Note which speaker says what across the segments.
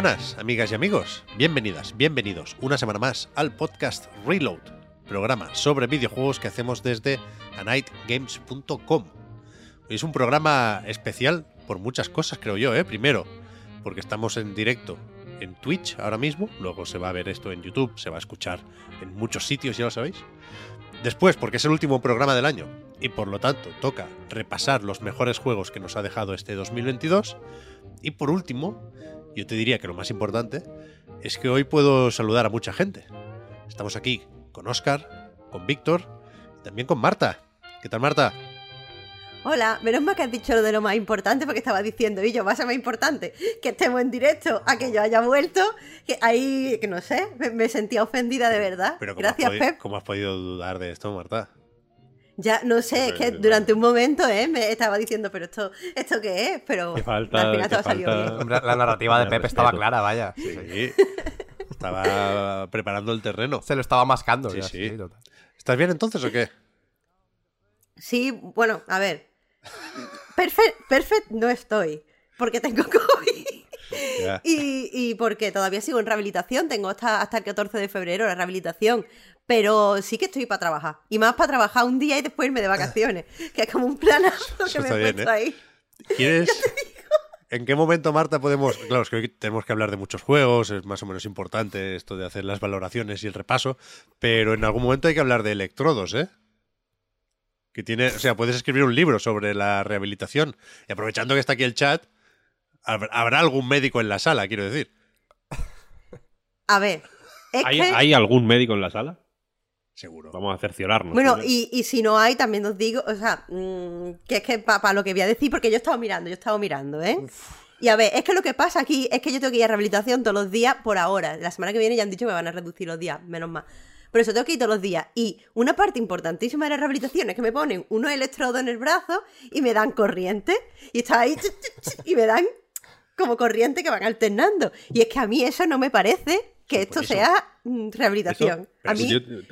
Speaker 1: Buenas, amigas y amigos. Bienvenidas, bienvenidos una semana más al podcast Reload, programa sobre videojuegos que hacemos desde anightgames.com. Es un programa especial por muchas cosas, creo yo, ¿eh? Primero, porque estamos en directo en Twitch ahora mismo, luego se va a ver esto en YouTube, se va a escuchar en muchos sitios, ya lo sabéis. Después, porque es el último programa del año y por lo tanto toca repasar los mejores juegos que nos ha dejado este 2022. Y por último, yo te diría que lo más importante es que hoy puedo saludar a mucha gente. Estamos aquí con Oscar, con Víctor y también con Marta. ¿Qué tal, Marta?
Speaker 2: Hola, menos mal que has dicho lo de lo más importante porque estaba diciendo, y yo, va a ser más importante que estemos en directo a que yo haya vuelto, que ahí, que no sé, me, me sentía ofendida de verdad.
Speaker 1: Pero ¿cómo
Speaker 2: Gracias,
Speaker 1: has
Speaker 2: Pep.
Speaker 1: ¿Cómo has podido dudar de esto, Marta?
Speaker 2: Ya, no sé, es que durante un momento, ¿eh? Me estaba diciendo, pero esto, ¿esto qué es? Pero
Speaker 3: falta-
Speaker 2: al final
Speaker 3: te
Speaker 2: todo salió
Speaker 3: falta-
Speaker 2: bien.
Speaker 4: Hombre, la narrativa de Pepe estaba clara, vaya.
Speaker 1: Sí. Estaba preparando el terreno.
Speaker 4: Se lo estaba mascando.
Speaker 1: Sí,
Speaker 4: ya,
Speaker 1: sí.
Speaker 4: total.
Speaker 1: ¿Estás bien entonces o qué?
Speaker 2: Sí, bueno, a ver. Perfect, perfect no estoy, porque tengo COVID. Y, y porque todavía sigo en rehabilitación, tengo hasta, hasta el 14 de febrero la rehabilitación, pero sí que estoy para trabajar. Y más para trabajar un día y después irme de vacaciones, que es como un planazo que
Speaker 1: Eso
Speaker 2: me he puesto
Speaker 1: ¿eh?
Speaker 2: ahí.
Speaker 1: ¿Quieres? ¿En qué momento, Marta, podemos.? Claro, es que hoy tenemos que hablar de muchos juegos, es más o menos importante esto de hacer las valoraciones y el repaso, pero en algún momento hay que hablar de electrodos, ¿eh? Que tiene. O sea, puedes escribir un libro sobre la rehabilitación. Y aprovechando que está aquí el chat, hab- habrá algún médico en la sala, quiero decir.
Speaker 2: A ver, es
Speaker 3: ¿Hay,
Speaker 2: que...
Speaker 3: hay algún médico en la sala?
Speaker 1: Seguro.
Speaker 3: Vamos a cerciorarnos.
Speaker 2: Bueno, y, y si no hay, también os digo, o sea, mm, que es que para lo que voy a decir, porque yo he estado mirando, yo he estado mirando, ¿eh? Y a ver, es que lo que pasa aquí es que yo tengo que ir a rehabilitación todos los días por ahora. La semana que viene ya han dicho que me van a reducir los días, menos mal. Por eso tengo que ir todos los días. Y una parte importantísima de la rehabilitación es que me ponen unos electrodos en el brazo y me dan corriente. Y está ahí y me dan como corriente que van alternando. Y es que a mí eso no me parece que esto
Speaker 1: por eso.
Speaker 2: sea mm, rehabilitación.
Speaker 3: Eso-
Speaker 2: a mí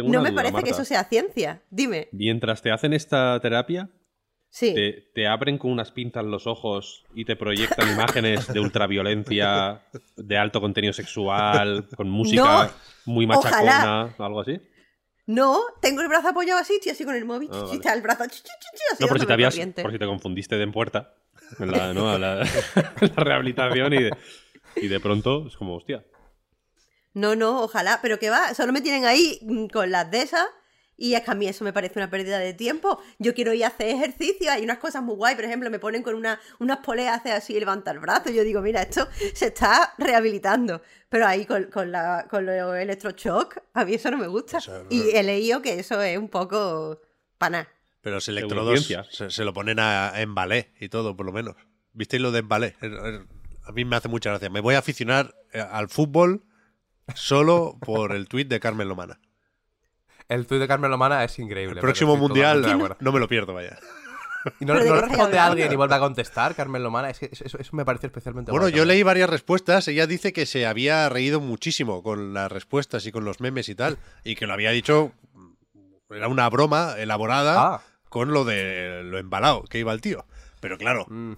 Speaker 2: no me
Speaker 3: duda,
Speaker 2: parece que eso sea ciencia. Dime.
Speaker 3: Mientras te hacen esta terapia,
Speaker 2: Sí.
Speaker 3: te, te abren con unas pinzas los ojos y te proyectan imágenes de ultraviolencia, de alto contenido sexual, con música
Speaker 2: No,
Speaker 3: muy machacona,
Speaker 2: ojalá.
Speaker 3: algo así.
Speaker 2: No, tengo el brazo apoyado así, estoy así con el móvil,
Speaker 3: Ah, vale.
Speaker 2: el brazo así
Speaker 3: No, por si, te habías, por si te confundiste de en puerta en la, ¿no? a la, la rehabilitación y de, y de pronto es como, hostia.
Speaker 2: No, no, ojalá, pero que va, solo me tienen ahí mm, con las de esas y es que a mí eso me parece una pérdida de tiempo. Yo quiero ir a hacer ejercicio, hay unas cosas muy guay, por ejemplo, me ponen con una, unas poleas, hace así y levanta el brazo, yo digo, mira, esto se está rehabilitando, pero ahí con, con, la, con los electroshock, a mí eso no me gusta. Y he leído que eso es un poco para nada.
Speaker 1: Pero los electrodos se, se lo ponen a- en ballet y todo, por lo menos. ¿Visteis lo de Ballet? A mí me hace mucha gracia. Me voy a aficionar eh, al fútbol solo por el tuit de Carmen Lomana.
Speaker 4: El tuit de Carmen Lomana es increíble.
Speaker 1: El próximo mundial
Speaker 4: acuerdo.
Speaker 1: no me lo pierdo, vaya.
Speaker 4: Y no,
Speaker 2: Pero ¿de
Speaker 4: no responde a alguien y vuelve a contestar, Carmen Lomana. Es que eso, me parece especialmente
Speaker 1: Bueno,
Speaker 4: guay
Speaker 1: yo leí varias respuestas. Ella dice que se había reído muchísimo con las respuestas y con los memes y tal. Y que lo había dicho. Era una broma elaborada
Speaker 4: Ah.
Speaker 1: con lo de lo embalado que iba el tío. Pero claro,
Speaker 4: Mm.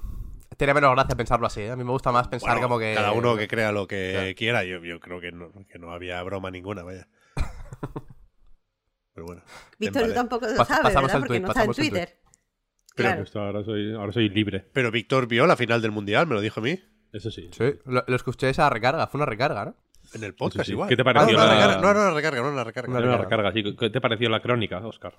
Speaker 4: Tiene menos gracia pensarlo así. ¿eh? A mí me gusta más pensar
Speaker 1: bueno,
Speaker 4: como que.
Speaker 1: cada uno que crea lo que
Speaker 4: Claro.
Speaker 1: quiera. Yo, yo creo que no, que no había broma ninguna, vaya. Pero bueno.
Speaker 2: Víctor, tú tampoco lo
Speaker 4: Pas-
Speaker 2: sabes,
Speaker 4: pasamos
Speaker 2: ¿verdad? Porque no está en
Speaker 4: tuit.
Speaker 2: Twitter.
Speaker 1: Pero
Speaker 2: Claro.
Speaker 3: Esto ahora soy, ahora soy libre.
Speaker 1: Pero Víctor vio la final del mundial, me lo dijo a mí.
Speaker 3: Eso sí.
Speaker 4: Sí, lo, lo escuché esa recarga. Fue una recarga, ¿no?
Speaker 1: En el podcast
Speaker 3: sí.
Speaker 1: igual.
Speaker 3: ¿Qué te
Speaker 1: Ah,
Speaker 3: pareció
Speaker 1: no,
Speaker 3: la-
Speaker 1: recarga, no, no, una recarga, no, una recarga.
Speaker 4: Una
Speaker 3: Era una
Speaker 4: recarga.
Speaker 3: recarga, sí. ¿Qué te pareció la crónica, Oscar?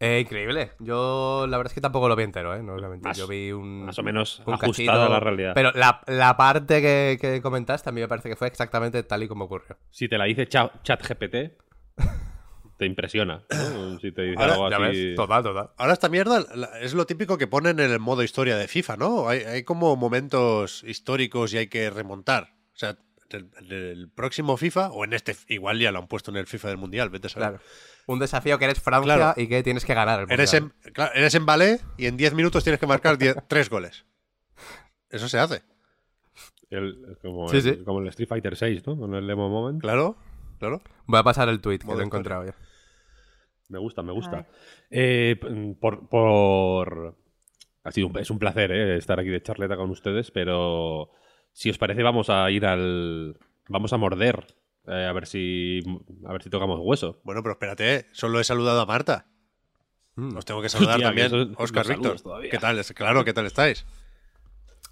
Speaker 4: Eh, increíble. Yo la verdad es que tampoco lo vi entero, ¿eh? No.
Speaker 3: Más-
Speaker 4: Yo vi un.
Speaker 3: Más o menos
Speaker 4: un cachito,
Speaker 3: a la realidad.
Speaker 4: Pero la, la parte que, que comentaste a mí me parece que fue exactamente tal y como ocurrió.
Speaker 3: Si te la dice Cha- ChatGPT, te impresiona. ¿no? Si te dice
Speaker 1: Ahora,
Speaker 3: algo
Speaker 4: Ya
Speaker 3: así.
Speaker 4: ves, total, total.
Speaker 1: Ahora esta mierda es lo típico que ponen en el modo historia de FIFA, ¿no? Hay, hay como momentos históricos y hay que remontar. O sea, en el, en el próximo FIFA, o en este, igual ya lo han puesto en el FIFA del Mundial, vete a saber.
Speaker 4: Claro. Un desafío que eres Francia
Speaker 1: Claro.
Speaker 4: y que tienes que ganar. el
Speaker 1: Eres, en, claro, eres en ballet y en 10 minutos tienes que marcar 10 tres goles. Eso se hace.
Speaker 3: El- como,
Speaker 4: Sí,
Speaker 3: el,
Speaker 4: sí.
Speaker 3: como el Street Fighter 6, ¿no? Con el Demo Moment.
Speaker 1: Claro, claro.
Speaker 4: Voy a pasar el tweet que lo he encontrado ya.
Speaker 3: Me gusta, me gusta. Eh, p- por, por- Ha sido un, es un placer eh, estar aquí de charleta con ustedes, pero si os parece vamos a ir al... Vamos a morder. Eh, a ver si a ver si tocamos hueso.
Speaker 1: Bueno, pero espérate, ¿eh? solo he saludado a Marta.
Speaker 4: Mm.
Speaker 1: Os tengo que saludar
Speaker 3: Hostia,
Speaker 1: también, Oscar Víctor.
Speaker 3: todavía.
Speaker 1: ¿Qué tal? Es- Claro, ¿qué tal estáis?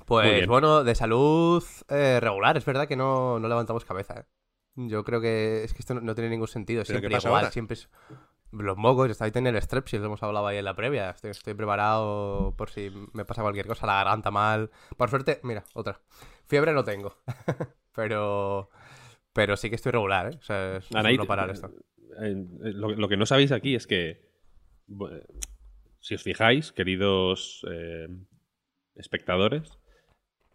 Speaker 4: Pues bueno, de salud eh, regular. Es verdad que no, no levantamos cabeza. ¿eh? Yo creo que es que esto no, no tiene ningún sentido.
Speaker 1: ¿Pero
Speaker 4: Siempre
Speaker 1: qué pasa
Speaker 4: igual,
Speaker 1: ahora?
Speaker 4: siempre es... Los mocos, está ahí en el strepsils, hemos hablado ahí en la previa. Estoy, estoy preparado por si me pasa cualquier cosa, la garganta mal. Por suerte, mira, otra. Fiebre no tengo. pero pero sí que estoy regular, ¿eh? O sea, es, es
Speaker 3: Anaid,
Speaker 4: no parar esto.
Speaker 3: eh, eh, lo, lo que no sabéis aquí es que, bu- si os fijáis, queridos eh, espectadores,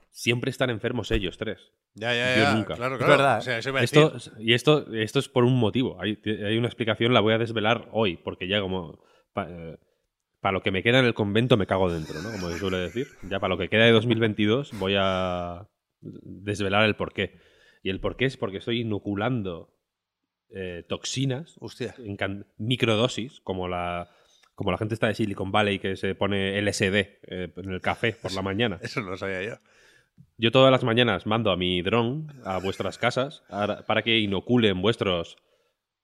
Speaker 3: siempre están enfermos ellos tres.
Speaker 1: Ya, ya,
Speaker 3: Yo
Speaker 1: ya.
Speaker 3: nunca.
Speaker 1: Claro,
Speaker 4: Es
Speaker 1: claro.
Speaker 4: verdad, ¿eh?
Speaker 1: O sea, eso iba a
Speaker 3: Esto,
Speaker 1: decir.
Speaker 3: y esto, esto es por un motivo. Hay, hay una explicación, la voy a desvelar hoy, porque ya como... para lo que me queda en el convento me cago dentro, ¿no? Como se suele decir. Ya para lo que queda de 2022 voy a desvelar el porqué. Y el porqué es porque estoy inoculando eh, toxinas
Speaker 1: Hostia.
Speaker 3: en microdosis, como la, como la gente está de Silicon Valley que se pone LSD eh, en el café por la mañana.
Speaker 1: Eso no lo sabía yo.
Speaker 3: Yo todas las mañanas mando a mi dron a vuestras casas ara- para que inocule en vuestros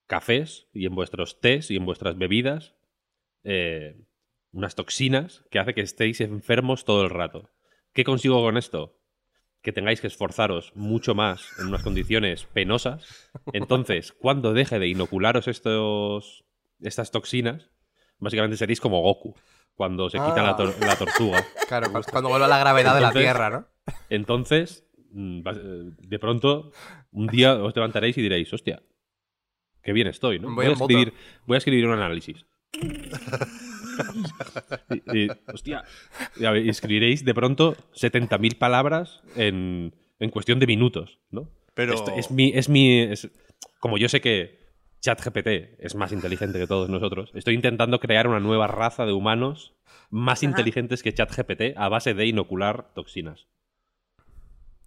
Speaker 3: cafés y en vuestros tés y en vuestras bebidas eh, unas toxinas que hace que estéis enfermos todo el rato. ¿Qué consigo con esto? Que tengáis que esforzaros mucho más en unas condiciones penosas. Entonces, cuando deje de inocularos estos, estas toxinas, básicamente seréis como Goku, cuando se quita
Speaker 4: Ah.
Speaker 3: la, tor- la tortuga.
Speaker 4: Claro, cu- cuando vuelva la gravedad de la Tierra, ¿no?
Speaker 3: Entonces, mm, eh, de pronto, un día os levantaréis y diréis, hostia, qué bien estoy, ¿no?
Speaker 4: Voy
Speaker 3: Voy, a,
Speaker 4: en moto.
Speaker 3: escribir, voy a escribir un análisis. y, y, hostia, y escribiréis de pronto 70.000 palabras en, en cuestión de minutos, ¿no?
Speaker 1: Pero-
Speaker 3: Esto es mi... Es mi es- como yo sé que ChatGPT es más inteligente que todos nosotros, estoy intentando crear una nueva raza de humanos más
Speaker 2: Ajá.
Speaker 3: inteligentes que ChatGPT a base de inocular toxinas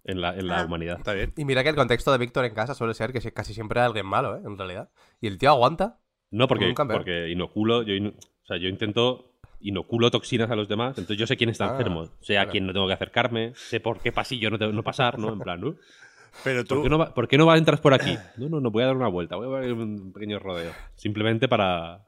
Speaker 3: en la, en la
Speaker 2: Ah.
Speaker 3: humanidad.
Speaker 1: Está bien.
Speaker 4: Y mira que el contexto de Víctor en casa suele ser que casi siempre hay alguien malo, ¿eh? En realidad. Y el tío aguanta.
Speaker 3: No, porque, porque inoculo, yo, sea, yo intento inoculo toxinas a los demás, entonces yo sé quién está
Speaker 4: Ah,
Speaker 3: enfermo, sé a quién no tengo que acercarme, sé por qué pasillo no tengo no pasar, ¿no? En plan, ¿no?
Speaker 1: Pero tú.
Speaker 3: ¿Por qué, no va, por qué no va entrar por aquí? No, no, no, voy a dar una vuelta, voy a dar un pequeño rodeo. Simplemente para,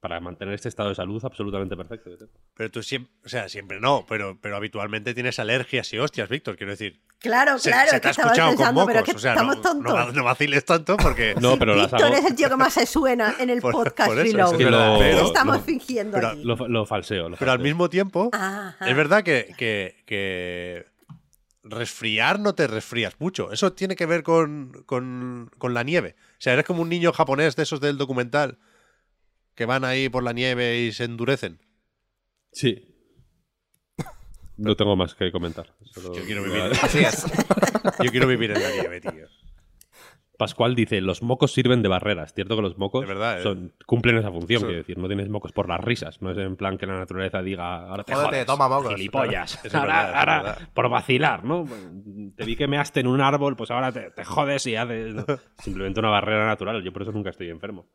Speaker 3: para mantener este estado de salud absolutamente perfecto.
Speaker 1: Pero tú siempre. O sea, siempre no, pero, pero habitualmente tienes alergias y hostias, Víctor. Quiero decir.
Speaker 2: Claro,
Speaker 1: Se,
Speaker 2: claro,
Speaker 1: se
Speaker 2: es
Speaker 1: te
Speaker 2: que
Speaker 1: ha escuchado con
Speaker 2: pensando, pero
Speaker 1: mocos.
Speaker 2: que
Speaker 1: o sea, no,
Speaker 2: estamos tontos.
Speaker 1: no, no vaciles tanto porque.
Speaker 3: No, pero las hago...
Speaker 2: es el tío que más se suena en el
Speaker 1: Por-
Speaker 2: podcast
Speaker 1: por eso,
Speaker 2: Reload.
Speaker 1: es
Speaker 3: que lo-
Speaker 1: pero-
Speaker 2: estamos
Speaker 3: lo-
Speaker 2: fingiendo
Speaker 1: pero
Speaker 2: aquí.
Speaker 3: Lo, lo falseo. lo
Speaker 1: Pero al mismo tiempo.
Speaker 2: Ajá.
Speaker 1: Es verdad que, que, que resfriar no te resfrías mucho. Eso tiene que ver con, con, con la nieve. O sea, eres como un niño japonés de esos del documental que van ahí por la nieve y se endurecen.
Speaker 3: Sí. No tengo más que comentar.
Speaker 1: Yo quiero vivir.
Speaker 4: Así es.
Speaker 1: Yo quiero vivir en la nieve, tío.
Speaker 3: Pascual dice, los mocos sirven de barreras. Cierto que los mocos
Speaker 1: verdad, ¿eh?
Speaker 3: son, cumplen esa función,
Speaker 1: Sí.
Speaker 3: quiero decir, no tienes mocos por las risas. No es en plan que la naturaleza diga, ahora te
Speaker 4: Jódete,
Speaker 3: jodes,
Speaker 4: toma mocos".
Speaker 3: gilipollas.
Speaker 1: Es
Speaker 3: ahora,
Speaker 1: verdad,
Speaker 3: ahora, por vacilar, ¿no? Te vi que measte en un árbol, pues ahora te, te jodes y haces... ¿no? Simplemente una barrera natural. Yo por eso nunca estoy enfermo.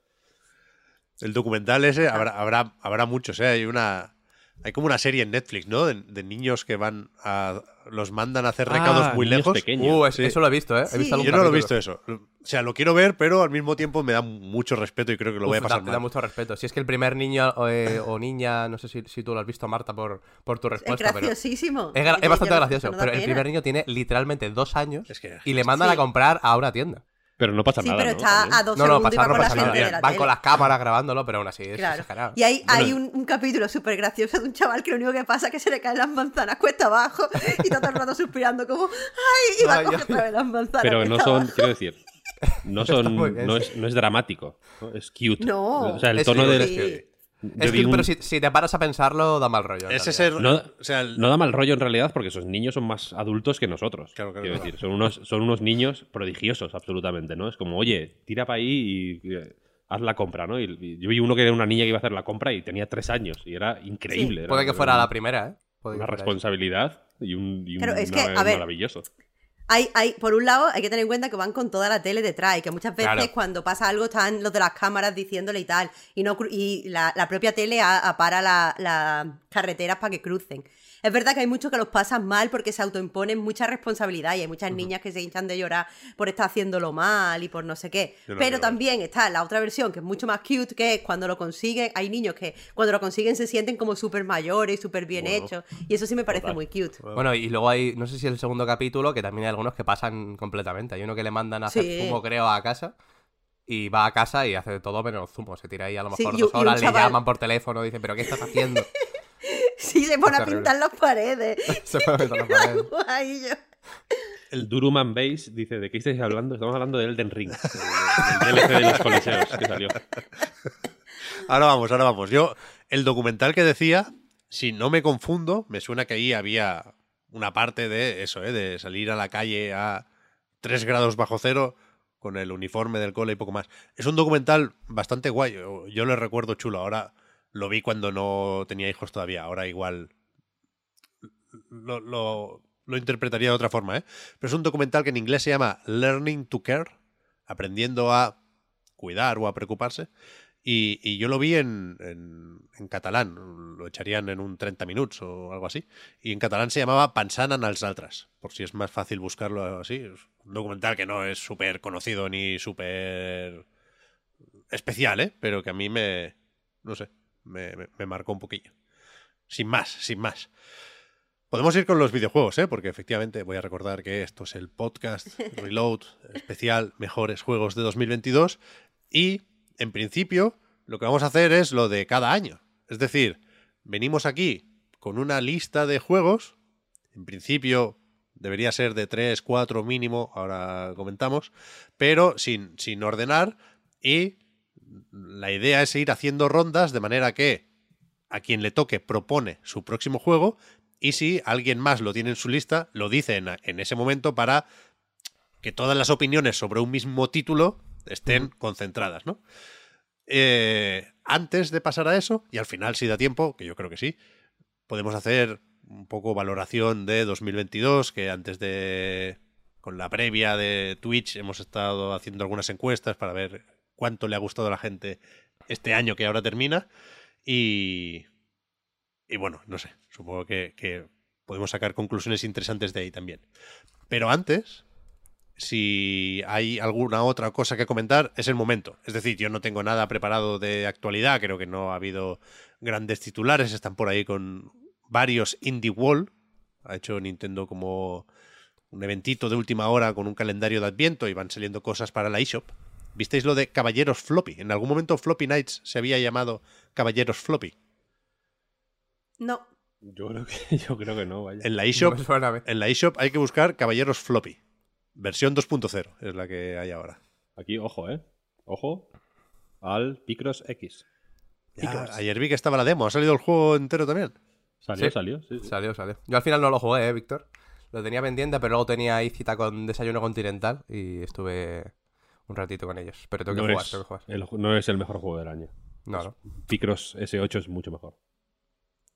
Speaker 1: El documental ese habrá, habrá, habrá muchos, ¿eh? Hay una. Hay como una serie en Netflix, ¿no? De, de niños que van a. los mandan a hacer recados
Speaker 3: Ah,
Speaker 1: muy
Speaker 3: niños
Speaker 1: lejos.
Speaker 3: pequeños.
Speaker 4: Uh, es-
Speaker 1: Sí.
Speaker 4: eso lo he visto, ¿eh? He
Speaker 2: Sí.
Speaker 4: visto algún
Speaker 1: Yo no lo he visto eso. O sea, lo quiero ver, pero al mismo tiempo me da mucho respeto y creo que lo voy a
Speaker 4: Uf,
Speaker 1: pasar
Speaker 4: da, da
Speaker 1: mal.
Speaker 4: mucho respeto. Si es que el primer niño eh, o niña, no sé si, si tú lo has visto, Marta, por, por tu
Speaker 2: Es
Speaker 4: respuesta, pero
Speaker 2: graciosísimo.
Speaker 4: es, es bastante
Speaker 2: yo-
Speaker 4: gracioso.
Speaker 2: no da
Speaker 4: Pero el primer niño tiene literalmente dos años
Speaker 1: Es que-
Speaker 4: y le mandan
Speaker 2: Sí.
Speaker 4: a comprar a una tienda.
Speaker 3: Pero no pasa
Speaker 2: Sí,
Speaker 3: nada,
Speaker 2: pero
Speaker 3: ¿no?
Speaker 2: está
Speaker 3: También.
Speaker 2: a dos
Speaker 4: No, no,
Speaker 2: segundos y va
Speaker 4: pasar no
Speaker 2: con la
Speaker 4: pasa
Speaker 2: gente
Speaker 4: nada.
Speaker 2: de la
Speaker 4: Van
Speaker 2: tele.
Speaker 4: con las cámaras grabándolo, pero aún así es
Speaker 2: Claro.
Speaker 4: exagerado.
Speaker 2: Y hay, hay
Speaker 3: Bueno.
Speaker 2: un, un capítulo súper gracioso de un chaval que lo único que pasa es que se le caen las manzanas cuesta abajo y está todo el rato suspirando como ¡ay! y va a coger
Speaker 4: ay.
Speaker 2: otra vez las manzanas.
Speaker 3: Pero no son,
Speaker 2: abajo.
Speaker 3: quiero decir, no son,
Speaker 4: bien,
Speaker 3: no
Speaker 4: sí.
Speaker 3: es, no es dramático, ¿no? es cute.
Speaker 2: No.
Speaker 3: O sea, el
Speaker 4: Es
Speaker 3: tono
Speaker 4: cute,
Speaker 3: del...
Speaker 4: Es que,
Speaker 3: un-
Speaker 4: pero si, si te paras a pensarlo, da mal rollo.
Speaker 1: Ese es
Speaker 3: No,
Speaker 1: o sea, el-
Speaker 3: no da mal rollo en realidad porque esos niños son más adultos que nosotros.
Speaker 1: Claro, claro,
Speaker 3: quiero
Speaker 1: claro.
Speaker 3: decir, son unos, son unos niños prodigiosos, absolutamente, ¿no? Es como, oye, tira para ahí y eh, haz la compra, ¿no? Y, y yo vi uno que era una niña que iba a hacer la compra y tenía tres años y era increíble. era-
Speaker 4: Puede que
Speaker 3: era
Speaker 4: fuera la primera, ¿eh? Puede
Speaker 3: Una responsabilidad y un, y un
Speaker 2: Claro, es que,
Speaker 3: una-
Speaker 2: a ver,
Speaker 3: maravilloso.
Speaker 2: Hay, hay, por un lado, hay que tener en cuenta que van con toda la tele detrás y que muchas veces
Speaker 4: Claro.
Speaker 2: cuando pasa algo están los de las cámaras diciéndole y tal. Y, no, y la, la propia tele apara la- las carreteras para que crucen. Es verdad que hay muchos que los pasan mal porque se autoimponen mucha responsabilidad y hay muchas niñas que se hinchan de llorar por estar haciéndolo mal y por no sé qué.
Speaker 1: No
Speaker 2: Pero también está la otra versión que es mucho más cute, que es cuando lo consiguen. Hay niños que cuando lo consiguen se sienten como súper mayores, súper bien
Speaker 3: Bueno.
Speaker 2: hechos. Y eso sí me parece
Speaker 3: Total.
Speaker 2: muy cute.
Speaker 4: Bueno, y luego hay, no sé si es el segundo capítulo, que también hay algunos que pasan completamente. Hay uno que le mandan a hacer
Speaker 2: Sí.
Speaker 4: zumo, creo, a casa. Y va a casa y hace de todo menos zumo. Se tira ahí a lo
Speaker 2: Sí,
Speaker 4: mejor
Speaker 2: y
Speaker 4: dos
Speaker 2: y
Speaker 4: horas, le llaman por teléfono, dicen, ¿pero qué estás haciendo?
Speaker 2: Sí, se pone a pintar las paredes.
Speaker 4: Se pone a meter las paredes.
Speaker 2: Guay, yo.
Speaker 3: El Duruman Base dice, ¿de qué estáis hablando? Estamos hablando de Elden Ring, el, el DLC de los coliseos que salió.
Speaker 1: Ahora vamos, ahora vamos. Yo, el documental que decía, si no me confundo, me suena que ahí había una parte de eso, ¿eh? de salir a la calle a 3 grados bajo cero con el uniforme del cole y poco más. Es un documental bastante guay. Yo, yo lo recuerdo chulo. Ahora lo vi cuando no tenía hijos todavía. Ahora igual lo, lo- interpretaría de otra forma, ¿eh? Pero es un documental que en inglés se llama Learning to Care, aprendiendo a cuidar o a preocuparse. Y, y yo lo vi en, en, catalán, lo echarían en un 30 minutos o algo así. Y en catalán se llamaba Pensant en por si es más fácil buscarlo así. Un documental que no es súper conocido ni súper especial, ¿eh? Pero que a mí me, no sé, me, me- me marcó un poquillo. Sin más, sin más. Podemos ir con los videojuegos, ¿eh? Porque efectivamente voy a recordar que esto es el podcast Reload especial Mejores Juegos de 2022 y en principio lo que vamos a hacer es lo de cada año. Es decir, venimos aquí con una lista de juegos, en principio debería ser de 3, 4 mínimo, ahora comentamos, pero sin, sin ordenar y la idea es ir haciendo rondas de manera que a quien le toque propone su próximo juego y si alguien más lo tiene en su lista, lo dice en, en ese momento para que todas las opiniones sobre un mismo título estén concentradas, ¿no? Eh, antes de pasar a eso, y al final si da tiempo, que yo creo que sí, podemos hacer un poco valoración de 2022, que antes de, con la previa de Twitch, hemos estado haciendo algunas encuestas para ver cuánto le ha gustado a la gente este año que ahora termina. Y, y bueno, no sé, supongo que, que podemos sacar conclusiones interesantes de ahí también. Pero antes, si hay alguna otra cosa que comentar, es el momento. Es decir, yo no tengo nada preparado de actualidad, creo que no ha habido grandes titulares, están por ahí con varios Indie Wall. Ha hecho Nintendo como un eventito de última hora con un calendario de Adviento y van saliendo cosas para la eShop. ¿Visteis lo de Caballeros Floppy? En algún momento Floppy Nights se había llamado Caballeros Floppy.
Speaker 2: No.
Speaker 3: Yo creo que, yo creo que no, vaya.
Speaker 1: En la eShop, eShop hay que buscar Caballeros Floppy. Versión 2.0 es la que hay ahora.
Speaker 3: Aquí, ojo, ¿eh? Ojo al Picross X.
Speaker 1: Ya, ayer vi que estaba la demo. ¿Ha salido el juego entero también?
Speaker 3: Salió,
Speaker 4: Sí.
Speaker 3: salió. sí, sí.
Speaker 4: Salió, salió. Yo al final no lo jugué, eh, Víctor. Lo tenía pendiente, pero luego tenía ahí cita con Desayuno Continental y estuve un ratito con ellos. Pero tengo que
Speaker 3: no,
Speaker 4: jugar,
Speaker 3: es
Speaker 4: tengo que jugar.
Speaker 3: el, no es el mejor juego del año.
Speaker 4: No, no.
Speaker 3: Picross S8 es mucho mejor.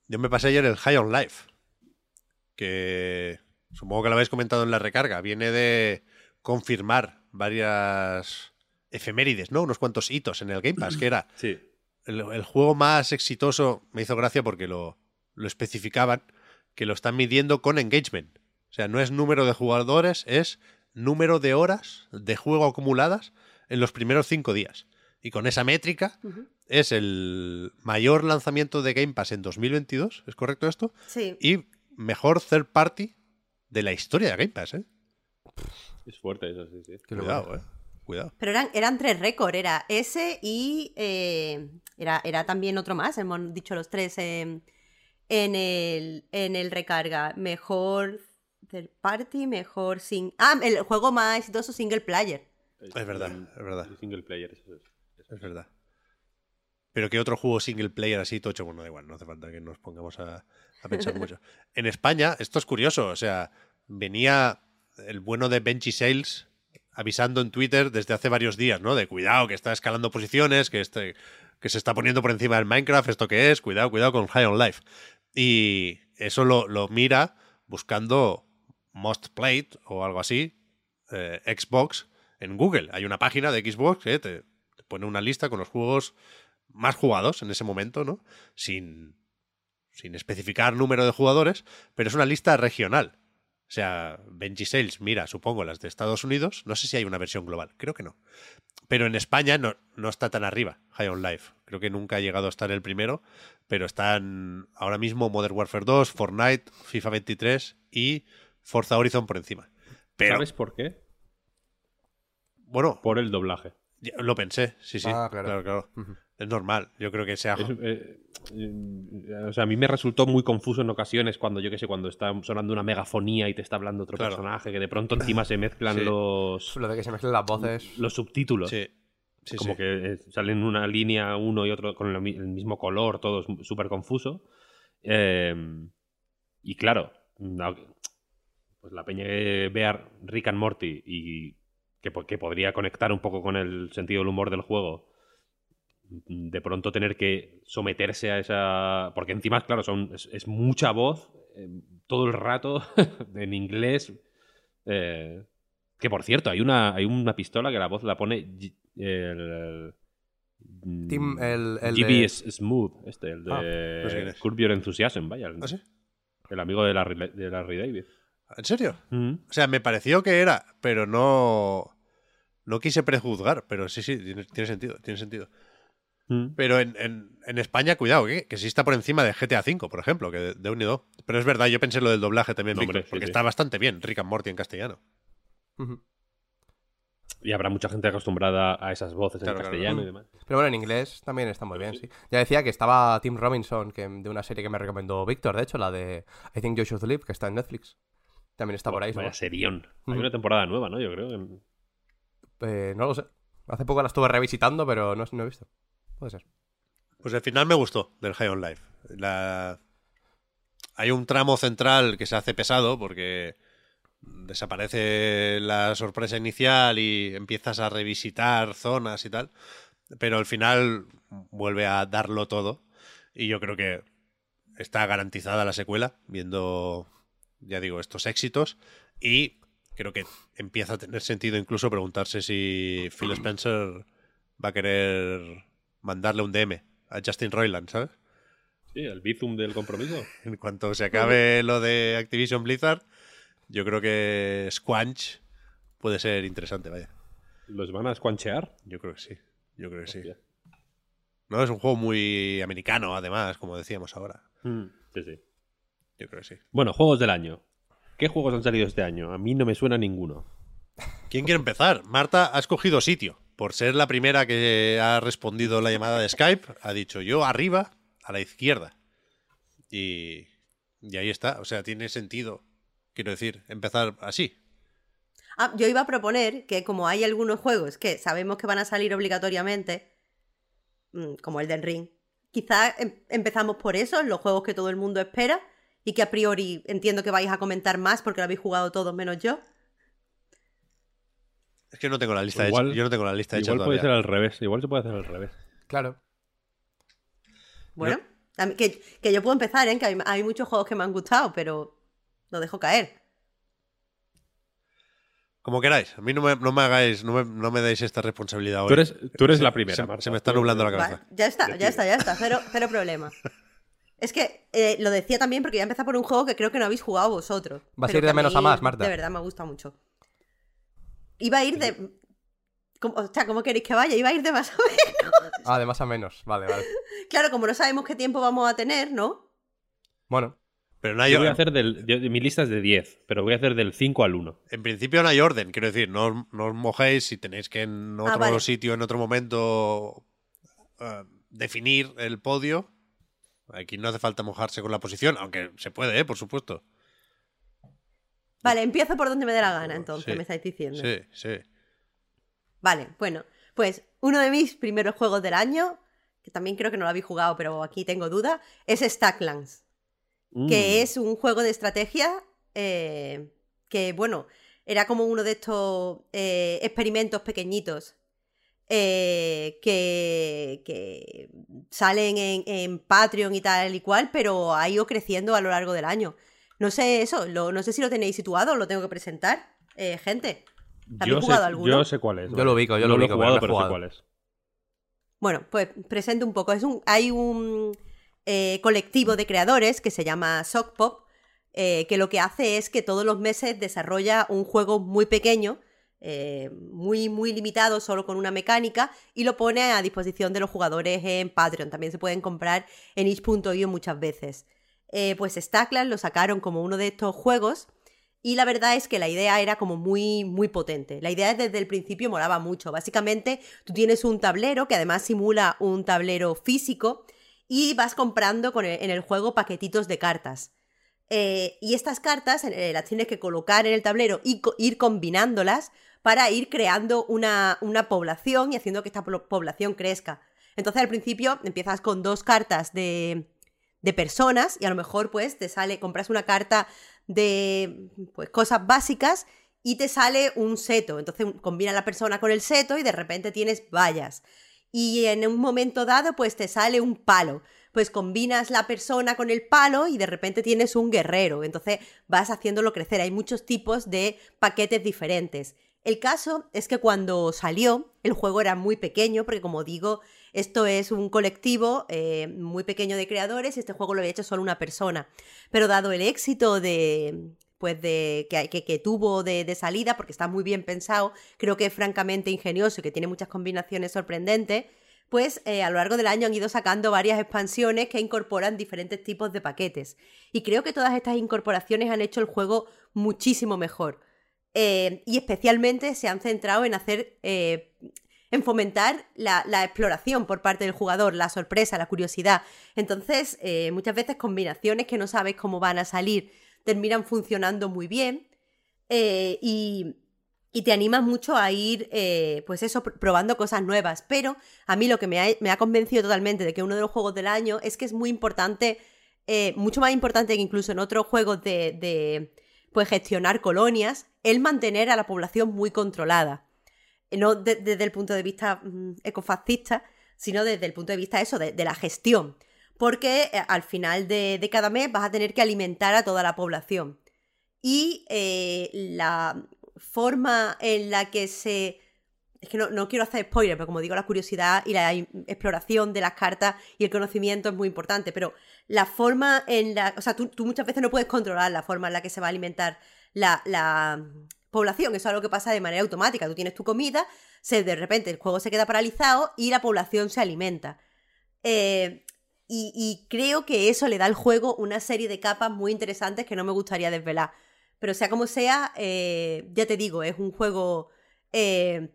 Speaker 1: Yo me pasé ayer el High on Life, que supongo que lo habéis comentado en la recarga. Viene de confirmar varias efemérides, ¿no? Unos cuantos hitos en el Game Pass, que era
Speaker 3: Sí.
Speaker 1: el, el juego más exitoso, me hizo gracia porque lo, lo especificaban, que lo están midiendo con engagement. O sea, no es número de jugadores, es número de horas de juego acumuladas en los primeros cinco días. Y con esa métrica es el mayor lanzamiento de Game Pass en 2022, ¿es correcto esto?
Speaker 2: Sí.
Speaker 1: Y mejor third party de la historia de Game Pass, ¿eh?
Speaker 3: Es fuerte eso, sí, sí.
Speaker 4: Qué
Speaker 1: Cuidado. ¿eh? Cuidado.
Speaker 2: Pero eran, eran tres récords, era ese y eh, era, era también otro más, hemos dicho los tres eh, en, el, en el recarga. Mejor third party, mejor sin... Ah, el juego más exitoso single player.
Speaker 1: Es verdad, es verdad.
Speaker 3: El single player, eso es.
Speaker 1: Es verdad. Pero ¿qué otro juego single player así tocho? Bueno, da igual, no hace falta que nos pongamos a, a pensar mucho. En España, esto es curioso, o sea, venía el bueno de Benji Sales avisando en Twitter desde hace varios días, ¿no? De cuidado, que está escalando posiciones, que, este, que se está poniendo por encima del Minecraft, ¿esto qué es? Cuidado, cuidado con High on Life. Y eso lo, lo mira buscando Most Played o algo así, eh, Xbox, en Google. Hay una página de Xbox que te, pone una lista con los juegos más jugados en ese momento, ¿no? Sin, sin especificar número de jugadores, pero es una lista regional. O sea, Benji Sales mira, supongo, las de Estados Unidos. No sé si hay una versión global, creo que no. Pero en España no, no está tan arriba, High on Life. Creo que nunca ha llegado a estar el primero, pero están ahora mismo Modern Warfare 2, Fortnite, FIFA 23 y Forza Horizon por encima. Pero,
Speaker 3: ¿Sabes por qué?
Speaker 1: bueno,
Speaker 3: Por el doblaje.
Speaker 1: ya lo pensé, sí, sí.
Speaker 4: Ah, claro.
Speaker 1: claro, claro. Es normal, yo creo que sea...
Speaker 3: Es, eh, eh, o sea, a mí me resultó muy confuso en ocasiones cuando, yo qué sé, cuando está sonando una megafonía y te está hablando otro
Speaker 1: Claro.
Speaker 3: personaje, que de pronto encima se mezclan
Speaker 1: Sí.
Speaker 3: los,
Speaker 4: Lo de que se mezclen las voces.
Speaker 3: los subtítulos.
Speaker 1: Sí, sí,
Speaker 3: como
Speaker 1: sí.
Speaker 3: que eh, salen una línea uno y otro con el, mi- el mismo color, todo es súper confuso. Eh, y claro, no- pues la peña que vea Rick and Morty y que, que podría conectar un poco con el sentido del humor del juego, de pronto tener que someterse a esa... Porque encima, claro, son, es, es mucha voz eh, todo el rato en inglés. eh, que por cierto, hay una, hay una pistola que la voz la pone el, el-
Speaker 4: Tim, el- el
Speaker 3: GB
Speaker 4: de-
Speaker 3: Smooth, este, el de
Speaker 4: Ah,
Speaker 1: no sé quién es.
Speaker 3: Curb Your Enthusiasm, vaya. el,
Speaker 1: ¿Ah, sí?
Speaker 3: el amigo de Larry, de Larry David.
Speaker 1: ¿En serio?
Speaker 3: Mm.
Speaker 1: O sea, me pareció que era, pero no. No quise prejuzgar, pero sí, sí, tiene, tiene sentido, tiene sentido.
Speaker 3: Mm.
Speaker 1: Pero en, en- en España, cuidado, que, que sí está por encima de GTA V, por ejemplo, que de, de unido. Pero es verdad, yo pensé lo del doblaje también,
Speaker 3: No,
Speaker 1: Víctor,
Speaker 3: hombre, sí,
Speaker 1: porque
Speaker 3: sí.
Speaker 1: está bastante bien Rick and Morty en castellano.
Speaker 3: Y habrá mucha gente acostumbrada a esas voces
Speaker 1: Claro,
Speaker 3: en
Speaker 1: claro.
Speaker 3: castellano y demás.
Speaker 4: Pero bueno, en inglés también está muy bien, sí. Ya decía que estaba Tim Robinson, que, de una serie que me recomendó Víctor, de hecho, la de I Think You Should Live, que está en Netflix. También está por ahí.
Speaker 3: Vaya serión. Hay una temporada nueva, ¿no? Yo creo. en-
Speaker 4: Eh, no lo sé. Hace poco la estuve revisitando, pero no, no he visto. Puede ser.
Speaker 1: Pues al final me gustó del High on Life. La... Hay un tramo central que se hace pesado porque desaparece la sorpresa inicial y empiezas a revisitar zonas y tal. Pero al final vuelve a darlo todo. Y yo creo que está garantizada la secuela, viendo, ya digo, estos éxitos. Y creo que empieza a tener sentido incluso preguntarse si Phil Spencer va a querer mandarle un DM a Justin Roiland, ¿sabes?
Speaker 3: Sí, el bizum del compromiso.
Speaker 1: En cuanto se acabe lo de Activision Blizzard, yo creo que Squanch puede ser interesante, vaya.
Speaker 3: ¿Los van a escuanchear?
Speaker 1: Yo creo que sí. Yo creo que sí. No, es un juego muy americano, además, como decíamos ahora.
Speaker 3: Mm, Sí, sí.
Speaker 1: Yo creo que sí.
Speaker 3: Bueno, juegos del año. ¿Qué juegos han salido este año? A mí no me suena ninguno.
Speaker 1: ¿Quién quiere empezar? Marta ha escogido sitio. Por ser la primera que ha respondido la llamada de Skype, ha dicho yo arriba, a la izquierda. Y, y ahí está. O sea, tiene sentido, quiero decir, empezar así.
Speaker 2: Ah, yo iba a proponer que como hay algunos juegos que sabemos que van a salir obligatoriamente, mm, como el Den Ring, quizás em- empezamos por eso, los juegos que todo el mundo espera y que a priori entiendo que vais a comentar más porque lo habéis jugado todos menos yo.
Speaker 1: Es que no tengo la lista
Speaker 3: Igual-
Speaker 1: hecha. Yo no tengo la lista hecha
Speaker 3: Igual puede ser al revés. Igual se puede hacer al revés.
Speaker 4: Claro.
Speaker 2: Bueno, que, que yo puedo empezar, ¿eh? que hay, hay muchos juegos que me han gustado, pero lo dejo caer.
Speaker 1: Como queráis. A mí no me, no me hagáis, no me, no me deis esta responsabilidad hoy.
Speaker 3: Tú eres, tú eres
Speaker 1: Se-
Speaker 3: la primera,
Speaker 1: se-
Speaker 3: Marta.
Speaker 1: se me está nublando la cabeza.
Speaker 2: Ya está, ya está, ya está, cero, cero problema. Es que eh, lo decía también porque voy a empezar por un juego que creo que no habéis jugado vosotros.
Speaker 4: Vas a
Speaker 2: pero
Speaker 4: ir de menos a
Speaker 2: mí,
Speaker 4: más, Marta.
Speaker 2: De verdad me gusta mucho. Iba a ir de... ¿Cómo- O sea, ¿cómo queréis que vaya? Iba a ir de más a menos.
Speaker 4: Ah, de más a menos. Vale, vale.
Speaker 2: Claro, como no sabemos qué tiempo vamos a tener, ¿no?
Speaker 4: Bueno,
Speaker 1: Pero no hay
Speaker 3: Yo voy a
Speaker 1: orden.
Speaker 3: hacer del. yo- mi lista es de 10, pero voy a hacer del 5 al 1.
Speaker 1: En principio no hay orden. Quiero decir, no, os- no os mojéis si tenéis que en otro
Speaker 2: Ah, vale.
Speaker 1: sitio, en otro momento, eh, definir el podio. Aquí no hace falta mojarse con la posición, aunque se puede, ¿eh? por supuesto.
Speaker 2: Vale, empiezo por donde me dé la gana, entonces,
Speaker 1: Sí,
Speaker 2: me estáis diciendo.
Speaker 1: Sí, sí.
Speaker 2: Vale, bueno, pues uno de mis primeros juegos del año, que también creo que no lo habéis jugado, pero aquí tengo duda, es Stacklands.
Speaker 3: Mm.
Speaker 2: que es un juego de estrategia eh, que, bueno, era como uno de estos eh, experimentos pequeñitos eh, que, que salen en, en Patreon y tal y cual, pero ha ido creciendo a lo largo del año. No sé eso, lo- no sé si lo tenéis situado o lo tengo que presentar. Eh, gente, ¿habéis
Speaker 3: Yo
Speaker 2: jugado
Speaker 3: sé,
Speaker 2: alguno?
Speaker 3: yo sé cuál es.
Speaker 4: Yo lo ubico, yo
Speaker 3: no
Speaker 4: lo
Speaker 3: he
Speaker 4: ubico, pero
Speaker 3: jugado,
Speaker 4: no
Speaker 3: pero sé
Speaker 4: jugado.
Speaker 3: cuál es.
Speaker 2: Bueno, pues presento un poco. Es un, hay un eh, colectivo de creadores que se llama Sock Pop, eh, que lo que hace es que todos los meses desarrolla un juego muy pequeño, eh, muy, muy limitado, solo con una mecánica, y lo pone a disposición de los jugadores en Patreon. También se pueden comprar en itch.io muchas veces. Eh, pues Stackland lo sacaron como uno de estos juegos. Y la verdad es que la idea era como muy, muy potente. La idea desde el principio molaba mucho. Básicamente, tú tienes un tablero que además simula un tablero físico y vas comprando con el- en el juego paquetitos de cartas. Eh, y estas cartas eh, las tienes que colocar en el tablero y co- ir combinándolas para ir creando una, una población y haciendo que esta po- población crezca. Entonces al principio empiezas con dos cartas de, de personas y a lo mejor pues te sale, compras una carta de pues cosas básicas y te sale un seto. Entonces combina la persona con el seto y de repente tienes vallas. Y en un momento dado pues te sale un palo. Pues combinas la persona con el palo y de repente tienes un guerrero. Entonces vas haciéndolo crecer. Hay muchos tipos de paquetes diferentes. El caso es que cuando salió, el juego era muy pequeño, porque como digo, esto es un colectivo eh, muy pequeño de creadores y este juego lo había hecho solo una persona. Pero dado el éxito de pues de que, tuvo de, de salida, porque está muy bien pensado, creo que es francamente ingenioso y que tiene muchas combinaciones sorprendentes, pues eh, a lo largo del año han ido sacando varias expansiones que incorporan diferentes tipos de paquetes. Y creo que todas estas incorporaciones han hecho el juego muchísimo mejor. Eh, y especialmente se han centrado en hacer. eh, en fomentar la, exploración por parte del jugador, la sorpresa, la curiosidad. Entonces, eh, muchas veces combinaciones que no sabes cómo van a salir terminan funcionando muy bien. y, te animas mucho a ir, pues eso, pr- probando cosas nuevas. Pero a mí lo que me ha, me ha convencido totalmente de que uno de los juegos del año es que es muy importante, mucho más importante que incluso en otros juegos de, pues gestionar colonias, el mantener a la población muy controlada. No de- desde el punto de vista mm, ecofascista, sino desde el punto de vista eso, de, la gestión. Porque eh, al final de, cada mes vas a tener que alimentar a toda la población. Y eh, la forma en la que se... Es que no, no quiero hacer spoiler, pero como digo, la curiosidad y la exploración de las cartas y el conocimiento es muy importante, pero la forma en la... O sea, tú, tú muchas veces no puedes controlar la forma en la que se va a alimentar la, la población, eso es algo que pasa de manera automática. Tú tienes tu comida, se, de repente el juego se queda paralizado y la población se alimenta. Eh, y, y creo que eso le da al juego una serie de capas muy interesantes que no me gustaría desvelar. Pero sea como sea, eh, ya te digo, es un juego eh,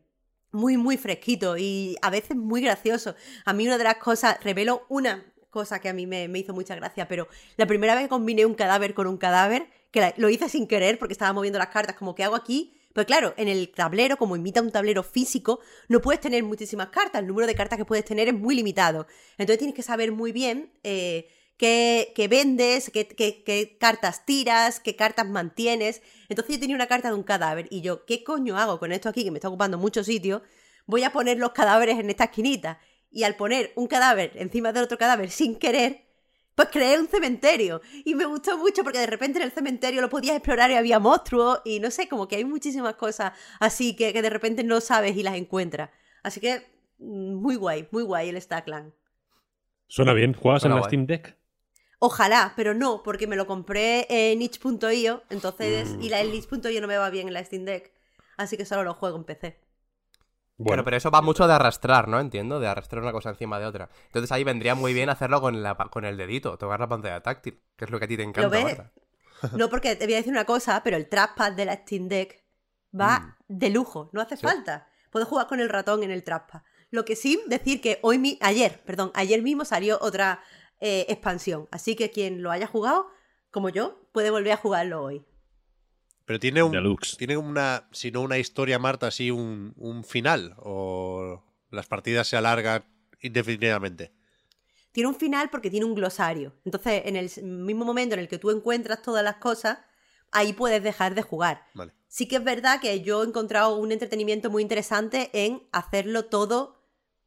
Speaker 2: muy, muy fresquito y a veces muy gracioso. A mí una de las cosas, revelo una cosa que a mí me, hizo mucha gracia, pero la primera vez que combiné un cadáver con un cadáver, que lo hice sin querer porque estaba moviendo las cartas, como que hago aquí, Pues claro, en el tablero, como imita un tablero físico, no puedes tener muchísimas cartas. El número de cartas que puedes tener es muy limitado. Entonces tienes que saber muy bien eh, qué, vendes, qué- qué cartas tiras, qué cartas mantienes. Entonces yo tenía una carta de un cadáver y yo, ¿qué coño hago con esto aquí que me está ocupando mucho sitio? Voy a poner los cadáveres en esta esquinita. Y al poner un cadáver encima del otro cadáver sin querer, pues creé un cementerio. Y me gustó mucho porque de repente en el cementerio lo podías explorar y había monstruos. Y no sé, como que hay muchísimas cosas así que, que de repente no sabes y las encuentras. Así que mm, muy guay, muy guay el Stackland.
Speaker 3: Suena bien. ¿Juegas
Speaker 4: Suena
Speaker 3: en la
Speaker 4: guay.
Speaker 3: Steam Deck?
Speaker 2: Ojalá, pero no, porque me lo compré en itch.io, entonces,
Speaker 3: Mm.
Speaker 2: y la el itch.io no me va bien en la Steam Deck, así que solo lo juego en PC.
Speaker 3: Bueno,
Speaker 4: Claro, pero eso va mucho de arrastrar, ¿no? Entiendo, de arrastrar una cosa encima de otra. Entonces ahí vendría muy bien hacerlo con, la, con el dedito, tocar la pantalla táctil, que es lo que a ti te encanta.
Speaker 2: ves?
Speaker 4: Marta.
Speaker 2: No, porque te voy a decir una cosa, pero el trackpad de la Steam Deck va
Speaker 4: Mm.
Speaker 2: de lujo, no hace
Speaker 4: Sí.
Speaker 2: falta. Puedes jugar con el ratón en el trackpad. Lo que sí, decir que hoy, mi ayer, perdón, ayer mismo salió otra eh, expansión, así que quien lo haya jugado, como yo, puede volver a jugarlo hoy.
Speaker 1: Pero tiene un.
Speaker 3: Deluxe.
Speaker 1: Tiene una. Si no una historia, Marta, así un, un final. O las partidas se alargan indefinidamente.
Speaker 2: Tiene un final porque tiene un glosario. Entonces, en el mismo momento en el que tú encuentras todas las cosas, ahí puedes dejar de jugar.
Speaker 1: Vale.
Speaker 2: Sí que es verdad que yo he encontrado un entretenimiento muy interesante en hacerlo todo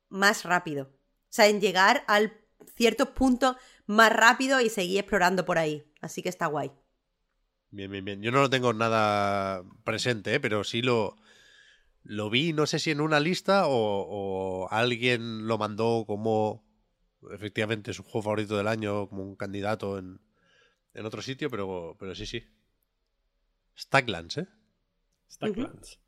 Speaker 2: más rápido. O sea, en llegar al ciertos puntos más rápido y seguir explorando por ahí. Así que está guay.
Speaker 1: Bien, bien, bien. Yo no lo tengo nada presente, ¿eh? pero sí lo, lo vi, no sé si en una lista o, o alguien lo mandó como efectivamente su juego favorito del año, como un candidato en, en otro sitio, pero, pero sí, sí. Stacklands, ¿eh?
Speaker 3: Stacklands.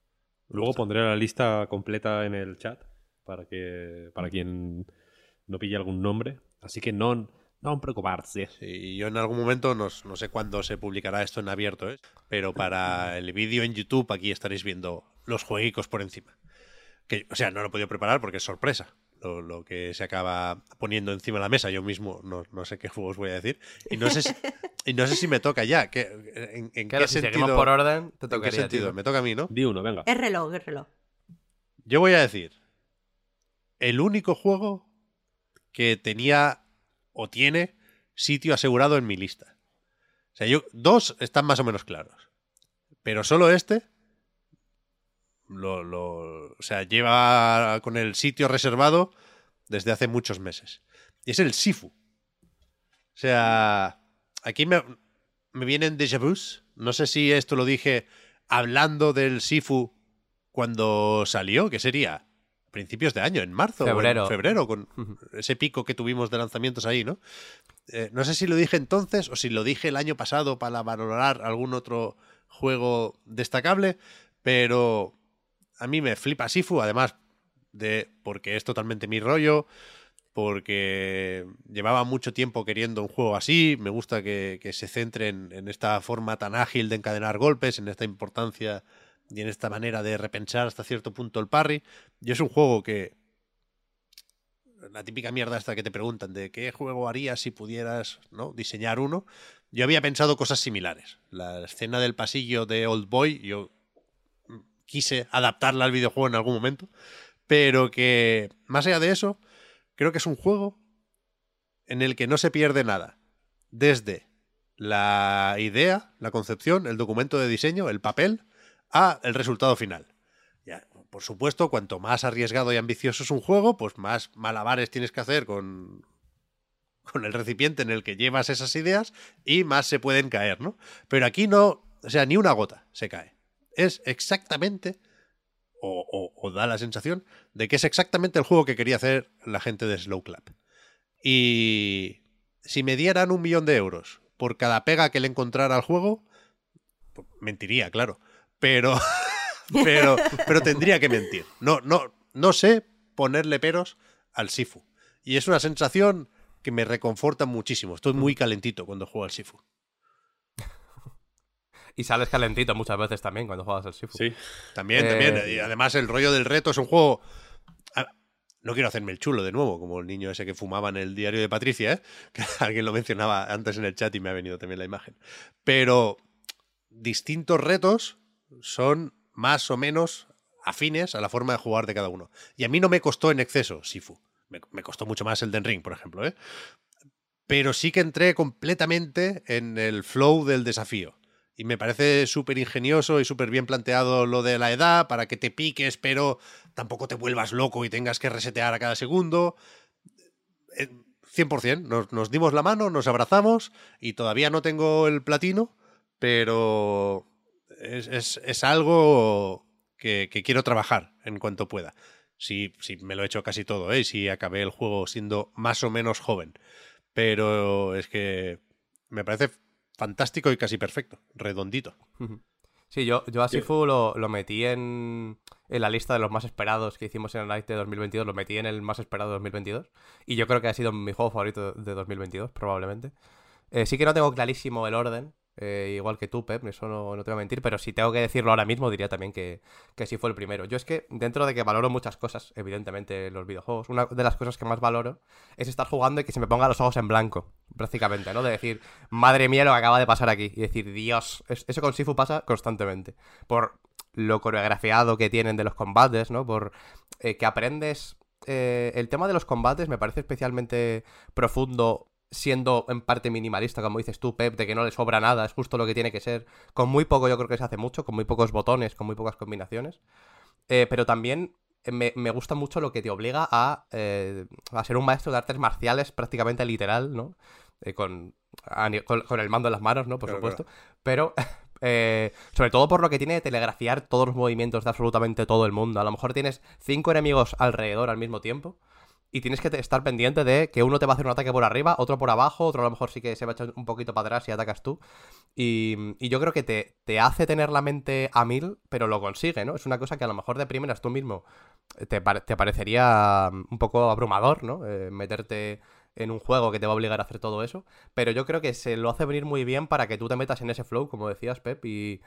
Speaker 3: Luego pondré la lista completa en el chat para que para quien no pille algún nombre. Así que no, no preocuparse.
Speaker 1: Sí, yo en algún momento, no, no sé cuándo se publicará esto en abierto, ¿eh? pero para el vídeo en YouTube aquí estaréis viendo los jueguicos por encima. Que, o sea, no lo he podido preparar porque es sorpresa lo, lo que se acaba poniendo encima de la mesa. Yo mismo no, no sé qué juegos voy a decir. Y no sé si, y no sé si me toca ya. ¿Qué- ¿En, en
Speaker 4: Claro,
Speaker 1: qué
Speaker 4: si
Speaker 1: sentido?
Speaker 4: seguimos por orden, te
Speaker 1: ¿En qué sentido?
Speaker 4: tío.
Speaker 1: Me toca a mí, ¿no?
Speaker 3: Di uno, venga.
Speaker 2: Es reloj, es reloj.
Speaker 1: Yo voy a decir, el único juego que tenía o tiene sitio asegurado en mi lista. O sea, yo, dos están más o menos claros. Pero solo este, lo, o sea, lleva con el sitio reservado desde hace muchos meses. Y es el Sifu. O sea, aquí me, me vienen déjà vus. No sé si esto lo dije hablando del Sifu cuando salió, que sería principios de año, en marzo. o en
Speaker 4: Febrero.
Speaker 1: febrero, con ese pico que tuvimos de lanzamientos ahí, ¿no? Eh, no sé si lo dije entonces o si lo dije el año pasado para valorar algún otro juego destacable, pero a mí me flipa Sifu, además de porque es totalmente mi rollo, porque llevaba mucho tiempo queriendo un juego así, me gusta que, que se centre en, en esta forma tan ágil de encadenar golpes, en esta importancia y en esta manera de repensar hasta cierto punto el parry. Y es un juego que... La típica mierda esta que te preguntan de qué juego harías si pudieras ¿no? diseñar uno. Yo había pensado cosas similares. La escena del pasillo de Old Boy, yo quise adaptarla al videojuego en algún momento, pero que más allá de eso, creo que es un juego en el que no se pierde nada. Desde la idea, la concepción, el documento de diseño, el papel, a el resultado final. Ya, por supuesto, cuanto más arriesgado y ambicioso es un juego, pues más malabares tienes que hacer con, con el recipiente en el que llevas esas ideas y más se pueden caer, ¿no? Pero aquí no, o sea, ni una gota se cae. Es exactamente, o, o- da la sensación, de que es exactamente el juego que quería hacer la gente de Slow Clap. Y si me dieran un millón de euros por cada pega que le encontrara al juego, pues, mentiría, claro. Pero, pero, pero tendría que mentir. No, no, no sé ponerle peros al Sifu. Y es una sensación que me reconforta muchísimo. Estoy muy calentito cuando juego al Sifu.
Speaker 4: Y sales calentito muchas veces también cuando juegas al Sifu.
Speaker 3: Sí.
Speaker 1: También,
Speaker 4: Eh,
Speaker 1: también. Y además el rollo del reto es un juego... Ah, No quiero hacerme el chulo de nuevo, como el niño ese que fumaba en el diario de Patricia, ¿eh? que alguien lo mencionaba antes en el chat y me ha venido también la imagen. Pero distintos retos son más o menos afines a la forma de jugar de cada uno. Y a mí no me costó en exceso Sifu. Me, me costó mucho más el Den Ring, por ejemplo, ¿eh? Pero sí que entré completamente en el flow del desafío. Y me parece súper ingenioso y súper bien planteado lo de la edad para que te piques, pero tampoco te vuelvas loco y tengas que resetear a cada segundo. Eh, 100%, nos, nos dimos la mano, nos abrazamos y todavía no tengo el platino, pero es, es- es algo que, que quiero trabajar en cuanto pueda. Sí, sí, me lo he hecho casi todo, ¿eh? Y sí acabé el juego siendo más o menos joven. Pero es que me parece fantástico y casi perfecto, redondito.
Speaker 4: Sí, yo, yo a Sifu lo, lo metí en, en la lista de los más esperados que hicimos en el Night de 2022. Lo metí en el más esperado de 2022. Y yo creo que ha sido mi juego favorito de 2022, probablemente. Eh, sí que no tengo clarísimo el orden, eh, igual que tú, Pep, eso no, no te voy a mentir, pero si tengo que decirlo ahora mismo, diría también que, que sí fue el primero. Yo es que, dentro de que valoro muchas cosas, evidentemente, en los videojuegos, una de las cosas que más valoro es estar jugando y que se me pongan los ojos en blanco, prácticamente, ¿no? De decir, madre mía, lo que acaba de pasar aquí. Y decir, Dios, Es- eso con Sifu pasa constantemente. Por lo coreografiado que tienen de los combates, ¿no? Por eh, que aprendes... eh, el tema de los combates me parece especialmente profundo siendo en parte minimalista, como dices tú, Pep, de que no le sobra nada, es justo lo que tiene que ser. Con muy poco yo creo que se hace mucho, con muy pocos botones, con muy pocas combinaciones. Eh, pero también me, me gusta mucho lo que te obliga a, eh, a ser un maestro de artes marciales prácticamente literal, ¿no? Eh, con, a con, con el mando en las manos, ¿no? Por
Speaker 1: Claro,
Speaker 4: supuesto. Pero eh, sobre todo por lo que tiene de telegrafiar todos los movimientos de absolutamente todo el mundo. A lo mejor tienes cinco enemigos alrededor al mismo tiempo. Y tienes que te- estar pendiente de que uno te va a hacer un ataque por arriba, otro por abajo, otro a lo mejor sí que se va a echar un poquito para atrás y atacas tú. Y, y yo creo que te, te hace tener la mente a mil, pero lo consigue, ¿no? Es una cosa que a lo mejor de primeras tú mismo te, pare- te parecería mm, un poco abrumador, ¿no? Eh, meterte en un juego que te va a obligar a hacer todo eso. Pero yo creo que se lo hace venir muy bien para que tú te metas en ese flow, como decías, Pep, y,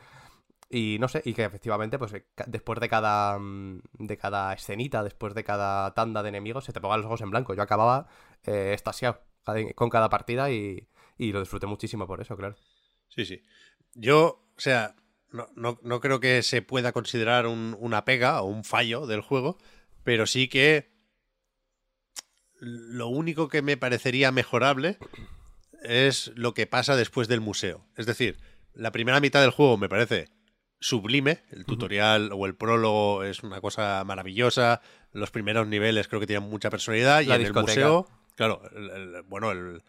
Speaker 4: y no sé, y que efectivamente, pues eh, después de cada, mm, de cada escenita, después de cada tanda de enemigos, se te pongan los ojos en blanco. Yo acababa eh, estasiado con cada partida y, y lo disfruté muchísimo por eso, claro.
Speaker 1: Sí, sí. Yo, o sea, no, no- no creo que se pueda considerar un- una pega o un fallo del juego, pero sí que lo único que me parecería mejorable es lo que pasa después del museo. Es decir, la primera mitad del juego me parece sublime, el tutorial o el prólogo es una cosa maravillosa, los primeros niveles creo que tienen mucha personalidad y en
Speaker 4: discoteca.
Speaker 1: el museo, claro, el- el- bueno, el,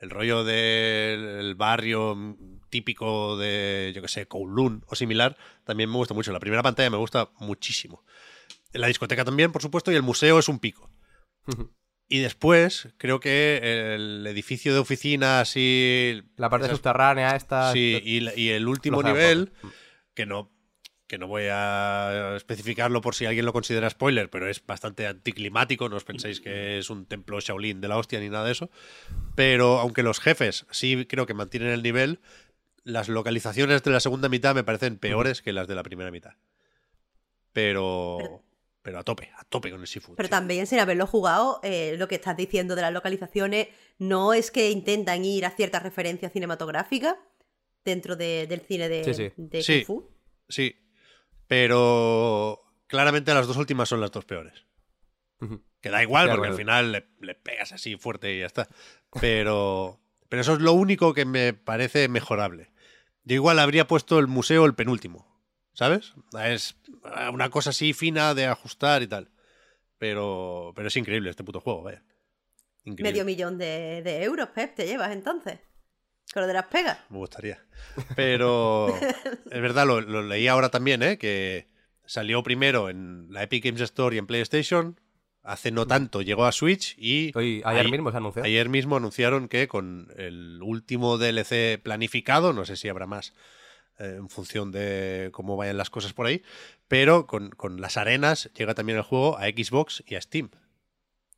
Speaker 1: el rollo del el barrio típico de, yo que sé, Kowloon o similar, también me gusta mucho. La primera pantalla me gusta muchísimo. La discoteca también, por supuesto, y el museo es un pico. Y después, creo que el edificio de oficinas y...
Speaker 4: La parte
Speaker 1: esas-
Speaker 4: subterránea esta...
Speaker 1: Sí, y, y el último nivel. Que no, que no voy a especificarlo por si alguien lo considera spoiler, pero es bastante anticlimático, no os penséis que es un templo Shaolin de la hostia ni nada de eso. Pero aunque los jefes sí creo que mantienen el nivel, las localizaciones de la segunda mitad me parecen peores que las de la primera mitad. Pero,
Speaker 2: Pero-
Speaker 1: a tope, a tope con el Sifu.
Speaker 2: Pero también sin haberlo jugado, eh, lo que estás diciendo de las localizaciones no es que intentan ir a ciertas referencias cinematográficas dentro de- del cine de,
Speaker 4: Sí, sí.
Speaker 2: de
Speaker 1: Sí.
Speaker 2: Kung Fu.
Speaker 1: Sí, pero claramente las dos últimas son las dos peores. Que da igual, porque al final le, le pegas así fuerte y ya está. Pero, pero eso es lo único que me parece mejorable. Yo igual habría puesto el museo el penúltimo, ¿sabes? Es una cosa así fina de ajustar y tal. Pero, pero es increíble este puto juego, vaya. Increíble.
Speaker 2: Medio millón de, de euros, Pep, te llevas entonces. Con lo de las pegas.
Speaker 1: Me gustaría. Pero es verdad, lo, lo leí ahora también, ¿eh? Que salió primero en la Epic Games Store y en PlayStation. Hace no tanto llegó a Switch y
Speaker 4: Hoy, ayer
Speaker 1: ahí-
Speaker 4: mismo se anunció.
Speaker 1: ayer mismo anunciaron que con el último DLC planificado, no sé si habrá más eh, en función de cómo vayan las cosas por ahí, pero con, con las arenas llega también el juego a Xbox y a Steam.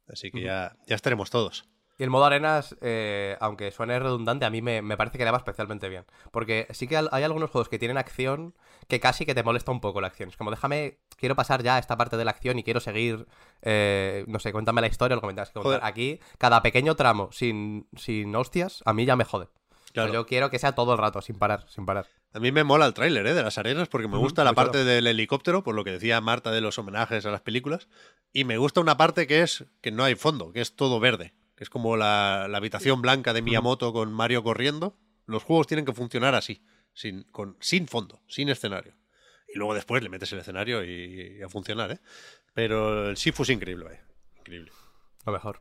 Speaker 1: Así que ya, ya estaremos todos.
Speaker 4: Y el modo arenas, eh, aunque suene redundante, a mí me, me parece que le va especialmente bien. Porque sí que hay algunos juegos que tienen acción que casi que te molesta un poco la acción. Es como, déjame, quiero pasar ya a esta parte de la acción y quiero seguir, eh, no sé, cuéntame la historia, lo que contar.
Speaker 1: Joder.
Speaker 4: Aquí, cada pequeño tramo sin, sin hostias, a mí ya me jode. O
Speaker 1: Claro.
Speaker 4: yo quiero que sea todo el rato, sin parar, sin parar.
Speaker 1: A mí me mola el tráiler ¿eh? de las arenas porque me gusta la parte del helicóptero, por lo que decía Marta de los homenajes a las películas. Y me gusta una parte que es que no hay fondo, que es todo verde. Que es como la, la habitación blanca de Miyamoto con Mario corriendo. Los juegos tienen que funcionar así, sin, con, sin fondo, sin escenario. Y luego después le metes el escenario y, y a funcionar, ¿eh? Pero el Shifu es increíble, vaya. Increíble.
Speaker 4: Lo mejor.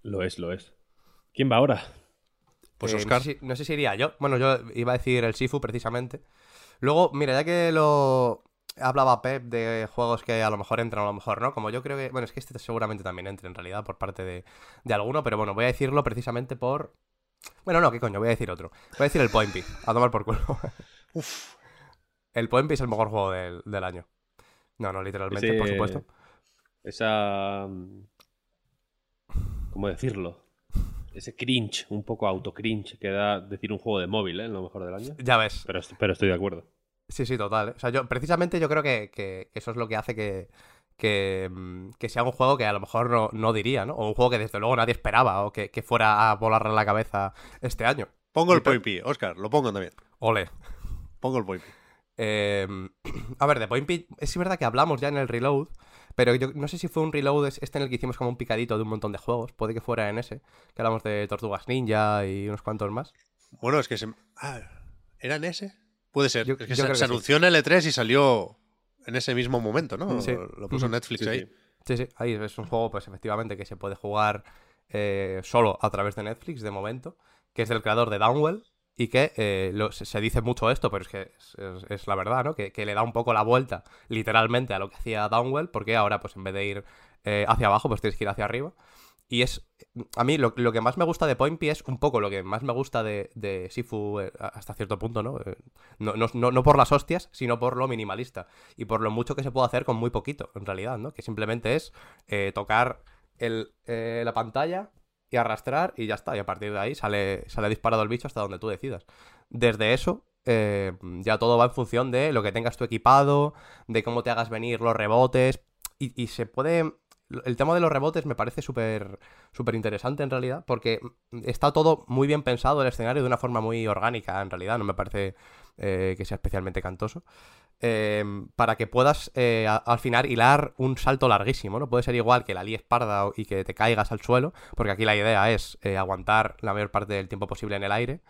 Speaker 3: Lo es, lo es. ¿Quién va ahora?
Speaker 1: Pues
Speaker 4: Eh,
Speaker 1: Oscar.
Speaker 4: No sé, si, no sé si iría yo. Bueno, yo iba a decir el Sifu precisamente. Luego, mira, ya que lo hablaba Pep de juegos que a lo mejor entran, a lo mejor no. Como yo creo que. Bueno, es que este seguramente también entre en realidad por parte de, de alguno, pero bueno, voy a decirlo precisamente por. Bueno, no, ¿qué coño? Voy a decir otro. Voy a decir el Point P. A tomar por culo.
Speaker 1: Uf,
Speaker 4: El Point P es el mejor juego del, del año. No, no, literalmente,
Speaker 3: Ese-
Speaker 4: por supuesto.
Speaker 3: Esa. mm, ¿Cómo decirlo? Ese cringe, un poco auto-cringe que da decir un juego de móvil, ¿eh? Lo mejor del año.
Speaker 4: Ya ves.
Speaker 3: Pero, pero estoy de acuerdo.
Speaker 4: Sí, sí, total. ¿eh? O sea, yo precisamente yo creo que, que eso es lo que hace que, que, mm, que sea un juego que a lo mejor no, no diría, ¿no? O un juego que desde luego nadie esperaba o que, que fuera a volarle la cabeza este año.
Speaker 1: pongo el Point P, Oscar, lo pongo también.
Speaker 4: Ole.
Speaker 1: Pongo el Point P.
Speaker 4: Eh, a ver, de Point P, es verdad que hablamos ya en el reload, pero yo no sé si fue un reload es- este en el que hicimos como un picadito de un montón de juegos, puede que fuera en ese, que hablamos de Tortugas Ninja y unos cuantos más.
Speaker 1: Bueno, es que se. Ah, ¿era en ese? Puede ser.
Speaker 4: Yo-
Speaker 1: es que se,
Speaker 4: sí.
Speaker 1: anunció en L3 y salió en ese mismo momento, ¿no?
Speaker 4: Sí.
Speaker 1: Lo, lo puso. Netflix
Speaker 3: Sí,
Speaker 1: ahí.
Speaker 3: sí.
Speaker 4: Sí, sí, ahí es un juego, pues efectivamente, que se puede jugar eh, solo a través de Netflix de momento, que es del creador de Downwell y que eh, lo- se, se dice mucho esto, pero es que es, es- es la verdad, ¿no? Que, que le da un poco la vuelta, literalmente, a lo que hacía Downwell, porque ahora, pues en vez de ir eh, hacia abajo, pues tienes que ir hacia arriba. Y es. A mí lo, lo que más me gusta de Point P es un poco lo que más me gusta de, de Sifu eh, hasta cierto punto, ¿no? Eh, no, no, no- no por las hostias, sino por lo minimalista. Y por lo mucho que se puede hacer con muy poquito, en realidad, ¿no? Que simplemente es eh, tocar el, la pantalla y arrastrar y ya está. Y a partir de ahí sale, sale disparado el bicho hasta donde tú decidas. Desde eso, ya todo va en función de lo que tengas tú equipado, de cómo te hagas venir los rebotes. Y se puede. El tema de los rebotes me parece súper súper interesante en realidad, porque está todo muy bien pensado el escenario de una forma muy orgánica en realidad, no me parece eh, que sea especialmente cantoso. Eh, para que puedas eh, al final hilar un salto larguísimo, ¿no? Puede ser igual que la líes parda y que te caigas al suelo, porque aquí la idea es aguantar la mayor parte del tiempo posible en el aire,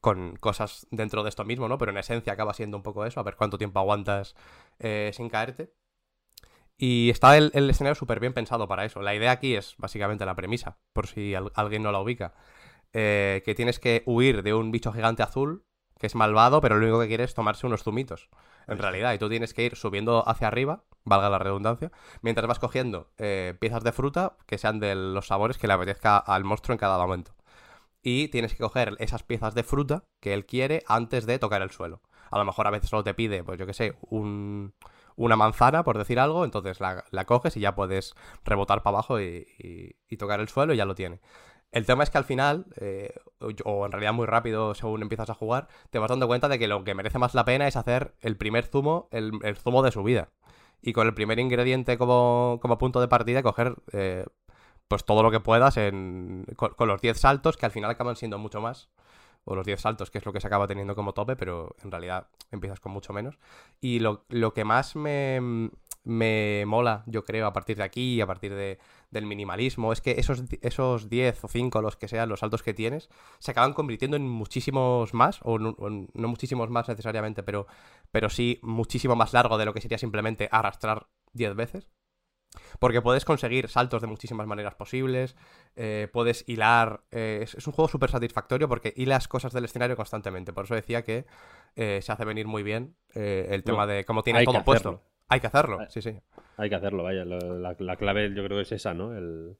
Speaker 4: con cosas dentro de esto mismo, ¿no? Pero en esencia acaba siendo un poco eso, a ver cuánto tiempo aguantas sin caerte. Y está el, el escenario súper bien pensado para eso. La idea aquí es básicamente la premisa, por si al- alguien no la ubica. eh, que tienes que huir de un bicho gigante azul que es malvado, pero lo único que quiere es tomarse unos zumitos, en realidad. Y tú tienes que ir subiendo hacia arriba, valga la redundancia, mientras vas cogiendo eh, piezas de fruta que sean de los sabores que le apetezca al monstruo en cada momento. Y tienes que coger esas piezas de fruta que él quiere antes de tocar el suelo. A lo mejor a veces solo te pide, pues yo qué sé, un, una manzana, por decir algo, entonces la, la coges y ya puedes rebotar para abajo y, y- tocar el suelo y ya lo tiene. El tema es que al final, eh, o, en realidad muy rápido según empiezas a jugar, te vas dando cuenta de que lo que merece más la pena es hacer el primer zumo, el, el zumo de su vida. Y con el primer ingrediente como, como punto de partida, coger eh, pues todo lo que puedas en, con, con los 10 saltos, que al final acaban siendo mucho más. O los 10 saltos, que es lo que se acaba teniendo como tope, pero en realidad empiezas con mucho menos. Y lo, lo que más me, me mola, yo creo, a partir de aquí a partir de, del minimalismo, es que esos, esos 10 o 5, los que sean, los saltos que tienes, se acaban convirtiendo en muchísimos más, o no, no muchísimos más necesariamente, pero, pero sí muchísimo más largo de lo que sería simplemente arrastrar 10 veces. Porque puedes conseguir saltos de muchísimas maneras posibles, eh, puedes hilar... eh, es, es un juego súper satisfactorio porque hilas cosas del escenario constantemente. Por eso decía que eh, se hace venir muy bien el tema de cómo tiene todo puesto.
Speaker 3: hacerlo.
Speaker 4: Hay que hacerlo,
Speaker 3: Hay-
Speaker 4: sí, sí.
Speaker 3: Hay que hacerlo, vaya. La, la- la clave yo creo que es esa, ¿no? El,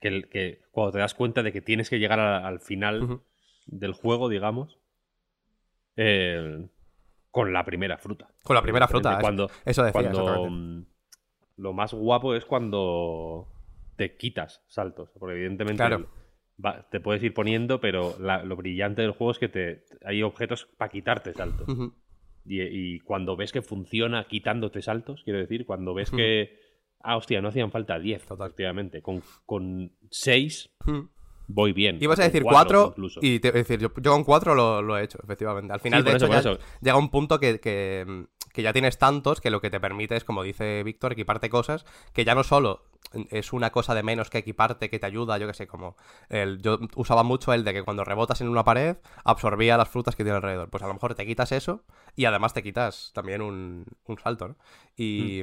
Speaker 3: que, el- que cuando te das cuenta de que tienes que llegar a- al final del juego, digamos, con la primera fruta.
Speaker 4: Con la primera fruta,
Speaker 3: Cuando,
Speaker 4: Eso decía,
Speaker 3: cuando lo más guapo es cuando te quitas saltos. Porque evidentemente
Speaker 4: Claro.
Speaker 3: el- va- te puedes ir poniendo, pero la- lo brillante del juego es que te, hay objetos para quitarte saltos. Y, y cuando ves que funciona quitándote saltos, quiero decir, cuando ves que. Ah, hostia, no hacían falta 10,
Speaker 4: Total.
Speaker 3: efectivamente. Con, con 6
Speaker 4: Ujú.
Speaker 3: voy bien.
Speaker 4: Ibas a decir
Speaker 3: cuatro
Speaker 4: 4
Speaker 3: incluso.
Speaker 4: y te, es decir, yo, yo con 4 lo, lo he hecho, efectivamente. Al final,
Speaker 3: Sí,
Speaker 4: de hecho,
Speaker 3: eso,
Speaker 4: ya llega un punto que, que, que ya tienes tantos que lo que te permite es, como dice Víctor, equiparte cosas que ya no solo es una cosa de menos que equiparte que te ayuda, yo que sé, como el, yo usaba mucho el de que cuando rebotas en una pared absorbía las frutas que tiene alrededor. Pues a lo mejor te quitas eso y además te quitas también un, un salto, ¿no? Y,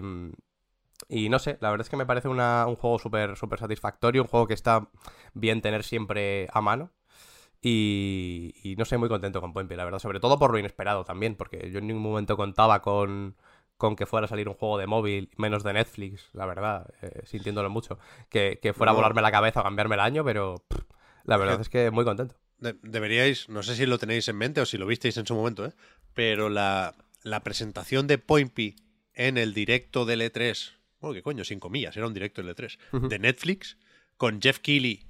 Speaker 4: y no sé, la verdad es que me parece un juego súper súper satisfactorio, un juego que está bien tener siempre a mano. Y, y no sé, muy contento con Point P, la verdad. Sobre todo por lo inesperado también, porque yo en ningún momento contaba con, con que fuera a salir un juego de móvil, menos de Netflix, la verdad, eh, sintiéndolo mucho. Que, que fuera a volarme la cabeza o cambiarme el año, pero pff, la verdad es que muy contento.
Speaker 1: De- deberíais, no sé si lo tenéis en mente o si lo visteis en su momento, ¿eh? pero la, la presentación de Point P en el directo del E3, bueno, qué coño, sin comillas, era un directo del E3, de Netflix, con Jeff Keighley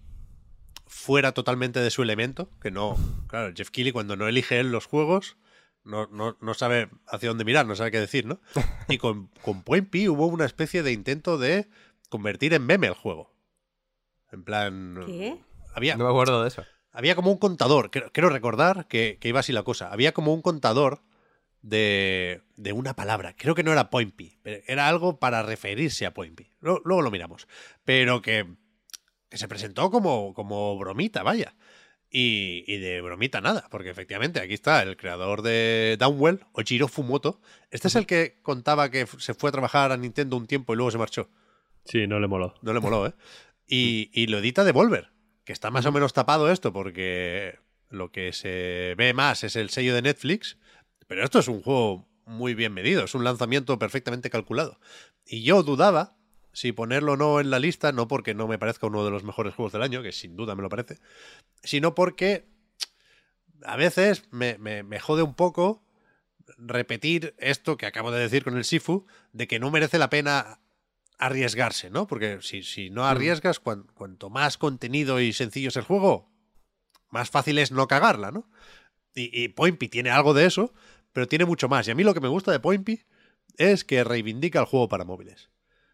Speaker 1: fuera totalmente de su elemento, que no, claro, Jeff Keighley cuando no elige él los juegos, no, no, no sabe hacia dónde mirar, no sabe qué decir, ¿no? Y con, con Point P hubo una especie de intento de convertir en meme el juego. En plan...
Speaker 2: ¿Qué?
Speaker 1: Había,
Speaker 4: No me acuerdo de eso.
Speaker 1: había como un contador, creo, creo recordar que, que iba así la cosa. Había como un contador de, de una palabra. Creo que no era Point P, pero era algo para referirse a Point P. Luego, luego lo miramos. Pero que, que se presentó como, como bromita, vaya. Y, y de bromita nada, porque efectivamente aquí está el creador de Downwell, Ojiro Fumoto. Este es el que contaba que se fue a trabajar a Nintendo un tiempo y luego se marchó.
Speaker 3: Sí, no le moló.
Speaker 1: No le moló, ¿eh? Y, y lo edita Devolver, que está más o menos tapado esto porque lo que se ve más es el sello de Netflix, pero esto es un juego muy bien medido, es un lanzamiento perfectamente calculado. Y yo dudaba si ponerlo o no en la lista, no porque no me parezca uno de los mejores juegos del año, que sin duda me lo parece, sino porque a veces me, me- me jode un poco repetir esto que acabo de decir con el Sifu, de que no merece la pena arriesgarse, ¿no? Porque si, si no arriesgas, cuan- cuanto más contenido y sencillo es el juego, más fácil es no cagarla, ¿no? Y, y tiene algo de eso, pero tiene mucho más. Y a mí lo que me gusta de Point P es que reivindica el juego para móviles.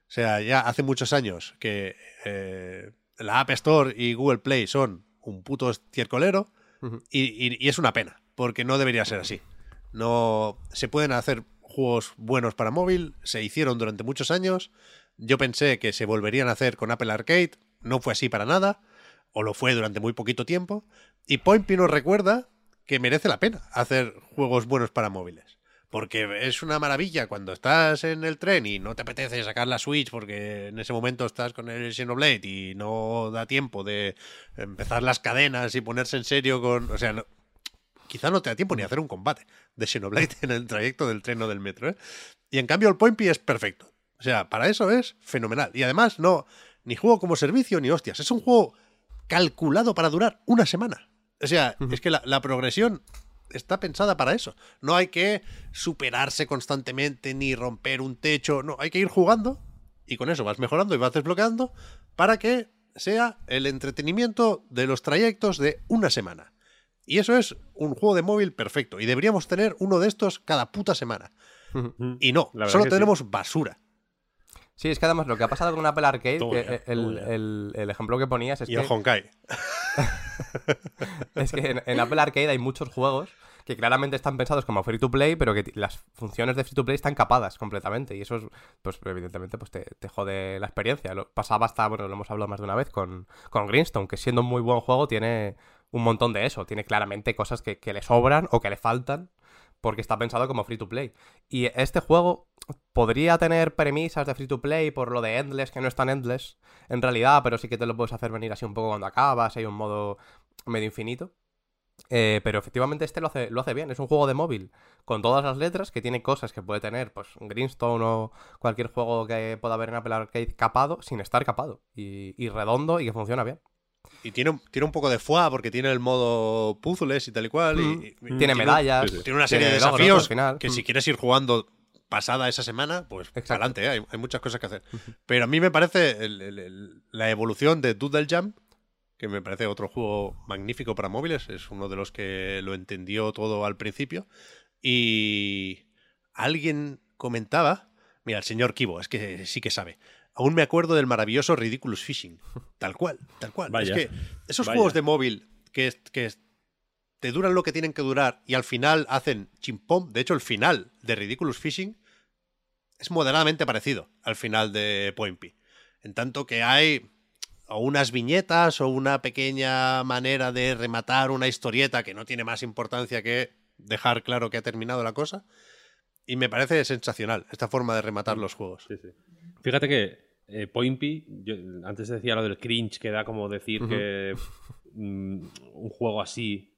Speaker 1: O sea, ya hace muchos años que eh, la App Store y Google Play son un puto estiercolero y, y- y es una pena, porque no debería ser así. No se pueden hacer juegos buenos para móvil, se hicieron durante muchos años. Yo pensé que se volverían a hacer con Apple Arcade, no fue así para nada, o lo fue durante muy poquito tiempo. Y Point P nos recuerda que merece la pena hacer juegos buenos para móviles. Porque es una maravilla cuando estás en el tren y no te apetece sacar la Switch porque en ese momento estás con el Xenoblade y no da tiempo de empezar las cadenas y ponerse en serio con... O sea, no- quizá no te da tiempo ni hacer un combate de Xenoblade en el trayecto del tren o del metro. ¿eh? Y en cambio el Point P es perfecto. O sea, para eso es fenomenal. Y además no, ni juego como servicio ni hostias. Es un juego calculado para durar una semana. O sea, es que la, la progresión está pensada para eso. No hay que superarse constantemente ni romper un techo. No, hay que ir jugando y con eso vas mejorando y vas desbloqueando para que sea el entretenimiento de los trayectos de una semana. Y eso es un juego de móvil perfecto. Y deberíamos tener uno de estos cada puta semana. Y no,
Speaker 3: La
Speaker 1: solo
Speaker 3: sí.
Speaker 1: tenemos basura.
Speaker 4: Sí, es que además lo que ha pasado con Apple Arcade, que
Speaker 3: ya,
Speaker 4: el, el- el ejemplo que ponías es
Speaker 1: Y
Speaker 4: que,
Speaker 1: el Honkai.
Speaker 4: es que en, en Apple Arcade hay muchos juegos que claramente están pensados como free to play, pero que las funciones de free to play están capadas completamente. Y eso, es, pues evidentemente, pues te, te jode la experiencia. Lo, pasaba hasta, bueno, lo hemos hablado más de una vez con, con Greenstone, que siendo un muy buen juego tiene un montón de eso. Tiene claramente cosas que, que le sobran o que le faltan porque está pensado como free to play. Y este juego podría tener premisas de free to play por lo de endless, que no es tan endless en realidad, pero sí que te lo puedes hacer venir así un poco cuando acabas, hay un modo medio infinito. Eh, pero efectivamente este lo hace, lo hace bien. Es un juego de móvil con todas las letras que tiene cosas que puede tener, pues Greenstone o cualquier juego que pueda haber en Apple Arcade capado sin estar capado. Y, y redondo y que funciona bien.
Speaker 1: Y tiene, un- tiene un poco de foie porque tiene el modo puzzles y tal y cual. y-
Speaker 4: Mm.
Speaker 1: y-
Speaker 4: Tiene
Speaker 1: tiene-
Speaker 4: medallas.
Speaker 1: Tiene una serie de
Speaker 4: tiene
Speaker 1: desafíos
Speaker 4: al final.
Speaker 1: que
Speaker 4: Mm.
Speaker 1: si quieres ir jugando pasada esa semana, pues adelante, ¿eh? hay, hay muchas cosas que hacer. Pero a mí me parece el- el- el- la evolución de Doodle Jump, que me parece otro juego magnífico para móviles, es uno de los que lo entendió todo al principio. Y alguien comentaba, Mira, el señor Kibo, es que sí que sabe. Aún me acuerdo del maravilloso Ridiculous Fishing. Tal cual, tal cual.
Speaker 3: Vaya,
Speaker 1: es que esos
Speaker 3: vaya.
Speaker 1: juegos de móvil que, que te duran lo que tienen que durar y al final hacen chimpón. De hecho, el final de Ridiculous Fishing es moderadamente parecido al final de Point P. En tanto que hay o unas viñetas o una pequeña manera de rematar una historieta que no tiene más importancia que dejar claro que ha terminado la cosa. Y me parece sensacional esta forma de rematar los juegos.
Speaker 3: Sí, sí. Fíjate que eh, Point P, yo antes decía lo del cringe, que da como decir que mm, un juego así,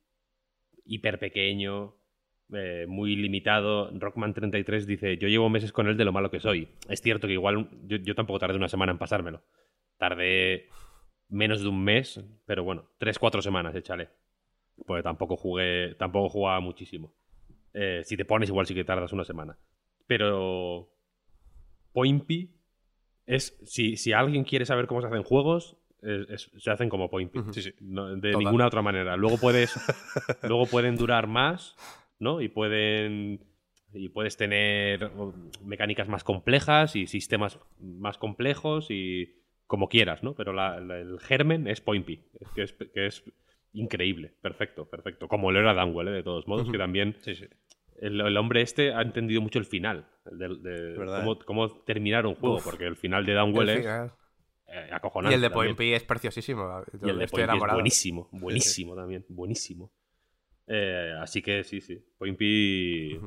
Speaker 3: hiper pequeño, eh, muy limitado. Rockman 33 dice: Yo llevo meses con él de lo malo que soy. Es cierto que igual yo, yo tampoco tardé una semana en pasármelo. Tardé menos de un mes, pero bueno, 3-4 semanas, échale. Porque tampoco jugué, tampoco jugaba muchísimo. Eh, si te pones, igual sí que tardas una semana. Pero Point P es. Si, si alguien quiere saber cómo se hacen juegos, es- se hacen como Point P.
Speaker 4: Ujú.
Speaker 1: Sí, sí.
Speaker 3: No, de
Speaker 4: Total.
Speaker 3: ninguna otra manera. Luego puedes. luego pueden durar más, ¿no? Y pueden. Y puedes tener mecánicas más complejas y sistemas más complejos y como quieras, ¿no? Pero la- la- el germen es Point que es, que es increíble, perfecto, perfecto. Como lo era Dunwell, ¿eh? de todos modos, que también
Speaker 1: Sí, sí.
Speaker 3: el, el hombre este ha entendido mucho el final, de, cómo,
Speaker 1: ¿eh?
Speaker 3: cómo terminar un juego,
Speaker 4: Uf.
Speaker 3: porque el final de Downwell
Speaker 4: El
Speaker 3: es
Speaker 4: final.
Speaker 3: Eh,
Speaker 4: Y el de
Speaker 3: también.
Speaker 4: Point P es preciosísimo.
Speaker 3: Y el de
Speaker 4: Estoy
Speaker 3: Point P es buenísimo, buenísimo también, buenísimo. Eh, así que sí, sí, Point P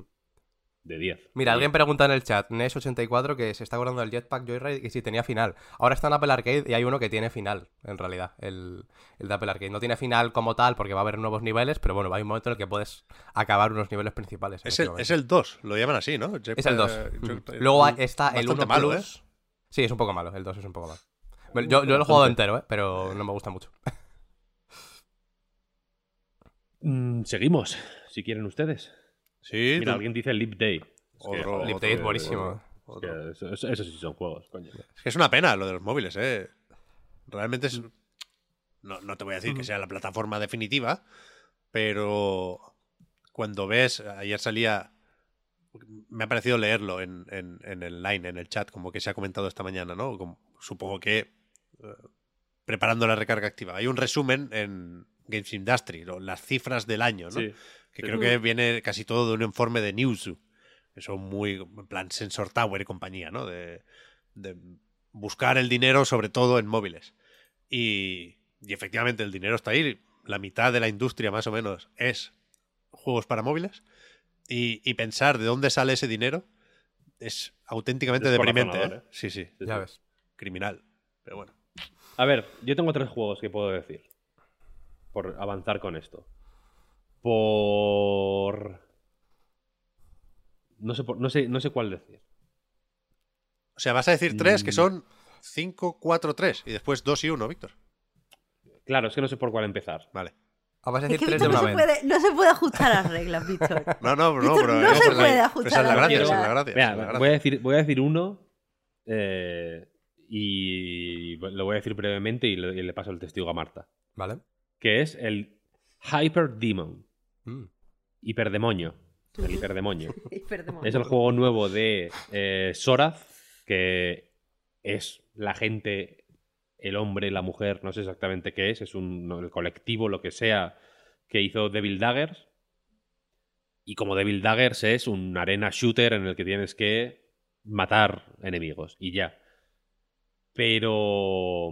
Speaker 3: de 10.
Speaker 4: Mira,
Speaker 3: de
Speaker 4: alguien
Speaker 3: 10.
Speaker 4: pregunta en el chat, NES84, que se está acordando del Jetpack Joyride y si tenía final. Ahora está en Apple Arcade y hay uno que tiene final, en realidad, el, el de Apple Arcade. No tiene final como tal porque va a haber nuevos niveles, pero bueno, hay un momento en el que puedes acabar unos niveles principales.
Speaker 1: Es el, es el 2, lo llaman así, ¿no?
Speaker 4: Es el 2.
Speaker 1: Eh,
Speaker 4: Luego está el
Speaker 1: bastante
Speaker 4: 1
Speaker 1: malo,
Speaker 4: Plus.
Speaker 1: ¿eh?
Speaker 4: Sí, es un poco malo, el 2 es un poco malo. Bueno, Yo, yo lo he jugado entero, ¿eh? pero no me gusta mucho.
Speaker 3: Mm, seguimos, si quieren ustedes.
Speaker 1: Sí,
Speaker 3: Mira,
Speaker 1: tú-
Speaker 3: alguien dice Leap Day. Es que,
Speaker 1: Otro-
Speaker 3: joder,
Speaker 4: Leap
Speaker 1: otro-
Speaker 4: Day es buenísimo.
Speaker 3: es que eso, sí son juegos, coño.
Speaker 1: Es que es una pena lo de los móviles, ¿eh? Realmente es... No, no te voy a decir que sea la plataforma definitiva, pero cuando ves, ayer salía, me ha parecido leerlo en, en- en el line, en el chat, como que se ha comentado esta mañana, ¿no? Como- supongo que preparando la recarga activa. Hay un resumen en Games Industry, las cifras del año, ¿no?
Speaker 3: Sí.
Speaker 1: que
Speaker 3: Sí.
Speaker 1: creo que viene casi todo de un informe de Newzoo, que son muy, en plan, Sensor Tower y compañía, ¿no? De, de buscar el dinero sobre todo en móviles. Y, y efectivamente el dinero está ahí, la mitad de la industria más o menos es juegos para móviles, y, y pensar de dónde sale ese dinero es auténticamente deprimente, ¿eh? Sí, sí,
Speaker 3: Sí,
Speaker 4: Ya
Speaker 3: sí.
Speaker 4: ves.
Speaker 1: criminal. Pero bueno.
Speaker 3: A ver, yo tengo tres juegos que puedo decir. Por avanzar con esto. Por. No sé, por- no sé, no sé cuál decir.
Speaker 1: O sea, vas a decir tres que
Speaker 3: Mm.
Speaker 1: son 5, 4, 3 y después 2 y 1, Víctor.
Speaker 3: Claro, es que no sé por cuál empezar.
Speaker 1: Vale.
Speaker 4: Ah, vas a
Speaker 2: Es
Speaker 4: decir
Speaker 2: que
Speaker 4: tres de
Speaker 2: Víctor no
Speaker 4: una
Speaker 2: se,
Speaker 4: vez.
Speaker 2: puede, no se puede ajustar a las reglas, Víctor.
Speaker 1: No, no, no,
Speaker 2: Víctor,
Speaker 1: pero
Speaker 2: no se puede
Speaker 1: esa
Speaker 2: ajustar
Speaker 1: es
Speaker 2: a
Speaker 1: la
Speaker 2: la
Speaker 1: gracia, esa es la gracia. Esa es la
Speaker 3: voy, a
Speaker 1: gracia.
Speaker 3: decir, voy a decir uno. eh, y lo voy a decir brevemente y le, y le paso el testigo a Marta.
Speaker 4: Vale.
Speaker 3: Que es el Hyper Demon.
Speaker 4: Mm.
Speaker 3: Hiperdemonio. El hiperdemonio.
Speaker 2: Perdemos.
Speaker 3: Es el juego nuevo de eh, Sorath, que es la gente, el hombre, la mujer, no sé exactamente qué es, es un, el colectivo, lo que sea, que hizo Devil Daggers. Y como Devil Daggers es un arena shooter en el que tienes que matar enemigos y ya. Pero...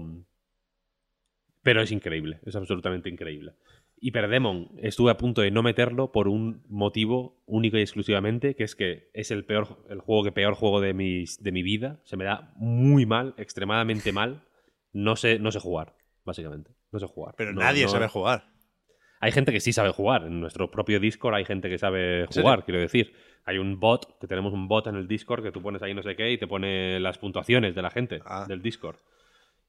Speaker 3: Pero es increíble, es absolutamente increíble. Hyperdemon estuve a punto de no meterlo por un motivo único y exclusivamente, que es que es el peor, el juego que peor juego de, mis, de mi vida. Se me da muy mal, extremadamente mal. No sé, no sé jugar, básicamente. No sé jugar.
Speaker 1: Pero
Speaker 3: No-
Speaker 1: nadie
Speaker 3: no-
Speaker 1: sabe jugar.
Speaker 3: Hay gente que sí sabe jugar. En nuestro propio Discord hay gente que sabe jugar, quiero decir. Hay un bot, que tenemos un bot en el Discord que tú pones ahí no sé qué y te pone las puntuaciones de la gente
Speaker 1: Ah.
Speaker 3: del Discord.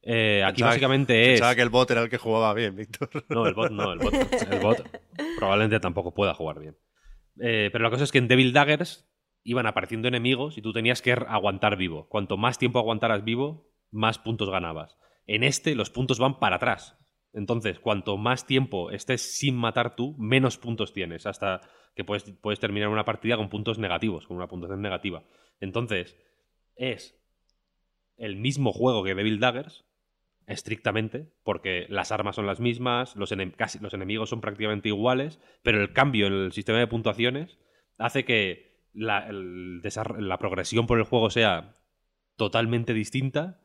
Speaker 3: Eh, aquí
Speaker 1: Pensaba-
Speaker 3: básicamente es...
Speaker 1: Pensaba que el bot era el que jugaba bien, Víctor.
Speaker 3: No, el bot no, el bot, el bot probablemente tampoco pueda jugar bien. Eh, pero la cosa es que en Devil Daggers iban apareciendo enemigos y tú tenías que aguantar vivo. Cuanto más tiempo aguantaras vivo, más puntos ganabas. En este los puntos van para atrás. Entonces, cuanto más tiempo estés sin matar tú, menos puntos tienes. Hasta que puedes, puedes terminar una partida con puntos negativos, con una puntuación negativa. Entonces, es el mismo juego que Devil Daggers, estrictamente, porque las armas son las mismas, los, casi, los enemigos son prácticamente iguales, pero el cambio en el sistema de puntuaciones hace que la progresión por el juego sea totalmente distinta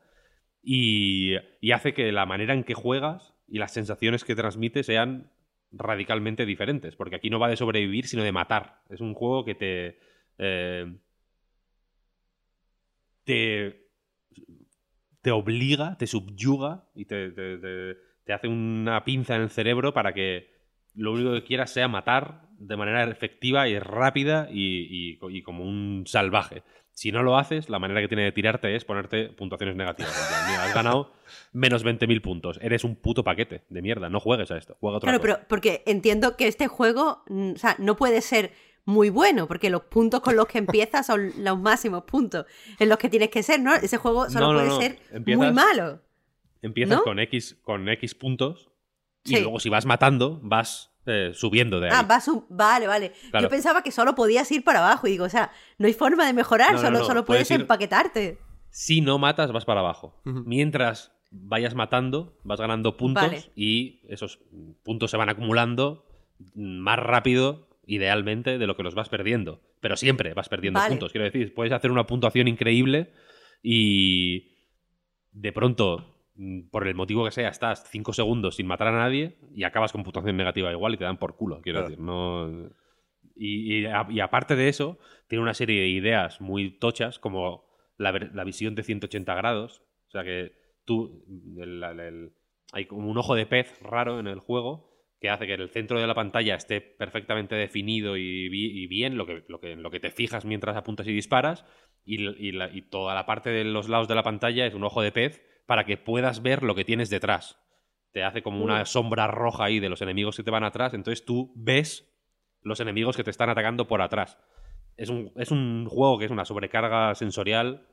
Speaker 3: y, y hace que la manera en que juegas y las sensaciones que transmite sean radicalmente diferentes, porque aquí no va de sobrevivir, sino de matar. Es un juego que te... eh, te te obliga, te subyuga y te, te- te- hace una pinza en el cerebro para que lo único que quieras sea matar de manera efectiva y rápida y, y como un salvaje. Si no lo haces, la manera que tiene de tirarte es ponerte puntuaciones negativas. Mira, has ganado menos 20.000 puntos. Eres un puto paquete de mierda. No juegues a esto. Juega otra
Speaker 2: Claro,
Speaker 3: cosa.
Speaker 2: pero porque entiendo que este juego, mm, o sea, no puede ser muy bueno, porque los puntos con los que empiezas son los máximos puntos en los que tienes que ser, ¿no? Ese juego solo
Speaker 3: No, no,
Speaker 2: puede
Speaker 3: no.
Speaker 2: ser
Speaker 3: Empiezas-
Speaker 2: muy malo.
Speaker 3: Empiezas con, X, con X puntos y
Speaker 2: Sí.
Speaker 3: luego si vas matando, vas eh, subiendo de ahí.
Speaker 2: Ah, vas un... Vale, vale.
Speaker 3: Claro.
Speaker 2: Yo pensaba que solo podías ir para abajo y digo, o sea, no hay forma de mejorar,
Speaker 3: No, no,
Speaker 2: solo,
Speaker 3: no,
Speaker 2: solo
Speaker 3: puedes
Speaker 2: puedes
Speaker 3: ir-
Speaker 2: empaquetarte.
Speaker 3: Si no matas, vas para abajo. Mientras vayas matando, vas ganando puntos
Speaker 2: Vale.
Speaker 3: y esos puntos se van acumulando más rápido, idealmente, de lo que los vas perdiendo. Pero siempre vas perdiendo
Speaker 2: Vale.
Speaker 3: puntos. Quiero decir, puedes hacer una puntuación increíble y de pronto, por el motivo que sea, estás 5 segundos sin matar a nadie y acabas con puntuación negativa igual y te dan por culo. Quiero
Speaker 1: Claro.
Speaker 3: decir, no. Y, y a- y aparte de eso, tiene una serie de ideas muy tochas, como la, la visión de 180 grados. O sea que tú. el- el- el- hay como un ojo de pez raro en el juego que hace que el centro de la pantalla esté perfectamente definido y, bi- y bien, lo que, lo, que, en lo que te fijas mientras apuntas y disparas, y la- y toda la parte de los lados de la pantalla es un ojo de pez para que puedas ver lo que tienes detrás. Te hace como una sombra roja ahí de los enemigos que te van atrás, entonces tú ves los enemigos que te están atacando por atrás. Es un, es un juego que es una sobrecarga sensorial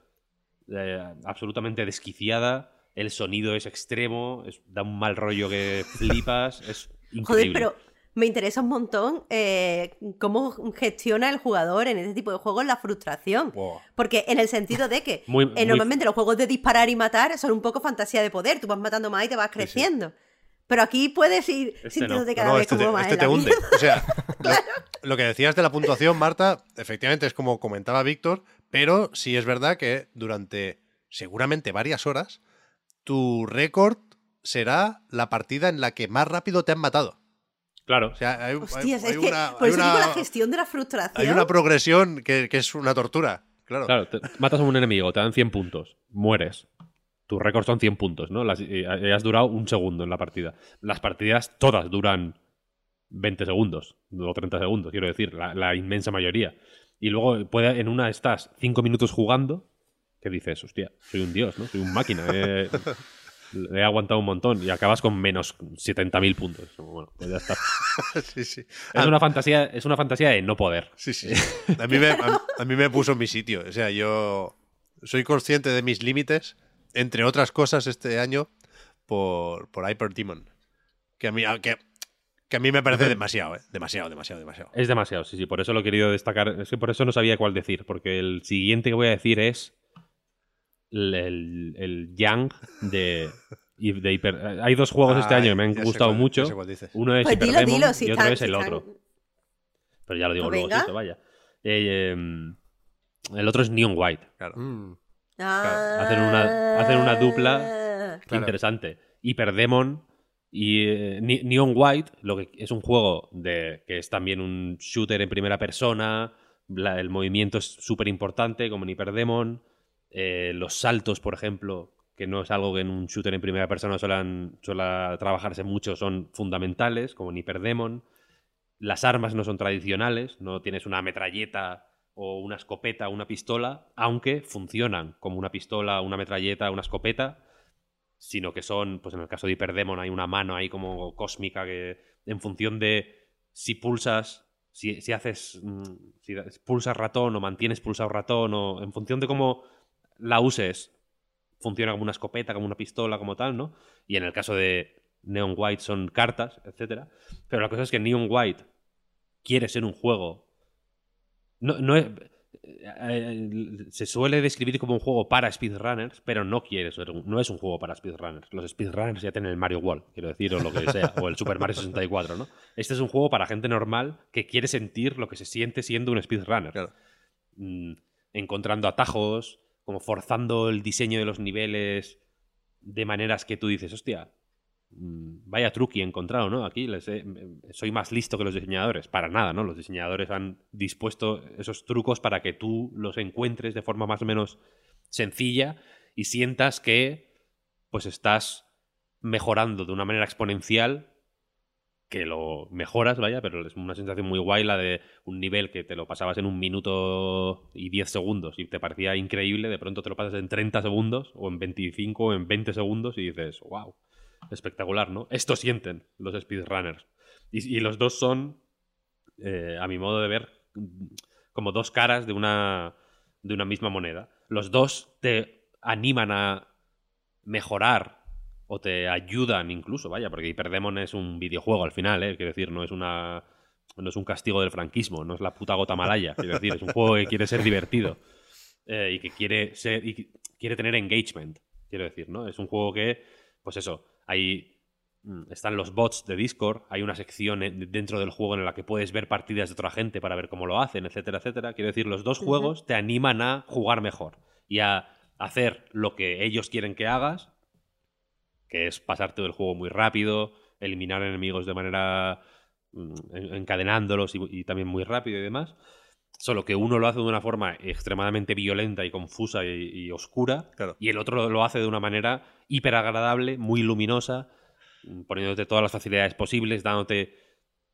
Speaker 3: eh, absolutamente desquiciada. El sonido es extremo, es- da un mal rollo que flipas. Es
Speaker 2: Joder,
Speaker 3: increíble.
Speaker 2: pero me interesa un montón eh, cómo gestiona el jugador en este tipo de juegos la frustración. Porque en el sentido de que
Speaker 3: Muy-
Speaker 2: eh,
Speaker 3: muy-
Speaker 2: normalmente los juegos de disparar y matar son un poco fantasía de poder. Tú vas matando más y te vas creciendo. Pero aquí puedes ir
Speaker 3: Este
Speaker 2: sintiéndote
Speaker 3: no.
Speaker 2: cada
Speaker 1: No,
Speaker 2: vez
Speaker 1: este
Speaker 2: como
Speaker 1: te,
Speaker 2: más
Speaker 1: este
Speaker 2: en
Speaker 1: te
Speaker 2: la
Speaker 1: hunde.
Speaker 2: mierda.
Speaker 1: O sea, lo, lo que decías de la puntuación, Marta, efectivamente es como comentaba Víctor, pero sí es verdad que durante seguramente varias horas, tu récord será la partida en la que más rápido te han matado.
Speaker 3: Claro.
Speaker 1: O sea, hay,
Speaker 2: Hostias,
Speaker 1: hay-
Speaker 2: es
Speaker 1: hay
Speaker 2: que
Speaker 1: una,
Speaker 2: por
Speaker 1: hay
Speaker 2: eso digo
Speaker 1: una-
Speaker 2: la gestión de la frustración.
Speaker 1: hay una progresión que, que es una tortura. Claro.
Speaker 3: Claro, te- matas a un enemigo, te dan 100 puntos, mueres. Tu récord son 100 puntos, ¿no? Las- y y has durado un segundo en la partida. Las partidas todas duran 20 segundos o 30 segundos, quiero decir, la, la inmensa mayoría. Y luego puede, en una estás 5 minutos jugando, que dices, hostia, soy un dios, ¿no? Soy un máquina. He, he aguantado un montón y acabas con menos 70.000 puntos. Bueno, pues ya está.
Speaker 1: sí, sí.
Speaker 3: Es una fantasía, es una fantasía de no poder.
Speaker 1: Sí, sí. sí. A mí, me, a, a mí me puso en mi sitio. O sea, yo soy consciente de mis límites, entre otras cosas, este año, por, por Hyper Demon. Que a mí, que, que a mí me parece demasiado, ¿eh? Demasiado, demasiado, demasiado.
Speaker 3: Es demasiado, sí, sí, por eso lo he querido destacar. Es que por eso no sabía cuál decir, porque el siguiente que voy a decir es el, el, Yang de, de Hyper. Hay dos juegos este
Speaker 1: Ay,
Speaker 3: año que me han gustado
Speaker 1: cuál-
Speaker 3: mucho. Uno es
Speaker 2: Pues
Speaker 3: Hyper
Speaker 2: dilo,
Speaker 3: Demon
Speaker 2: dilo, si
Speaker 3: y otro es el
Speaker 2: si
Speaker 3: otro. Pero ya lo digo
Speaker 2: Pues
Speaker 3: luego, vaya. Eh, em, el otro es Neon White.
Speaker 1: Claro.
Speaker 4: Mm,
Speaker 2: Ah.
Speaker 3: hacen una- hacen una dupla.
Speaker 4: Claro.
Speaker 3: Interesante. Hyper Demon y eh, Ne- Neon White, lo que es un juego de que es también un shooter en primera persona. la- el movimiento es súper importante, como en Hyper Demon. Eh, los saltos, por ejemplo, que no es algo que en un shooter en primera persona suela trabajarse mucho, son fundamentales, como en Hyper Demon. Las armas no son tradicionales, no tienes una metralleta o una escopeta o una pistola, aunque funcionan como una pistola, una metralleta, una escopeta, sino que son, pues en el caso de Hyperdemon hay una mano ahí como cósmica que en función de si pulsas, si, si haces, mm, si pulsas ratón o mantienes pulsado ratón o en función de cómo la uses, funciona como una escopeta, como una pistola, como tal, ¿no? Y en el caso de Neon White son cartas, etcétera. Pero la cosa es que Neon White quiere ser un juego. No, no es- eh, se suele describir como un juego para speedrunners, pero no quiere ser un- no es un juego para speedrunners. Los speedrunners ya tienen el Mario World, quiero decir, o lo que sea, o el Super Mario 64, ¿no? Este es un juego para gente normal que quiere sentir lo que se siente siendo un speedrunner.
Speaker 1: Claro.
Speaker 3: Mm, encontrando atajos, como forzando el diseño de los niveles de maneras que tú dices, hostia, mm, vaya truqui he encontrado, ¿no? Aquí soy más listo que los diseñadores. Para nada, ¿no? Los diseñadores han dispuesto esos trucos para que tú los encuentres de forma más o menos sencilla y sientas que pues estás mejorando de una manera exponencial que lo mejoras, vaya, pero es una sensación muy guay la de un nivel que te lo pasabas en un minuto y 10 segundos y te parecía increíble, de pronto te lo pasas en 30 segundos o en 25 o en 20 segundos y dices, wow, espectacular, ¿no? Esto sienten los speedrunners. Y, y los dos son, eh, a mi modo de ver, como dos caras de una, de una misma moneda. Los dos te animan a mejorar o te ayudan incluso, vaya, porque Hyperdemon es un videojuego al final, ¿eh? Quiero decir, no es una no es un castigo del franquismo, no es la puta gota malaya, quiero decir, es un juego que quiere ser divertido eh, y que quiere ser y que quiere tener engagement, quiero decir, ¿no? Es un juego que, pues eso, hay mm, están los bots de Discord, hay una sección en- dentro del juego en la que puedes ver partidas de otra gente para ver cómo lo hacen, etcétera, etcétera. Quiero decir, los dos juegos te animan a jugar mejor y a hacer lo que ellos quieren que hagas, que es pasarte del juego muy rápido, eliminar enemigos de manera mm, en- encadenándolos y, y también muy rápido y demás. Solo que uno lo hace de una forma extremadamente violenta y confusa y, y oscura,
Speaker 1: Claro.
Speaker 3: y el otro lo hace de una manera hiper agradable, muy luminosa, mm, poniéndote todas las facilidades posibles, dándote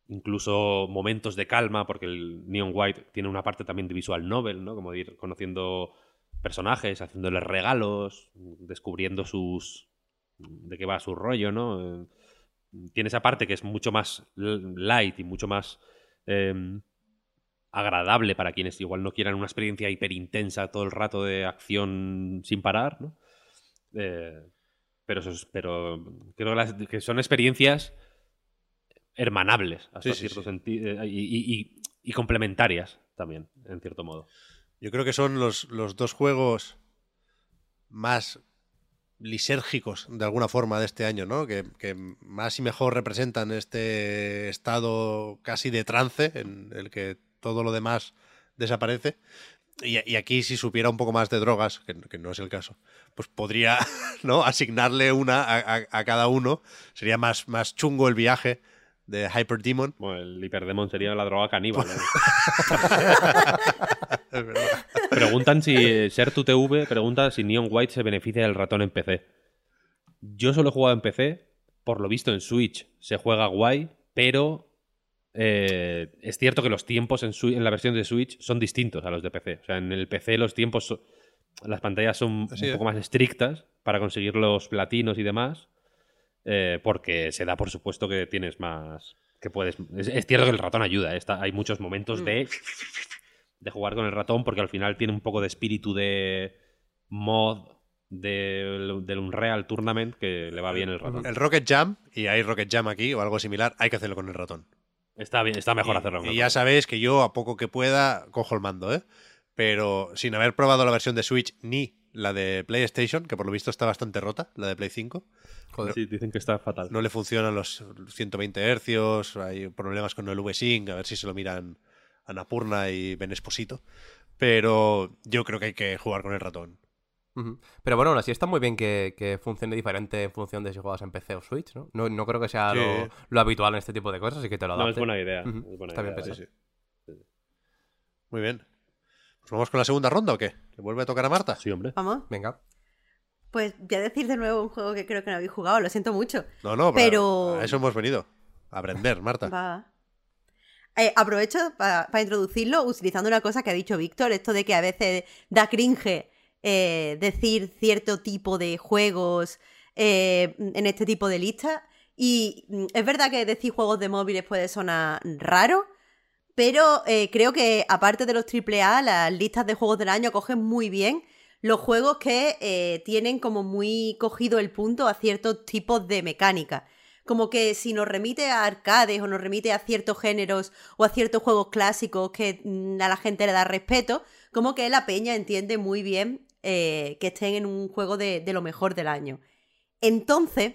Speaker 3: incluso momentos de calma, porque el Neon White tiene una parte también de visual novel, ¿no? Como de ir conociendo personajes, haciéndoles regalos, descubriendo sus de qué va su rollo, ¿no? Eh, Tiene esa parte que es mucho más light y mucho más eh, agradable para quienes igual no quieran una experiencia hiper intensa todo el rato de acción sin parar, ¿no? Eh, pero, eso es- pero creo que, las- que son experiencias hermanables hasta
Speaker 1: Sí,
Speaker 3: cierto
Speaker 1: sí.
Speaker 3: sentido y, y- y- y complementarias también, en cierto modo.
Speaker 1: Yo creo que son los, los dos juegos más lisérgicos de alguna forma de este año, ¿no? Que, que más y mejor representan este estado casi de trance en el que todo lo demás desaparece. Y, aquí, si supiera un poco más de drogas, que, que no es el caso, pues podría ¿no? asignarle una a, a- a cada uno. Sería más, más chungo el viaje de Hyper Demon.
Speaker 3: Bueno, el hiperdemon sería la droga caníbal. ¿no?
Speaker 1: Es verdad.
Speaker 3: Preguntan si Ser2TV pregunta si Neon White se beneficia del ratón en PC. Yo solo he jugado en PC, por lo visto en Switch se juega guay, pero eh, es cierto que los tiempos en, la versión de Switch son distintos a los de PC. O sea, en el PC los tiempos, las pantallas son
Speaker 1: Así
Speaker 3: un
Speaker 1: es.
Speaker 3: poco más estrictas para conseguir los platinos y demás, eh, porque se da por supuesto que tienes más... que puedes... Es, es cierto que el ratón ayuda, ¿eh? Está- hay muchos momentos
Speaker 2: Mm.
Speaker 3: de de jugar con el ratón porque al final tiene un poco de espíritu de mod del, del Unreal Tournament que le va bien el ratón.
Speaker 1: El Rocket Jam, y hay Rocket Jam aquí o algo similar, hay que hacerlo con el ratón.
Speaker 3: Está bien, está mejor
Speaker 1: y,
Speaker 3: hacerlo. con
Speaker 1: y
Speaker 3: el
Speaker 1: ya
Speaker 3: ratón.
Speaker 1: sabéis que yo, a poco que pueda, cojo el mando, ¿eh? Pero sin haber probado la versión de Switch ni la de PlayStation, que por lo visto está bastante rota, la de Play 5.
Speaker 4: Joder.
Speaker 3: Sí, dicen que está fatal.
Speaker 1: No le funcionan los 120 hercios, hay problemas con el V-Sync, a ver si se lo miran Anapurna y Ben Esposito. Pero yo creo que hay que jugar con el ratón.
Speaker 4: Pero bueno, aún así está muy bien que, que funcione diferente en función de si juegas en PC o Switch, ¿no? No, no creo que sea
Speaker 1: Sí.
Speaker 4: lo, lo habitual en este tipo de cosas y que te lo
Speaker 3: No,
Speaker 4: adapte.
Speaker 3: es buena idea.
Speaker 4: Ujú.
Speaker 3: es buena
Speaker 4: Está bien pensado.
Speaker 1: Muy bien. ¿Pues vamos con la segunda ronda o qué? ¿Le vuelve a tocar a Marta?
Speaker 3: Sí, hombre.
Speaker 2: Vamos.
Speaker 4: Venga.
Speaker 2: Pues voy a decir de nuevo un juego que creo que no habéis jugado, lo siento mucho.
Speaker 1: No, no,
Speaker 2: Pero-
Speaker 1: a eso hemos venido. A aprender, Marta.
Speaker 2: Va. Eh, aprovecho para introducirlo utilizando una cosa que ha dicho Víctor, esto de que a veces da cringe eh, decir cierto tipo de juegos eh, en este tipo de listas. Y mm, es verdad que decir juegos de móviles puede sonar raro, pero eh, creo que aparte de los AAA, las listas de juegos del año cogen muy bien los juegos que eh, tienen como muy cogido el punto a ciertos tipos de mecánica. Como que si nos remite a arcades o nos remite a ciertos géneros o a ciertos juegos clásicos que mm, a la gente le da respeto, como que la peña entiende muy bien eh, que estén en un juego de, lo mejor del año. Entonces,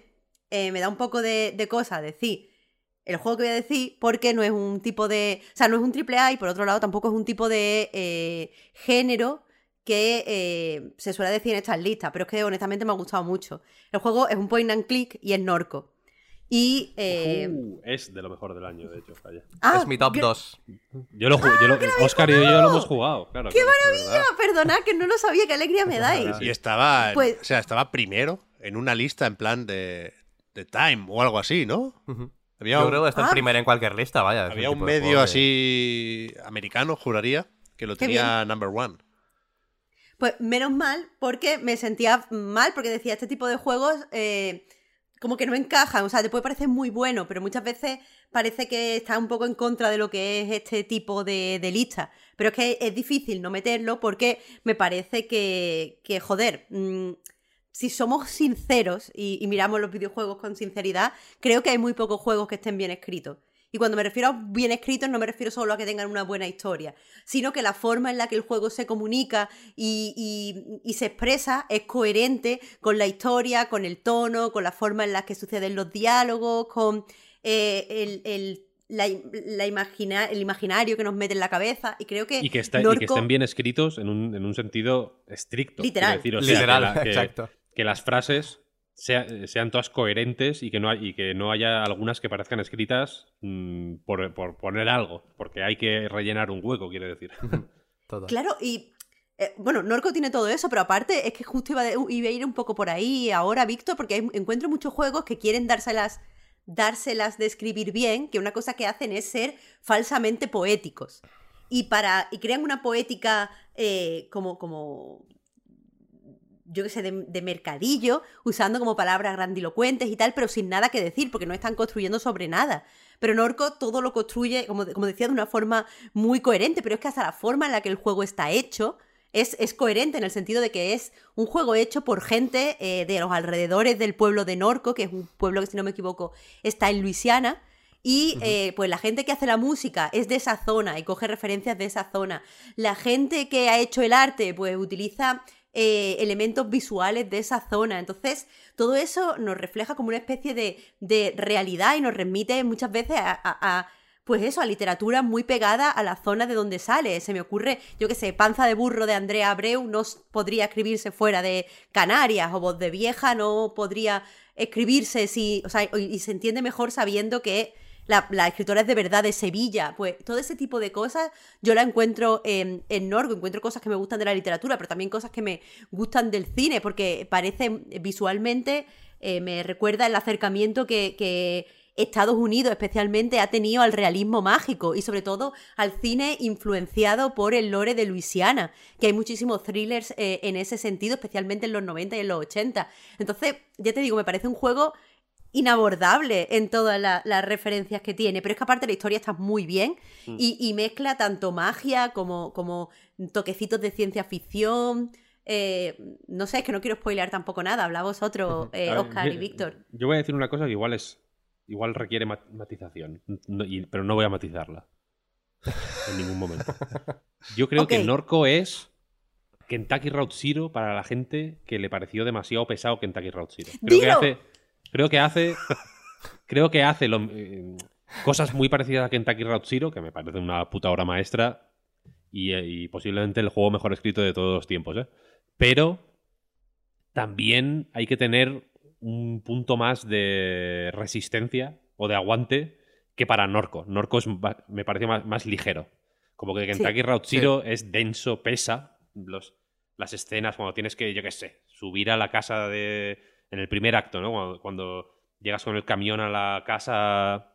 Speaker 2: me da un poco de, de cosa decir el juego que voy a decir porque no es un tipo de... O sea, no es un triple A y por otro lado tampoco es un tipo de eh, género que eh, se suele decir en estas listas, pero es que honestamente me ha gustado mucho. El juego es un point and click y es Norco. Y... eh,
Speaker 3: Uh, es de lo mejor del año, de hecho.
Speaker 2: ah,
Speaker 4: es mi top
Speaker 2: gr-
Speaker 4: 2.
Speaker 3: Yo lo, yo lo- Oscar y yo lo hemos jugado, claro.
Speaker 2: ¡Qué. Ah, perdonad que no lo sabía, qué alegría me dais.
Speaker 1: Y estaba,
Speaker 2: Pues-
Speaker 1: o sea, estaba primero en una lista en plan de, de Time o algo así, ¿no?
Speaker 4: Ujú.
Speaker 1: Había
Speaker 4: Yo
Speaker 1: un,
Speaker 4: creo que está
Speaker 2: Ah.
Speaker 4: primero en cualquier lista, vaya. es
Speaker 1: había un
Speaker 4: tipo de
Speaker 1: medio así americano, juraría, que lo
Speaker 2: Qué
Speaker 1: tenía number one.
Speaker 2: Pues menos mal, porque me sentía mal, porque decía, este tipo de juegos eh, como que no encajan. O sea, te puede parecer muy bueno, pero muchas veces parece que está un poco en contra de lo que es este tipo de, de lista. Pero es que es difícil no meterlo porque me parece que, que joder, mm, si somos sinceros y, y miramos los videojuegos con sinceridad, creo que hay muy pocos juegos que estén bien escritos. Y cuando me refiero a bien escritos, no me refiero solo a que tengan una buena historia, sino que la forma en la que el juego se comunica y, y- y se expresa es coherente con la historia, con el tono, con la forma en la que suceden los diálogos, con eh, el, el- la, la imagina- el imaginario que nos mete en la cabeza. Y creo que,
Speaker 3: Y que, está- y que estén bien escritos en un, en un sentido estricto.
Speaker 2: Literal.
Speaker 3: decir, o sea,
Speaker 4: Literal,
Speaker 3: que la- que-
Speaker 4: exacto.
Speaker 3: Que las frases sea- sean todas coherentes y que no, hay- y que no haya algunas que parezcan escritas mm, por, por poner algo, porque hay que rellenar un hueco, quiere decir.
Speaker 4: Todo.
Speaker 2: Claro, y eh, bueno, Norco tiene todo eso, pero aparte es que justo iba, de- iba a ir un poco por ahí ahora, Víctor, porque hay- encuentro muchos juegos que quieren dárselas, dárselas de escribir bien, que una cosa que hacen es ser falsamente poéticos. Y para. y crean una poética eh, como. como yo qué sé, de, de mercadillo, usando como palabras grandilocuentes y tal, pero sin nada que decir, porque no están construyendo sobre nada. Pero Norco todo lo construye, como, como decía, de una forma muy coherente, pero es que hasta la forma en la que el juego está hecho es, es coherente en el sentido de que es un juego hecho por gente eh, de los alrededores del pueblo de Norco, que es un pueblo que, si no me equivoco, está en Luisiana. Y eh, pues la gente que hace la música es de esa zona y coge referencias de esa zona. La gente que ha hecho el arte, pues utiliza eh, elementos visuales de esa zona. Entonces, todo eso nos refleja como una especie de, de realidad y nos remite muchas veces a, a- pues eso, a literatura muy pegada a la zona de donde sale. Se me ocurre, yo qué sé, Panza de burro de Andrea Abreu no podría escribirse fuera de Canarias, o Voz de vieja no podría escribirse si, o sea, y se entiende mejor sabiendo que la, la escritora es de verdad de Sevilla, pues todo ese tipo de cosas yo la encuentro en, en Norgo, encuentro cosas que me gustan de la literatura, pero también cosas que me gustan del cine, porque parece visualmente, eh, me recuerda el acercamiento que, que Estados Unidos especialmente ha tenido al realismo mágico y sobre todo al cine influenciado por el lore de Luisiana, que hay muchísimos thrillers eh, en ese sentido, especialmente en los 90 y en los 80. Entonces, ya te digo, me parece un juego inabordable en todas la- las referencias que tiene, pero es que aparte la historia está muy bien y, y mezcla tanto magia como, como toquecitos de ciencia ficción. eh, no sé, es que no quiero spoilear tampoco nada, habla vosotros, eh,
Speaker 3: ver,
Speaker 2: Oscar y Víctor.
Speaker 3: Yo voy a decir una cosa que igual es. Igual requiere mat- matización. no- y- pero no voy a matizarla. En ningún momento. Yo creo que
Speaker 2: Ok.
Speaker 3: Norco es Kentucky Route Zero para la gente que le pareció demasiado pesado Kentucky Route Zero. Creo que hace. Creo que hace. creo que hace lo- eh, cosas muy parecidas a Kentucky Route Zero, que me parece una puta obra maestra. Y, eh, y posiblemente el juego mejor escrito de todos los tiempos, ¿eh? Pero también hay que tener un punto más de resistencia o de aguante que para Norco. Norco es, me parece más, más ligero. Como que Kentucky Route
Speaker 4: Sí.
Speaker 3: Zero es denso, pesa. Los, las escenas, cuando tienes que, yo qué sé, subir a la casa de. En el primer acto, ¿no? Cuando, cuando llegas con el camión a la casa.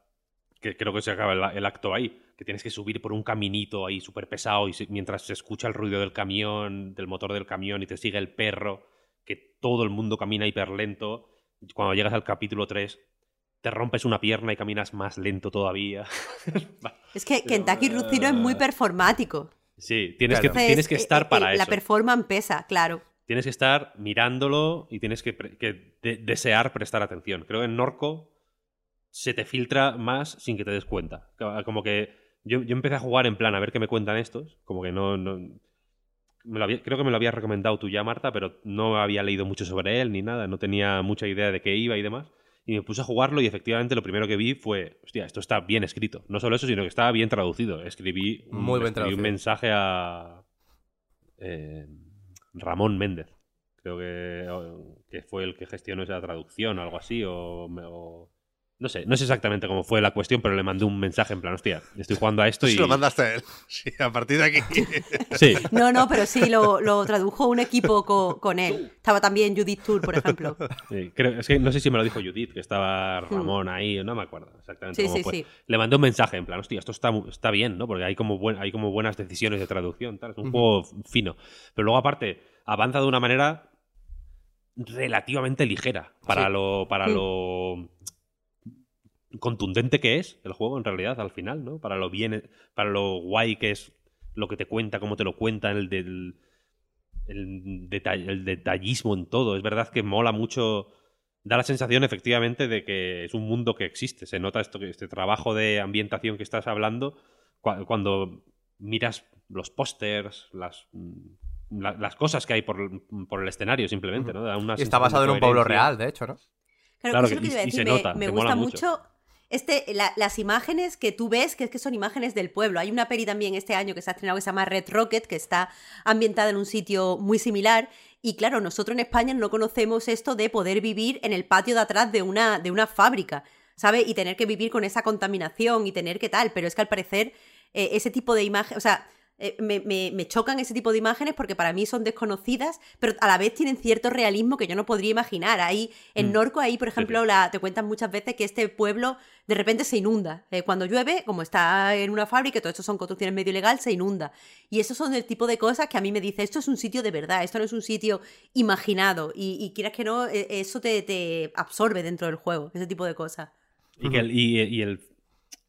Speaker 3: Que creo que se acaba el, el acto ahí. Que tienes que subir por un caminito ahí súper pesado y se- mientras se escucha el ruido del camión, del motor del camión y te sigue el perro, que todo el mundo camina hiper lento. Cuando llegas al capítulo 3, te rompes una pierna y caminas más lento todavía.
Speaker 2: Es que Kentucky Zero es muy performático.
Speaker 3: sí, tienes,
Speaker 4: Claro.
Speaker 3: que, tienes que estar
Speaker 2: eh, eh,
Speaker 3: para
Speaker 2: La
Speaker 3: eso.
Speaker 2: performance pesa, claro.
Speaker 3: Tienes que estar mirándolo y tienes que, pre- que de- desear prestar atención. Creo que en Norco se te filtra más sin que te des cuenta. Como que yo, yo empecé a jugar en plan a ver qué me cuentan estos. Como que no, no- me lo había- creo que me lo habías recomendado tú ya, Marta, pero no había leído mucho sobre él ni nada, no tenía mucha idea de qué iba y demás. Y me puse a jugarlo y efectivamente lo primero que vi fue, hostia, esto está bien escrito. No solo eso, sino que estaba bien traducido. Escribí un,
Speaker 4: Muy bien
Speaker 3: escribí un
Speaker 4: traducido.
Speaker 3: mensaje a eh, Ramón Méndez. Creo que, que fue el que gestionó esa traducción o algo así. O, o- no sé, no sé exactamente cómo fue la cuestión, pero le mandé un mensaje en plan, hostia, estoy jugando a esto y...
Speaker 1: Se lo mandaste a él. Sí, a partir de aquí.
Speaker 3: Sí,
Speaker 2: No, no, pero sí, lo, lo tradujo un equipo co- con él. Estaba también Judith Tour, por ejemplo.
Speaker 3: Sí, creo- es que no sé si me lo dijo Judith, que estaba Ramón ahí, no me acuerdo exactamente
Speaker 2: Sí,
Speaker 3: cómo
Speaker 2: sí,
Speaker 3: fue.
Speaker 2: sí.
Speaker 3: Le mandé un mensaje en plan, hostia, esto está, está bien, ¿no? Porque hay como, buen- hay como buenas decisiones de traducción, tal. Es un juego fino. Pero luego, aparte, avanza de una manera relativamente ligera para
Speaker 4: Sí.
Speaker 3: lo. para
Speaker 2: Mm.
Speaker 3: lo contundente que es el juego en realidad al final, ¿no? Para lo bien, para lo guay que es lo que te cuenta, cómo te lo cuenta, el del el, detall- el detallismo en todo. Es verdad que mola mucho. Da la sensación, efectivamente, de que es un mundo que existe. Se nota esto, que este trabajo de ambientación que estás hablando cua- cuando miras los pósters, las, mm, la- las cosas que hay por, por el escenario, simplemente, ¿no? Da una
Speaker 4: Y está basado en un pueblo real, de hecho, ¿no?
Speaker 2: Claro,
Speaker 3: Claro
Speaker 2: eso es
Speaker 3: que-
Speaker 2: lo que
Speaker 3: y-
Speaker 2: iba a
Speaker 3: y
Speaker 2: decir.
Speaker 3: se
Speaker 2: me,
Speaker 3: nota,
Speaker 2: me
Speaker 3: te
Speaker 2: gusta
Speaker 3: mucho.
Speaker 2: Este, la- las imágenes que tú ves, que es que son imágenes del pueblo. Hay una peli también este año que se ha estrenado que se llama Red Rocket, que está ambientada en un sitio muy similar. Y claro, nosotros en España no conocemos esto de poder vivir en el patio de atrás de una, de una fábrica, ¿sabes? Y tener que vivir con esa contaminación y tener que tal. Pero es que al parecer eh, ese tipo de imágenes, o sea, eh, me, me- me chocan ese tipo de imágenes porque para mí son desconocidas, pero a la vez tienen cierto realismo que yo no podría imaginar. Ahí, en
Speaker 3: Mm.
Speaker 2: Norco, ahí, por ejemplo,
Speaker 3: sí.
Speaker 2: la- te cuentan muchas veces que este pueblo de repente se inunda. Eh, cuando llueve, como está en una fábrica, y todo esto son construcciones medio ilegal, se inunda. Y esos son el tipo de cosas que a mí me dice, esto es un sitio de verdad, esto no es un sitio imaginado. Y, y quieras que no, eh, eso te, te absorbe dentro del juego, ese tipo de cosas.
Speaker 3: Y que el, y, y el-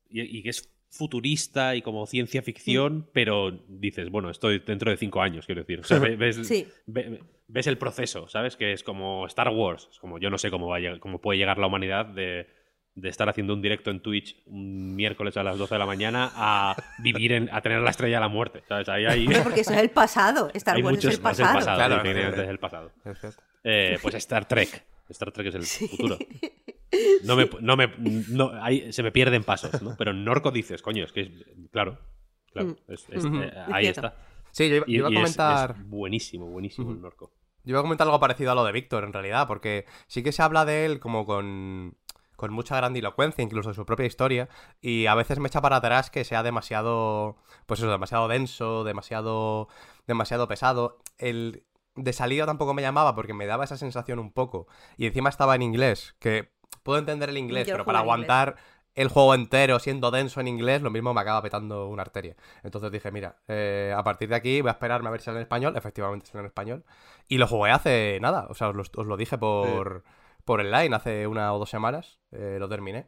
Speaker 3: y- y que es futurista y como ciencia ficción, pero dices, bueno, estoy dentro de cinco años, quiero decir. O sea, ve- ves,
Speaker 2: Sí.
Speaker 3: ve- ves el proceso, ¿sabes? Que es como Star Wars. Es como yo no sé cómo, va a lleg- cómo puede llegar la humanidad de, de estar haciendo un directo en Twitch un miércoles a las 12 de la mañana a vivir en, a tener la estrella de la muerte. ¿Sabes? Ahí hay,
Speaker 2: Porque eso es el pasado. Star
Speaker 3: hay
Speaker 2: Wars
Speaker 3: muchos
Speaker 2: es el pasado.
Speaker 3: pasado.
Speaker 4: Claro,
Speaker 3: es el pasado.
Speaker 4: Es.
Speaker 3: Eh, pues Star Trek. Star Trek es el futuro. No me, no me, no, ahí se me pierden pasos, ¿no? Pero en Norco dices, coño, es que es. Claro, claro. es- es- eh, ahí está.
Speaker 4: Sí, yo, iba-
Speaker 3: Y,
Speaker 4: yo iba a comentar...
Speaker 3: es, buenísimo, buenísimo el. Norco.
Speaker 4: Yo iba a comentar algo parecido a lo de Víctor, en realidad, porque sí que se habla de él como con, con mucha grandilocuencia, incluso de su propia historia, y a veces me echa para atrás que sea demasiado, pues eso, demasiado denso, demasiado, demasiado pesado. El de salida tampoco me llamaba porque me daba esa sensación un poco, y encima estaba en inglés, que puedo entender el inglés,
Speaker 2: Yo
Speaker 4: pero para aguantar el juego entero siendo denso en inglés, lo mismo me acaba petando una arteria. Entonces dije, mira, eh, a partir de aquí voy a esperarme a ver si sale en español. Efectivamente sale en español. Y lo jugué hace nada, o sea, os lo, os lo dije por, por el line hace una o dos semanas, eh, lo terminé.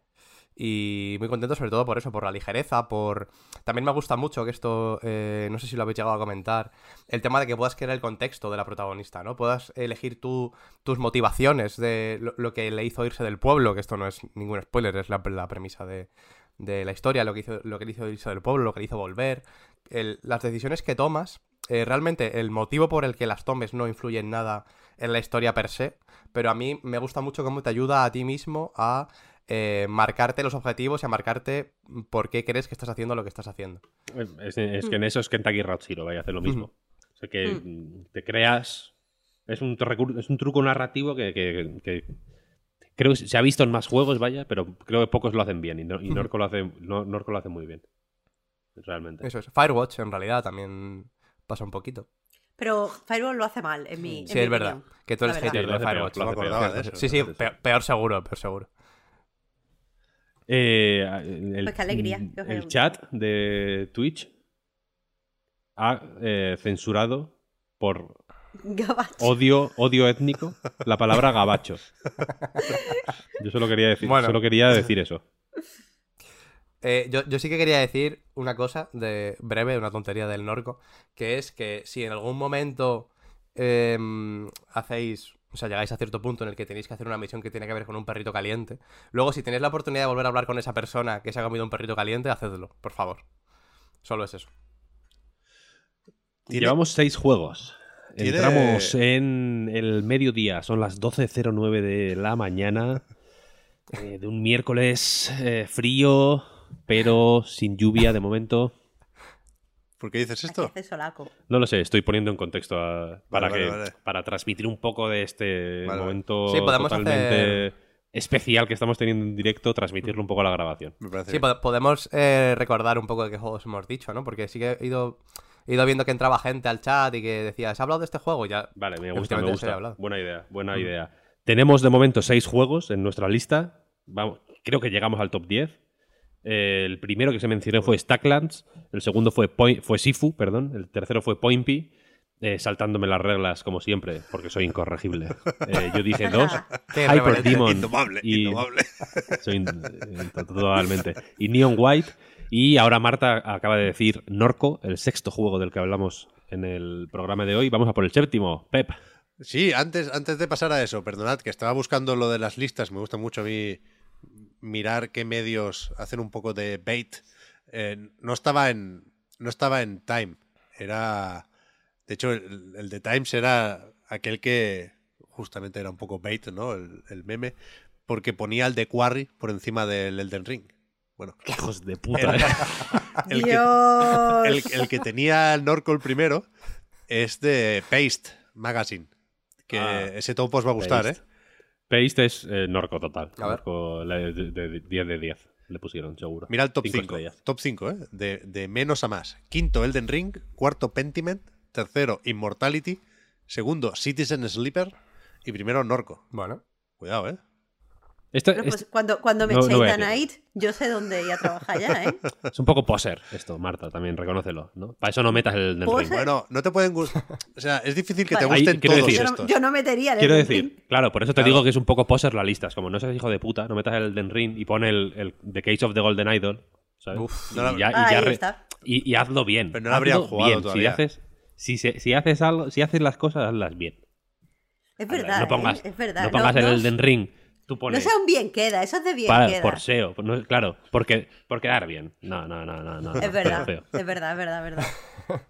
Speaker 4: Y muy contento sobre todo por eso, por la ligereza, por... También me gusta mucho que esto, eh, no sé si lo habéis llegado a comentar, el tema de que puedas crear el contexto de la protagonista, ¿no? Puedas elegir tú tus motivaciones de lo, que le hizo irse del pueblo, que esto no es ningún spoiler, es la, premisa de, de la historia, lo que, hizo, lo que le hizo irse del pueblo, lo que le hizo volver, las decisiones que tomas, eh, realmente el motivo por el que las tomes no influye en nada en la historia per se, pero a mí me gusta mucho cómo te ayuda a ti mismo a eh, marcarte los objetivos y a marcarte por qué crees que estás haciendo lo que estás haciendo.
Speaker 3: Es, es que en eso es Kentucky Route Zero, vaya a hacer lo mismo. O sea, que mm, te creas. Es un, es un truco narrativo que, que- que creo que se ha visto en más juegos, vaya, pero creo que pocos lo hacen bien. Y, no- y Norco, lo hace, no- Norco lo hace muy bien. Realmente.
Speaker 4: Eso es. Firewatch, en realidad, también pasa un poquito.
Speaker 2: Pero Firewall lo hace mal, en mi, en
Speaker 4: Sí,
Speaker 2: mi
Speaker 4: es verdad.
Speaker 2: opinión.
Speaker 4: Que tú eres hater de
Speaker 3: peor,
Speaker 4: Firewatch.
Speaker 1: No.
Speaker 4: Sí, sí, peor seguro, peor seguro.
Speaker 3: Eh, el,
Speaker 2: Pues qué alegría os
Speaker 3: el chat de Twitch ha eh, censurado por
Speaker 2: Gabacho.
Speaker 3: odio, odio étnico la palabra gabacho. Yo solo quería decir,
Speaker 4: Bueno.
Speaker 3: solo quería decir eso.
Speaker 4: Eh, yo, yo sí que quería decir una cosa de breve, una tontería del Norco, que es que si en algún momento em, hacéis, o sea, llegáis a cierto punto en el que tenéis que hacer una misión que tiene que ver con un perrito caliente, luego si tenéis la oportunidad de volver a hablar con esa persona que se ha comido un perrito caliente, hacedlo, por favor. Solo es eso.
Speaker 1: Tiene-
Speaker 3: Llevamos seis juegos.
Speaker 1: Tiene-
Speaker 3: Entramos en el mediodía, son las 12.09 de la mañana eh, de un miércoles eh, frío, pero sin lluvia de momento.
Speaker 1: ¿Por qué dices esto?
Speaker 2: Solaco.
Speaker 3: No lo sé, estoy poniendo en contexto a- para,
Speaker 1: vale,
Speaker 3: que,
Speaker 1: vale.
Speaker 3: para transmitir un poco de este
Speaker 1: vale.
Speaker 3: momento
Speaker 4: Sí,
Speaker 3: totalmente
Speaker 4: hacer-
Speaker 3: especial que estamos teniendo en directo, transmitirlo un poco a la grabación.
Speaker 1: Me
Speaker 4: Sí,
Speaker 1: bien.
Speaker 4: podemos eh, recordar un poco de qué juegos hemos dicho, ¿no? Porque sí que he ido, he ido viendo que entraba gente al chat y que decía, ¿has hablado de este juego? Ya.
Speaker 3: Vale, me gusta, me gusta.
Speaker 4: hablado.
Speaker 3: Buena idea, buena idea. Tenemos de momento seis juegos en nuestra lista. Vamos, creo que llegamos al top 10. Eh, el primero que se mencionó fue Stacklands, el segundo fue, Poi- fue Sifu, perdón, el tercero fue Poimpy, eh, saltándome las reglas como siempre, porque soy incorregible. Eh, yo dije dos, Hyper. Demon
Speaker 1: Indomable,
Speaker 3: y-
Speaker 1: indomable.
Speaker 3: soy in- totalmente. Y Neon White. Y ahora Marta acaba de decir Norco, el sexto juego del que hablamos en el programa de hoy. Vamos a por el séptimo. Pep.
Speaker 1: Sí, antes, antes de pasar a eso, perdonad, que estaba buscando lo de las listas. Me gusta mucho a mí mirar qué medios hacen un poco de bait. Eh, no estaba en. No estaba en Time. Era. De hecho, el, el de Times era aquel que justamente era un poco bait, ¿no? El, el meme. Porque ponía el de Quarry por encima del Elden Ring. Bueno,
Speaker 3: Hijos de puta. ¿eh?
Speaker 1: el que,
Speaker 2: Dios.
Speaker 1: el, el que tenía el Norco el primero es de Paste Magazine. Que
Speaker 3: Ah,
Speaker 1: ese topo os va a gustar,
Speaker 3: Paste.
Speaker 1: ¿eh?
Speaker 3: Paste es eh, Norco total.
Speaker 4: A ver.
Speaker 3: Norco de, de- de 10 de 10 le pusieron, seguro.
Speaker 1: Mira el top
Speaker 3: Cinco
Speaker 1: 5.
Speaker 3: estrellas.
Speaker 1: Top 5, ¿eh? De, de menos a más. Quinto, Elden Ring. Cuarto, Pentiment. Tercero, Immortality. Segundo, Citizen Sleeper. Y primero, Norco.
Speaker 4: Bueno.
Speaker 1: Cuidado, ¿eh?
Speaker 3: Esto
Speaker 2: Bueno, pues
Speaker 3: es,
Speaker 2: cuando, cuando me
Speaker 3: No- no
Speaker 2: echéis
Speaker 3: a.
Speaker 2: Night, yo sé dónde ir a trabajar ya, ¿eh?
Speaker 3: es un poco poser esto, Marta, también reconócelo. ¿no? Para eso no metas el del ring.
Speaker 1: Bueno, no te pueden gustar. O sea, es difícil que te
Speaker 2: Vale.
Speaker 3: Ahí,
Speaker 1: gusten
Speaker 3: quiero
Speaker 1: todos
Speaker 3: decir-
Speaker 2: Yo no, yo no metería el
Speaker 3: Quiero decir,
Speaker 2: Ring.
Speaker 3: claro, por eso te
Speaker 1: Claro.
Speaker 3: digo que es un poco poser la lista. Es como no seas hijo de puta, no metas el Den Ring y pon el, el The Case of the Golden Idol. ¿sabes?
Speaker 4: Uf.
Speaker 3: y,
Speaker 1: No la-
Speaker 3: ya, y
Speaker 2: Ahí
Speaker 3: ya re-
Speaker 2: está.
Speaker 3: y- y hazlo bien.
Speaker 1: Pero no lo habrían
Speaker 3: Hazlo
Speaker 1: jugado
Speaker 3: bien.
Speaker 1: todavía.
Speaker 3: Si haces, si, se- si haces algo, si haces las cosas, hazlas bien.
Speaker 2: Es verdad,
Speaker 3: no pongas,
Speaker 2: es verdad.
Speaker 3: no pongas
Speaker 2: no,
Speaker 3: el
Speaker 2: no-
Speaker 3: Elden Ring. Tú
Speaker 2: no sea un bien queda, eso es de bien
Speaker 3: para-
Speaker 2: queda.
Speaker 3: por SEO. no- claro, porque, por quedar bien. No, no, no, no. no
Speaker 2: Es verdad,
Speaker 3: feo, feo.
Speaker 2: es verdad, es verdad, es verdad.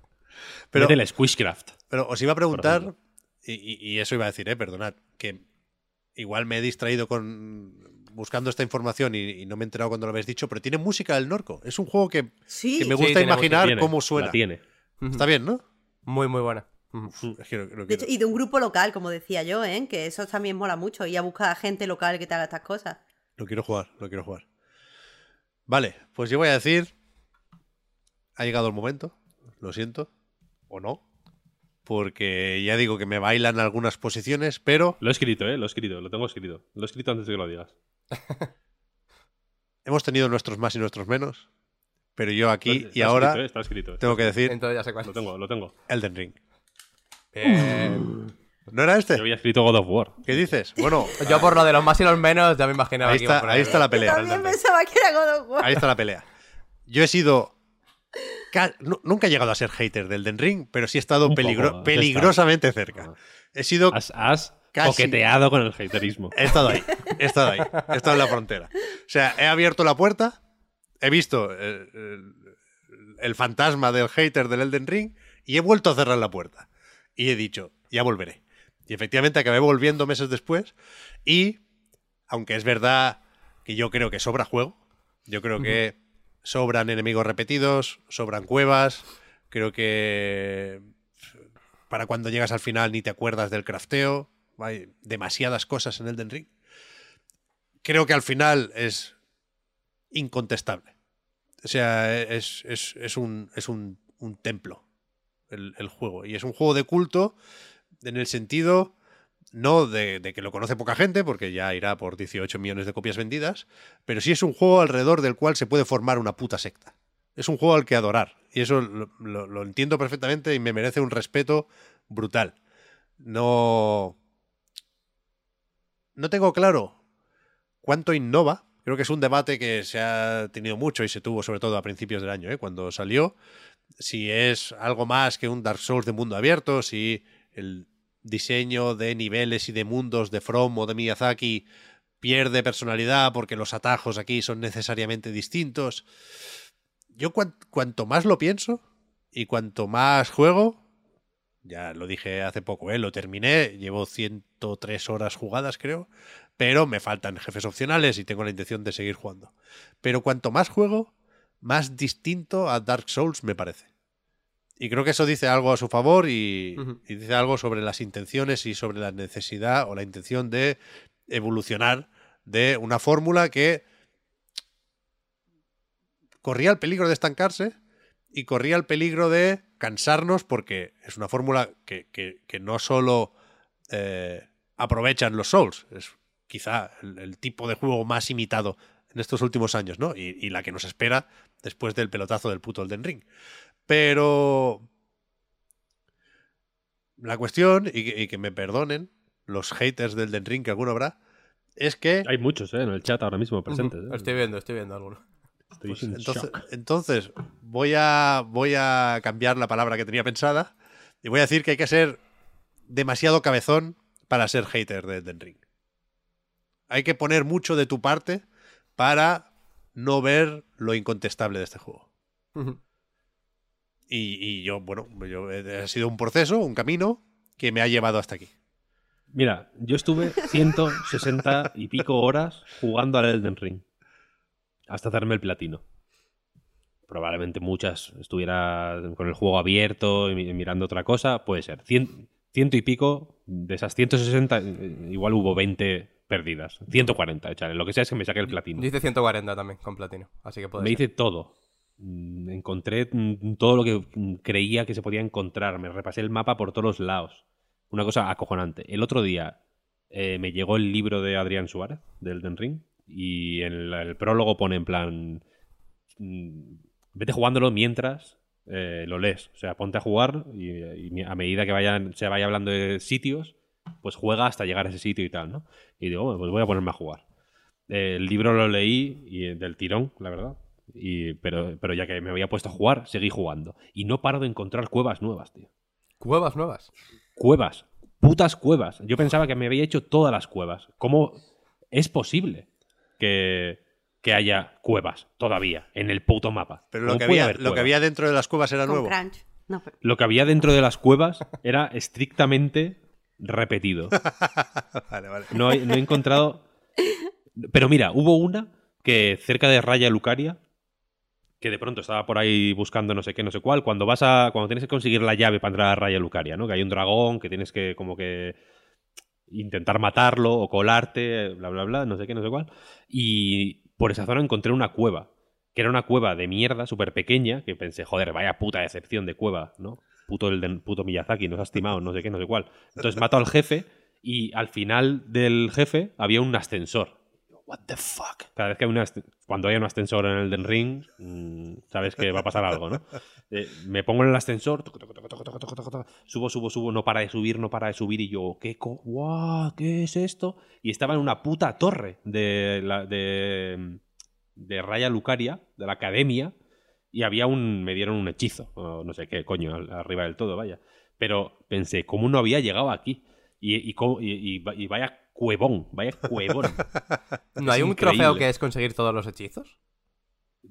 Speaker 1: Pero,
Speaker 3: Mete el Squishcraft.
Speaker 1: pero os iba a preguntar, y, eso iba a decir, ¿eh? Perdonad, que igual me he distraído con buscando esta información y, y no me he enterado cuando lo habéis dicho, pero tiene música el Norco. Es un juego que,
Speaker 2: Sí,
Speaker 1: que me gusta imaginar
Speaker 3: Tiene,
Speaker 1: cómo
Speaker 3: la
Speaker 1: suena.
Speaker 3: tiene.
Speaker 1: Está bien, ¿no?
Speaker 4: Muy, muy buena. Ujú.
Speaker 1: Es que no- no
Speaker 2: de hecho,
Speaker 1: quiero-
Speaker 2: y de un grupo local, como decía yo, ¿eh? que eso también mola mucho, ir a buscar a gente local que te haga estas cosas.
Speaker 1: No quiero jugar, no quiero jugar. Vale, pues yo voy a decir. Ha llegado el momento, lo siento, o no. Porque ya digo que me bailan algunas posiciones, pero
Speaker 3: Lo he escrito, ¿eh? Lo he escrito, lo tengo escrito. Lo he escrito antes de que lo digas.
Speaker 1: hemos tenido nuestros más y nuestros menos. Pero yo aquí
Speaker 3: Está
Speaker 1: y ahora
Speaker 3: escrito, ¿eh? Está escrito.
Speaker 1: tengo que decir
Speaker 4: Entonces ya sé cuál.
Speaker 3: Lo tengo, lo tengo.
Speaker 1: Elden Ring. ¿No era
Speaker 3: Yo
Speaker 1: este?
Speaker 3: había escrito God of War.
Speaker 1: ¿Qué dices? Bueno,
Speaker 4: Yo por lo de los más y los menos ya me imaginaba
Speaker 1: ahí
Speaker 4: que iba
Speaker 1: está,
Speaker 4: por
Speaker 1: ahí está la
Speaker 2: Yo
Speaker 1: pelea.
Speaker 2: también pensaba que era God of War.
Speaker 1: Ahí está la pelea. Yo he sido. ca- nu- Nunca he llegado a ser hater del Den Ring, pero sí he estado peligro- peligrosamente cerca. He sido
Speaker 3: Has, has
Speaker 1: Casi.
Speaker 3: coqueteado con el haterismo.
Speaker 1: He estado ahí, he estado ahí, he estado en la frontera. O sea, he abierto la puerta, he visto el, el- el fantasma del hater del Elden Ring y he vuelto a cerrar la puerta. Y he dicho, ya volveré. Y efectivamente acabé volviendo meses después y, aunque es verdad que yo creo que sobra juego, yo creo que sobran enemigos repetidos, sobran cuevas, creo que para cuando llegas al final ni te acuerdas del crafteo, hay demasiadas cosas en Elden Ring. Creo que al final es incontestable. O sea, es, es- es un, es un, un templo el, juego. Y es un juego de culto en el sentido no de, que lo conoce poca gente, porque ya irá por 18 millones de copias vendidas, pero sí es un juego alrededor del cual se puede formar una puta secta. Es un juego al que adorar. Y eso lo entiendo perfectamente y me merece un respeto brutal. No. No tengo claro cuánto innova. Creo que es un debate que se ha tenido mucho y se tuvo sobre todo a principios del año, ¿eh? cuando salió. Si es algo más que un Dark Souls de mundo abierto, si el diseño de niveles y de mundos de From o de Miyazaki pierde personalidad porque los atajos aquí son necesariamente distintos. Yo cuan- cuanto más lo pienso y cuanto más juego, Ya lo dije hace poco, ¿eh? lo terminé, llevo 103 horas jugadas, creo, pero me faltan jefes opcionales y tengo la intención de seguir jugando. Pero cuanto más juego, más distinto a Dark Souls me parece. Y creo que eso dice algo a su favor y, dice algo sobre las intenciones y sobre la necesidad o la intención de evolucionar de una fórmula que corría el peligro de estancarse y corría el peligro de cansarnos porque es una fórmula que, que- que no solo eh, aprovechan los Souls, es quizá el, el tipo de juego más imitado en estos últimos años, ¿no? Y, y la que nos espera después del pelotazo del puto Elden Ring. Pero la cuestión, y que, y que me perdonen los haters del Elden Ring que alguno habrá, es que
Speaker 3: Hay muchos, ¿eh? En el chat ahora mismo presentes. ¿eh?
Speaker 4: Estoy viendo, estoy viendo alguno.
Speaker 3: Estoy
Speaker 1: Pues
Speaker 3: en
Speaker 1: entonces,
Speaker 3: shock.
Speaker 1: entonces voy, a, voy a cambiar la palabra que tenía pensada y voy a decir que hay que ser demasiado cabezón para ser hater de Elden Ring. Hay que poner mucho de tu parte para no ver lo incontestable de este juego. Y, y yo, bueno, yo, ha sido un proceso, un camino que me ha llevado hasta aquí.
Speaker 3: Mira, yo estuve 160 y pico horas jugando al Elden Ring. Hasta hacerme el platino. Probablemente muchas estuviera con el juego abierto y mi- mirando otra cosa. Puede ser. Cien- ciento y pico, de esas 160, eh, igual hubo 20 perdidas. 140, échale. Lo que sea es que me saqué el platino.
Speaker 4: Yo hice 140 también con platino, así que puede
Speaker 3: Me
Speaker 4: ser.
Speaker 3: hice todo. Mm, Encontré mm, todo lo que mm, creía que se podía encontrar. Me repasé el mapa por todos los lados. Una cosa acojonante. El otro día eh, me llegó el libro de Adrián Suárez, del Den Ring, y en el, el prólogo pone en plan... Vete jugándolo mientras eh, lo lees. O sea, ponte a jugar y, y a medida que vayan, se vaya hablando de sitios, pues juega hasta llegar a ese sitio y tal, ¿no? Y digo, bueno, pues voy a ponerme a jugar. Eh, el libro lo leí y, eh, del tirón, la verdad. Y, pero, pero ya que me había puesto a jugar, seguí jugando. Y no paro de encontrar cuevas nuevas, tío.
Speaker 4: Cuevas nuevas.
Speaker 3: Cuevas. Putas cuevas. Yo pensaba que me había hecho todas las cuevas. ¿Cómo es posible que, que haya cuevas todavía en el puto mapa?
Speaker 1: Pero lo
Speaker 3: ¿Cómo
Speaker 1: que, había,
Speaker 3: haber
Speaker 1: lo que
Speaker 3: cuevas?
Speaker 1: había dentro de las cuevas era
Speaker 2: Con
Speaker 1: nuevo.
Speaker 2: crunch. No, pero-
Speaker 3: Lo que había dentro de las cuevas era estrictamente repetido.
Speaker 1: Vale, vale.
Speaker 3: No he, no he encontrado. Pero mira, hubo una que cerca de Raya Lucaria, que de pronto estaba por ahí buscando no sé qué, no sé cuál. Cuando vas a. Cuando tienes que conseguir la llave para entrar a Raya Lucaria, ¿no? Que hay un dragón, que tienes que como que intentar matarlo o colarte, bla, bla, bla, no sé qué, no sé cuál. Y por esa zona encontré una cueva, que era una cueva de mierda, súper pequeña, que pensé, joder, vaya puta decepción de cueva, ¿no? puto, el de, puto Miyazaki, nos ha timado, no sé qué, no sé cuál. Entonces mato al jefe y al final del jefe había un ascensor. What the fuck? Cada vez que hay una, cuando haya un ascensor en el Den Ring, mm, sabes que va a pasar algo, ¿no? Eh, me pongo en el ascensor, subo, subo, subo, no para de subir, no para de subir, y yo, ¿qué, co ¿qué es esto? Y estaba en una puta torre de, la, de, mm, de Raya Lucaria, de la academia, y había un. me dieron un hechizo, o no sé qué coño, al- arriba del todo, vaya. Pero pensé, ¿cómo no había llegado aquí? Y, y, cómo- y- y- vaya cuevón, vaya cuevón.
Speaker 4: ¿No hay un
Speaker 3: increíble.
Speaker 4: trofeo que es conseguir todos los hechizos?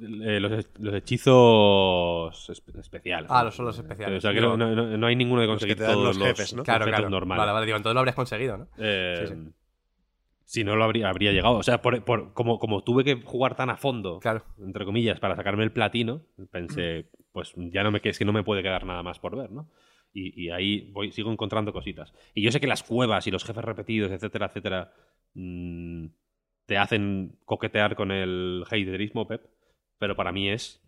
Speaker 3: Eh, los, los hechizos espe- especiales.
Speaker 4: Ah, los son los especiales.
Speaker 3: O sea, que no, no- no hay ninguno de
Speaker 1: Los que
Speaker 3: conseguir
Speaker 1: dan
Speaker 3: todos
Speaker 1: los jefes, ¿no?
Speaker 4: Claro, claro.
Speaker 3: normales.
Speaker 4: Vale, vale, digo, entonces lo habrías conseguido, ¿no?
Speaker 3: Eh,
Speaker 4: Sí, sí.
Speaker 3: Si no, lo habría, habría llegado. O sea, por, por- como, como tuve que jugar tan a fondo,
Speaker 4: Claro.
Speaker 3: entre comillas, para sacarme el platino, pensé, pues ya no me es que no me puede quedar nada más por ver, ¿no? Y, y ahí voy, sigo encontrando cositas. Y yo sé que las cuevas y los jefes repetidos, etcétera, etcétera, mm, te hacen coquetear con el haterismo, Pep, pero para mí es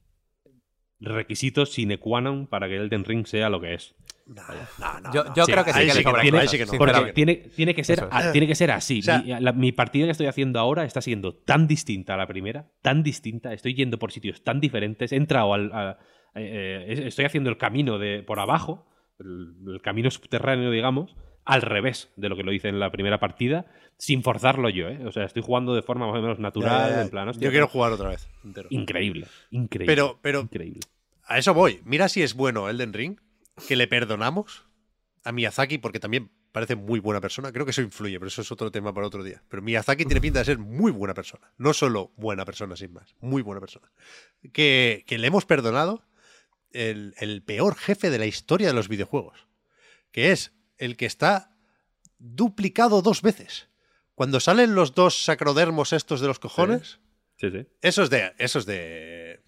Speaker 3: requisito sine qua non para que Elden Ring sea lo que es.
Speaker 1: No, no, no,
Speaker 4: Yo,
Speaker 1: no.
Speaker 4: yo
Speaker 3: Sí,
Speaker 4: creo que sí que
Speaker 1: sí
Speaker 3: tiene-
Speaker 4: cosas,
Speaker 1: que no.
Speaker 3: Porque
Speaker 4: sinceramente.
Speaker 3: tiene, tiene, que ser,
Speaker 4: Eso es.
Speaker 3: a- tiene que ser así.
Speaker 1: O sea-
Speaker 3: mi, la- mi partida que estoy haciendo ahora está siendo tan distinta a la primera, tan distinta. Estoy yendo por sitios tan diferentes. He entrado al. a- eh, eh, estoy haciendo el camino de por abajo, el, el camino subterráneo, digamos, al revés de lo que lo hice en la primera partida, sin forzarlo yo, ¿eh? O sea, estoy jugando de forma más o menos
Speaker 1: Ya,
Speaker 3: natural,
Speaker 1: ya, ya.
Speaker 3: en plan. hostia,
Speaker 1: Yo quiero jugar otra vez. entero.
Speaker 3: Increíble, increíble.
Speaker 1: Pero- pero-
Speaker 3: Increíble.
Speaker 1: A eso voy. Mira si es bueno Elden Ring, que le perdonamos a Miyazaki porque también parece muy buena persona. Creo que eso influye, pero eso es otro tema para otro día. Pero Miyazaki tiene pinta de ser muy buena persona. No solo buena persona, sin más. Muy buena persona. Que, que le hemos perdonado el, el peor jefe de la historia de los videojuegos. que es el que está duplicado dos veces. Cuando salen los dos sacrodermos estos de los cojones,
Speaker 3: Sí, sí.
Speaker 1: eso es de, eso es de,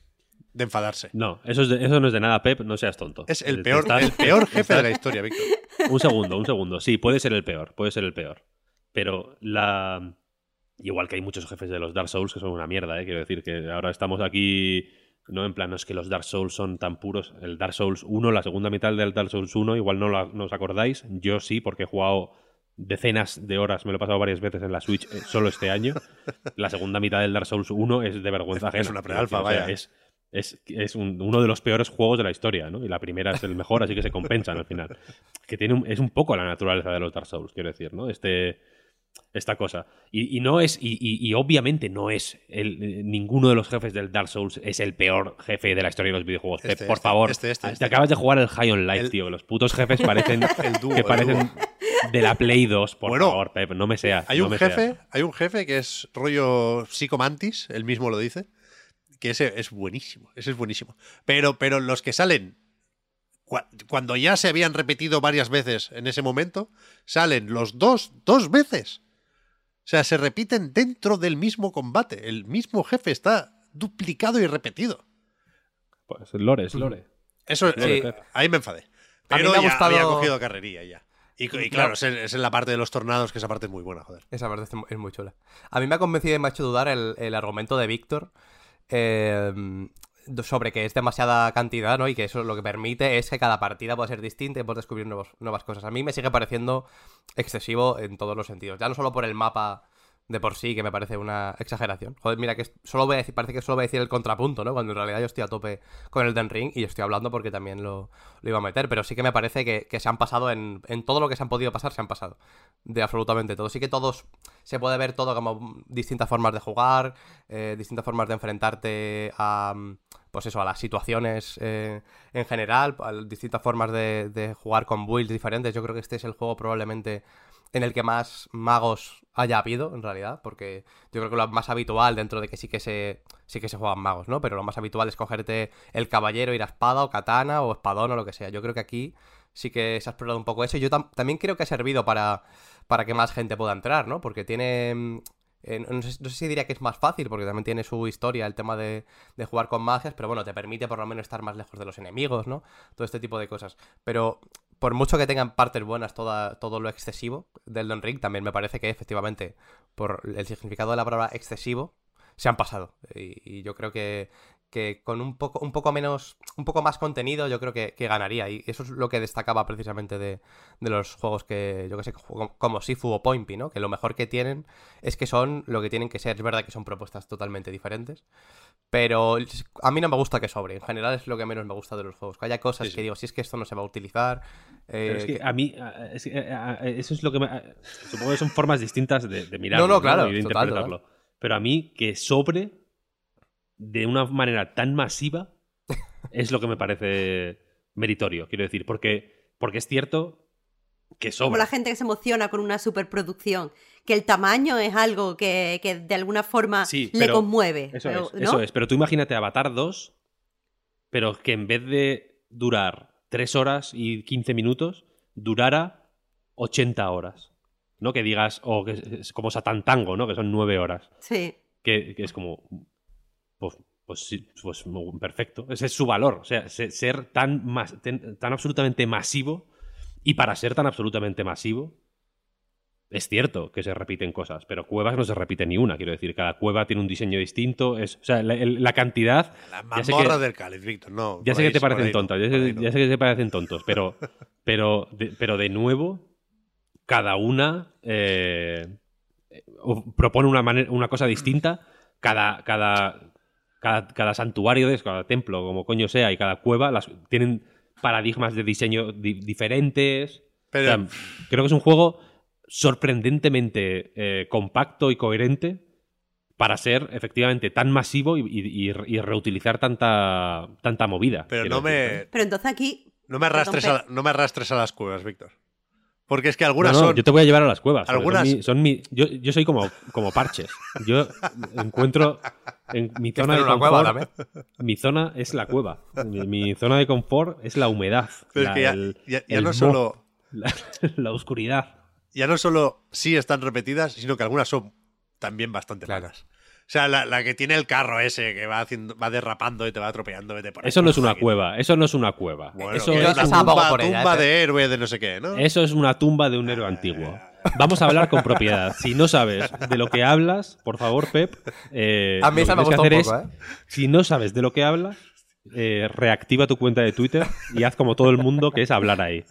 Speaker 1: de enfadarse.
Speaker 3: No, eso, es de- eso no es de nada, Pep, no seas tonto.
Speaker 1: Es el
Speaker 3: Te
Speaker 1: peor,
Speaker 3: estás-
Speaker 1: el peor jefe de la historia, Víctor.
Speaker 3: Un segundo, un segundo. Sí, puede ser el peor, puede ser el peor. Pero la. Igual que hay muchos jefes de los Dark Souls que son una mierda, ¿eh? Quiero decir que ahora estamos aquí. No, en plan, no es que los Dark Souls son tan puros. El Dark Souls 1, la segunda mitad del Dark Souls 1, igual no, la- no os acordáis. Yo sí, porque he jugado decenas de horas, me lo he pasado varias veces en la Switch eh, solo este año. La segunda mitad del Dark Souls 1 es de vergüenza
Speaker 1: Es
Speaker 3: ajena.
Speaker 1: una prealfa,
Speaker 3: o sea,
Speaker 1: vaya.
Speaker 3: Es, es, es un- uno de los peores juegos de la historia, ¿no? Y la primera es el mejor, así que se compensan al final. Que tiene un- es un poco la naturaleza de los Dark Souls, quiero decir, ¿no? Este, esta cosa. Y, y no es, y, y- y obviamente no es, el, eh, ninguno de los jefes del Dark Souls es el peor jefe de la historia de los videojuegos.
Speaker 1: Este,
Speaker 3: por
Speaker 1: este,
Speaker 3: favor,
Speaker 1: este, este,
Speaker 3: te
Speaker 1: este.
Speaker 3: acabas de jugar el High on Life,
Speaker 1: El-
Speaker 3: tío. Los putos jefes parecen,
Speaker 1: dúo,
Speaker 3: que
Speaker 1: el
Speaker 3: parecen de la Play 2, por
Speaker 1: Bueno,
Speaker 3: favor, Pep, no me seas.
Speaker 1: Hay
Speaker 3: no
Speaker 1: un
Speaker 3: me seas.
Speaker 1: jefe, hay un jefe que es rollo psicomantis, él mismo lo dice, que ese es buenísimo, ese es buenísimo. Pero, pero los que salen cua- cuando ya se habían repetido varias veces en ese momento, salen los dos dos veces. O sea, se repiten dentro del mismo combate. El mismo jefe está duplicado y repetido.
Speaker 3: Pues lore, es lore.
Speaker 1: Eso
Speaker 3: Sí.
Speaker 1: eh, ahí me enfadé.
Speaker 4: A mí
Speaker 1: Pero
Speaker 4: me ha
Speaker 1: ya había cogido carrería ya. Y, y claro,
Speaker 4: Claro.
Speaker 1: es, en- es en la parte de los tornados que esa parte es muy buena, joder.
Speaker 4: Esa parte es muy chula. A mí me ha convencido y me ha hecho dudar el, el argumento de Víctor eh, sobre que es demasiada cantidad, ¿no? Y que eso lo que permite es que cada partida pueda ser distinta y puedes descubrir nuevos- nuevas cosas. A mí me sigue pareciendo excesivo en todos los sentidos. Ya no solo por el mapa de por sí, que me parece una exageración. Joder, mira que solo voy a decir, parece que solo voy a decir el contrapunto, ¿no? Cuando en realidad yo estoy a tope con el Den Ring y estoy hablando porque también lo, lo iba a meter. Pero sí que me parece que, que se han pasado en, en todo lo que se han podido pasar, se han pasado. De absolutamente todo. Sí que todos se puede ver todo como distintas formas de jugar, eh, distintas formas de enfrentarte a, pues eso, a las situaciones eh, en general, a distintas formas de, de jugar con builds diferentes. Yo creo que este es el juego probablemente en el que más magos haya habido, en realidad, porque yo creo que lo más habitual, dentro de que sí que se, sí que se juegan magos, ¿no? Pero lo más habitual es cogerte el caballero, ir a espada o katana o espadón o lo que sea. Yo creo que aquí sí que se ha explorado un poco eso. y Yo tam- también creo que ha servido para, para que más gente pueda entrar, ¿no? Porque tiene... mm, no, sé, no sé si diría que es más fácil, porque también tiene su historia el tema de, de jugar con magias, pero bueno, te permite por lo menos estar más lejos de los enemigos, ¿no? Todo este tipo de cosas. Pero por mucho que tengan partes buenas toda, todo lo excesivo del Don Ring, también me parece que efectivamente, por el significado de la palabra excesivo, se han pasado. Y, yo creo que, que con un poco, un poco menos, un poco más contenido, yo creo que, que ganaría. Y eso es lo que destacaba precisamente de, de los juegos que, yo que sé, como, como Sifu o Pointy, ¿no? Que lo mejor que tienen es que son lo que tienen que ser. Es verdad que son propuestas totalmente diferentes. Pero a mí no me gusta que sobre. En general es lo que menos me gusta de los juegos. Que haya cosas
Speaker 1: Sí, sí.
Speaker 4: que digo, si es que esto no se va a utilizar. eh,
Speaker 3: Pero es que
Speaker 4: que-
Speaker 3: a mí, a- es que, a- a- eso es lo que me- Supongo que son formas distintas de, de mirarlo
Speaker 4: No, no, claro,
Speaker 3: y de
Speaker 4: total,
Speaker 3: interpretarlo. Pero a mí, que sobre de una manera tan masiva es lo que me parece meritorio, quiero decir. Porque, porque es cierto que
Speaker 2: Como la gente que se emociona con una superproducción, que el tamaño es algo que, que de alguna forma
Speaker 3: Sí,
Speaker 2: le conmueve.
Speaker 3: Eso
Speaker 2: pero-
Speaker 3: es,
Speaker 2: ¿no?
Speaker 3: eso es. Pero tú imagínate Avatar 2, pero que en vez de durar 3 horas y 15 minutos, durara 80 horas. ¿No? Que digas, o que es- como Satan Tango, ¿no? Que son 9 horas.
Speaker 2: Sí.
Speaker 3: Que, que es como. Pues, pues pues perfecto. Ese es su valor. O sea, se- ser tan, mas- tan absolutamente masivo. Y para ser tan absolutamente masivo, es cierto que se repiten cosas, pero cuevas no se repite ni una. Quiero decir, cada cueva tiene un diseño distinto. Es, o sea, la, la cantidad.
Speaker 1: Mazmorras
Speaker 3: que-
Speaker 1: del cáliz, Víctor, no.
Speaker 3: Ya sé que te parecen tontas, ya sé, ya que te parecen tontos, pero, pero, de, pero de nuevo, cada una eh, propone una, manera, una cosa distinta. Cada, cada, cada, cada santuario, de, cada templo, como coño sea, y cada cueva las, tienen paradigmas de diseño di- diferentes.
Speaker 1: Pero-
Speaker 3: O sea, creo que es un juego sorprendentemente eh, compacto y coherente para ser efectivamente tan masivo y, y- y- y reutilizar tanta, tanta movida.
Speaker 1: Pero no
Speaker 3: decir,
Speaker 1: me,
Speaker 2: Pero entonces aquí.
Speaker 1: no me arrastres a, no me arrastres a las cuevas, Víctor. Porque es que
Speaker 3: No,
Speaker 1: algunas
Speaker 3: no,
Speaker 1: son.
Speaker 3: yo te voy a llevar a las cuevas.
Speaker 1: Algunas-
Speaker 3: Son mi, son mi- yo, yo soy como, como parches. Yo encuentro en mi zona de
Speaker 4: una cueva
Speaker 3: confort. Mi zona es la cueva. Mi, mi zona de confort es la humedad.
Speaker 1: Pero es que ya,
Speaker 3: el-
Speaker 1: ya- ya
Speaker 3: el
Speaker 1: no solo.
Speaker 3: La, la oscuridad.
Speaker 1: Ya no solo sí están repetidas, sino que algunas son también bastante
Speaker 4: Claro.
Speaker 1: O sea, la, la que tiene el carro ese que va haciendo, va derrapando y te va atropellando, vete por ahí.
Speaker 3: Eso no es una
Speaker 1: Aquí.
Speaker 3: cueva, eso no es una cueva.
Speaker 1: Bueno,
Speaker 3: eso, es
Speaker 1: la
Speaker 3: un-
Speaker 4: pasaba
Speaker 1: tumba,
Speaker 4: por ella,
Speaker 1: tumba
Speaker 4: eh.
Speaker 1: de héroe de no sé qué, ¿no?
Speaker 3: eso es una tumba de un héroe antiguo. Vamos a hablar con propiedad. Si no sabes de lo que hablas, por favor, Pep. eh,
Speaker 4: A mí
Speaker 3: lo
Speaker 4: esa
Speaker 3: que
Speaker 4: me gustó un
Speaker 3: hacer
Speaker 4: poco,
Speaker 3: es,
Speaker 4: ¿eh?
Speaker 3: Si no sabes de lo que hablas, eh, reactiva tu cuenta de Twitter y haz como todo el mundo, que es hablar ahí.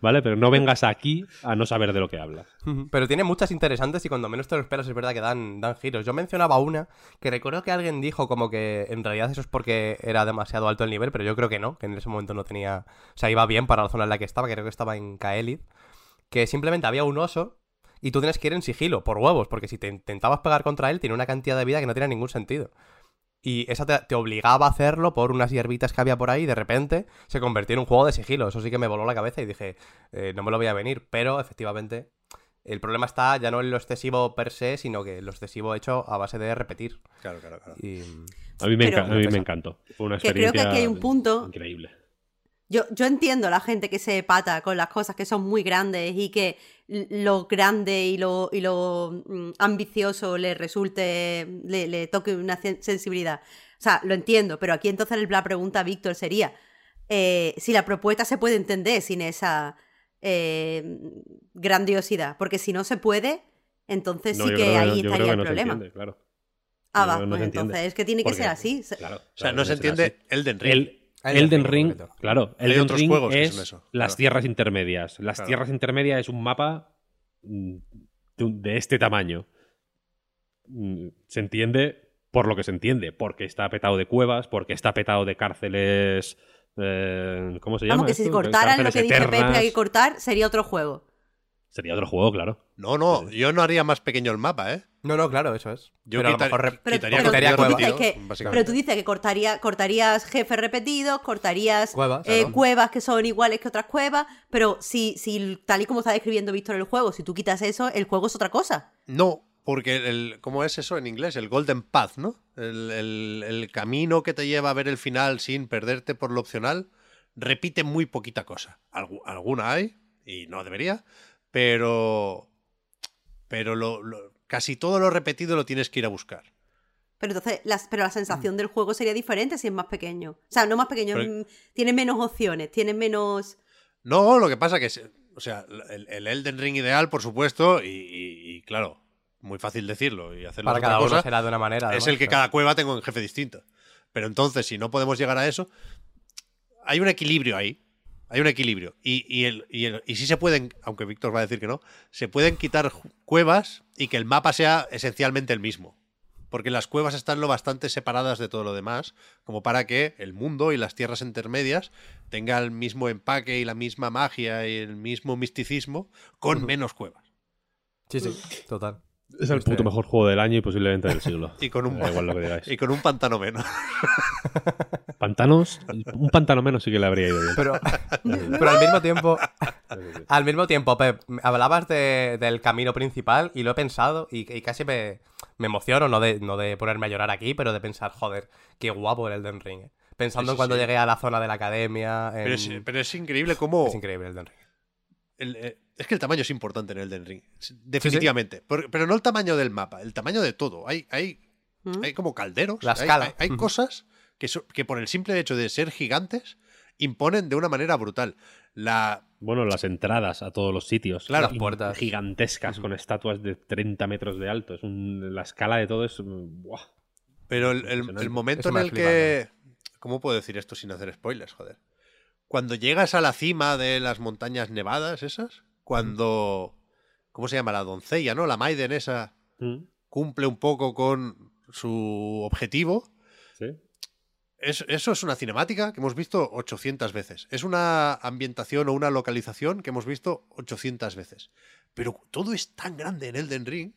Speaker 3: ¿Vale? Pero no vengas aquí a no saber de lo que hablas.
Speaker 4: Pero tiene muchas interesantes y cuando menos te lo esperas es verdad que dan, dan giros. Yo mencionaba una que recuerdo que alguien dijo como que en realidad eso es porque era demasiado alto el nivel, pero yo creo que no, que en ese momento no tenía... O sea, iba bien para la zona en la que estaba, que creo que estaba en Kaelid, que simplemente había un oso y tú tienes que ir en sigilo, por huevos, porque si te intentabas pegar contra él tiene una cantidad de vida que no tiene ningún sentido. Y esa te, te obligaba a hacerlo por unas hierbitas que había por ahí y de repente se convirtió en un juego de sigilo. Eso sí que me voló la cabeza y dije, eh, no me lo voy a venir. Pero efectivamente, el problema está ya no en lo excesivo per se, sino que lo excesivo hecho a base de repetir.
Speaker 1: Claro, claro, claro.
Speaker 4: Y...
Speaker 3: A mí me,
Speaker 2: Pero-
Speaker 3: enca- a mí me encantó. Fue una
Speaker 2: Que creo que
Speaker 3: experiencia
Speaker 2: aquí hay un punto-
Speaker 3: increíble.
Speaker 2: Yo, yo entiendo a la gente que se pata con las cosas que son muy grandes y que lo grande y lo, y lo mm, ambicioso le resulte, le, le toque una sen- sensibilidad. O sea, lo entiendo, pero aquí entonces la pregunta, Víctor, sería eh, si la propuesta se puede entender sin esa eh, grandiosidad. Porque si no se puede, entonces
Speaker 3: No,
Speaker 2: sí que
Speaker 3: creo que no-
Speaker 2: ahí estaría
Speaker 3: que
Speaker 2: el
Speaker 3: no se
Speaker 2: problema.
Speaker 3: entiende, claro.
Speaker 2: Ah, va,
Speaker 3: no
Speaker 2: pues entonces es que tiene que
Speaker 3: Porque-
Speaker 2: ser así.
Speaker 3: Claro,
Speaker 1: O sea, no se entiende Elden Ring.
Speaker 3: El,
Speaker 4: Elden
Speaker 3: Elden
Speaker 4: Ring,
Speaker 3: claro,
Speaker 1: Hay
Speaker 3: Elden
Speaker 1: otros
Speaker 3: Ring
Speaker 1: juegos que
Speaker 3: es
Speaker 1: son eso,
Speaker 3: las
Speaker 1: claro.
Speaker 3: tierras intermedias. Las
Speaker 1: Claro.
Speaker 3: tierras intermedias es un mapa mm, de, este tamaño. Mm, Se entiende por lo que se entiende, porque está petado de cuevas, porque está petado de cárceles. eh, ¿Cómo se llama?
Speaker 2: Vamos, que si cortaran lo que dice Pepe que hay que cortar, sería otro juego.
Speaker 3: Sería otro juego, claro.
Speaker 1: No, no, yo no haría más pequeño el mapa, ¿eh?
Speaker 4: No, no, claro, eso es.
Speaker 1: Yo
Speaker 4: pero a lo mejor re-
Speaker 2: Pero,
Speaker 1: Quitaría
Speaker 2: pero
Speaker 4: quitaría
Speaker 2: tú
Speaker 4: cuevas.
Speaker 2: dices que, pero tú dices que cortaría, cortarías jefes repetidos, cortarías
Speaker 4: Cuevas,
Speaker 2: eh,
Speaker 4: claro.
Speaker 2: cuevas que son iguales que otras cuevas, pero si, si tal y como está describiendo Víctor el juego, si tú quitas eso, el juego es otra cosa.
Speaker 1: No, porque el, ¿cómo es eso en inglés? El Golden Path, ¿no? El, el- el camino que te lleva a ver el final sin perderte por lo opcional repite muy poquita cosa. Algu- alguna hay, y no debería, pero. Pero lo, lo- casi todo lo repetido lo tienes que ir a buscar.
Speaker 2: Pero entonces, las, pero la sensación del juego sería diferente si es más pequeño. O sea, no más pequeño,
Speaker 1: Pero-
Speaker 2: mm, tiene menos opciones, tiene menos...
Speaker 1: No, lo que pasa que, es- o sea, el, el Elden Ring ideal, por supuesto, y, y- y, claro, muy fácil decirlo y hacerlo
Speaker 4: para cada uno
Speaker 1: cosa,
Speaker 4: será de una manera.
Speaker 1: es el que
Speaker 4: claro.
Speaker 1: cada cueva tenga un jefe distinto. Pero entonces, si no podemos llegar a eso, hay un equilibrio ahí. Hay un equilibrio. Y, y, el, y, el- y sí se pueden, aunque Víctor va a decir que no, se pueden quitar cuevas y que el mapa sea esencialmente el mismo. Porque las cuevas están lo bastante separadas de todo lo demás, como para que el mundo y las tierras intermedias tengan el mismo empaque y la misma magia y el mismo misticismo con menos cuevas.
Speaker 4: Sí, sí, total.
Speaker 3: Es el
Speaker 4: Estoy-
Speaker 3: puto mejor juego del año y posiblemente del siglo.
Speaker 1: Y con un,
Speaker 3: igual lo que digáis.
Speaker 1: y con un pantano menos.
Speaker 3: Pantanos, un pantano menos sí que le habría ido bien.
Speaker 4: Pero, pero al mismo tiempo, al mismo tiempo, Pep, hablabas de- del camino principal y lo he pensado y, y casi me, me emociono, no de, no de ponerme a llorar aquí, pero de pensar, joder, qué guapo el Elden Ring. eh. Pensando
Speaker 1: Sí,
Speaker 4: en cuando
Speaker 1: sí.
Speaker 4: llegué a la zona de la academia. en-
Speaker 1: Pero es, pero es increíble cómo...
Speaker 4: es increíble el Elden Ring.
Speaker 1: El- eh, es que el tamaño es importante en Elden Ring. Definitivamente. Pero no el tamaño del mapa, el tamaño de todo. Hay, hay,
Speaker 2: ¿Mm?
Speaker 1: hay como calderos.
Speaker 4: La
Speaker 1: hay-
Speaker 4: escala.
Speaker 1: Hay, cosas que, so- que por el simple hecho de ser gigantes imponen de una manera brutal. La,
Speaker 3: Bueno, las entradas a todos los sitios.
Speaker 1: Claro.
Speaker 4: Las puertas.
Speaker 3: Gigantescas, con estatuas de 30 metros de alto. Es un- la escala de todo es. mm, ¡buah!
Speaker 1: pero el, el- momento en el que... ¿Cómo puedo decir esto sin hacer spoilers, joder? Cuando llegas a la cima de las montañas nevadas esas, cuando... ¿Cómo se llama? La doncella, ¿no? La Maiden esa
Speaker 3: Mm,
Speaker 1: cumple un poco con su objetivo.
Speaker 3: ¿Sí?
Speaker 1: Es- eso es una cinemática que hemos visto 800 veces. Es una ambientación o una localización que hemos visto 800 veces. Pero todo es tan grande en Elden Ring.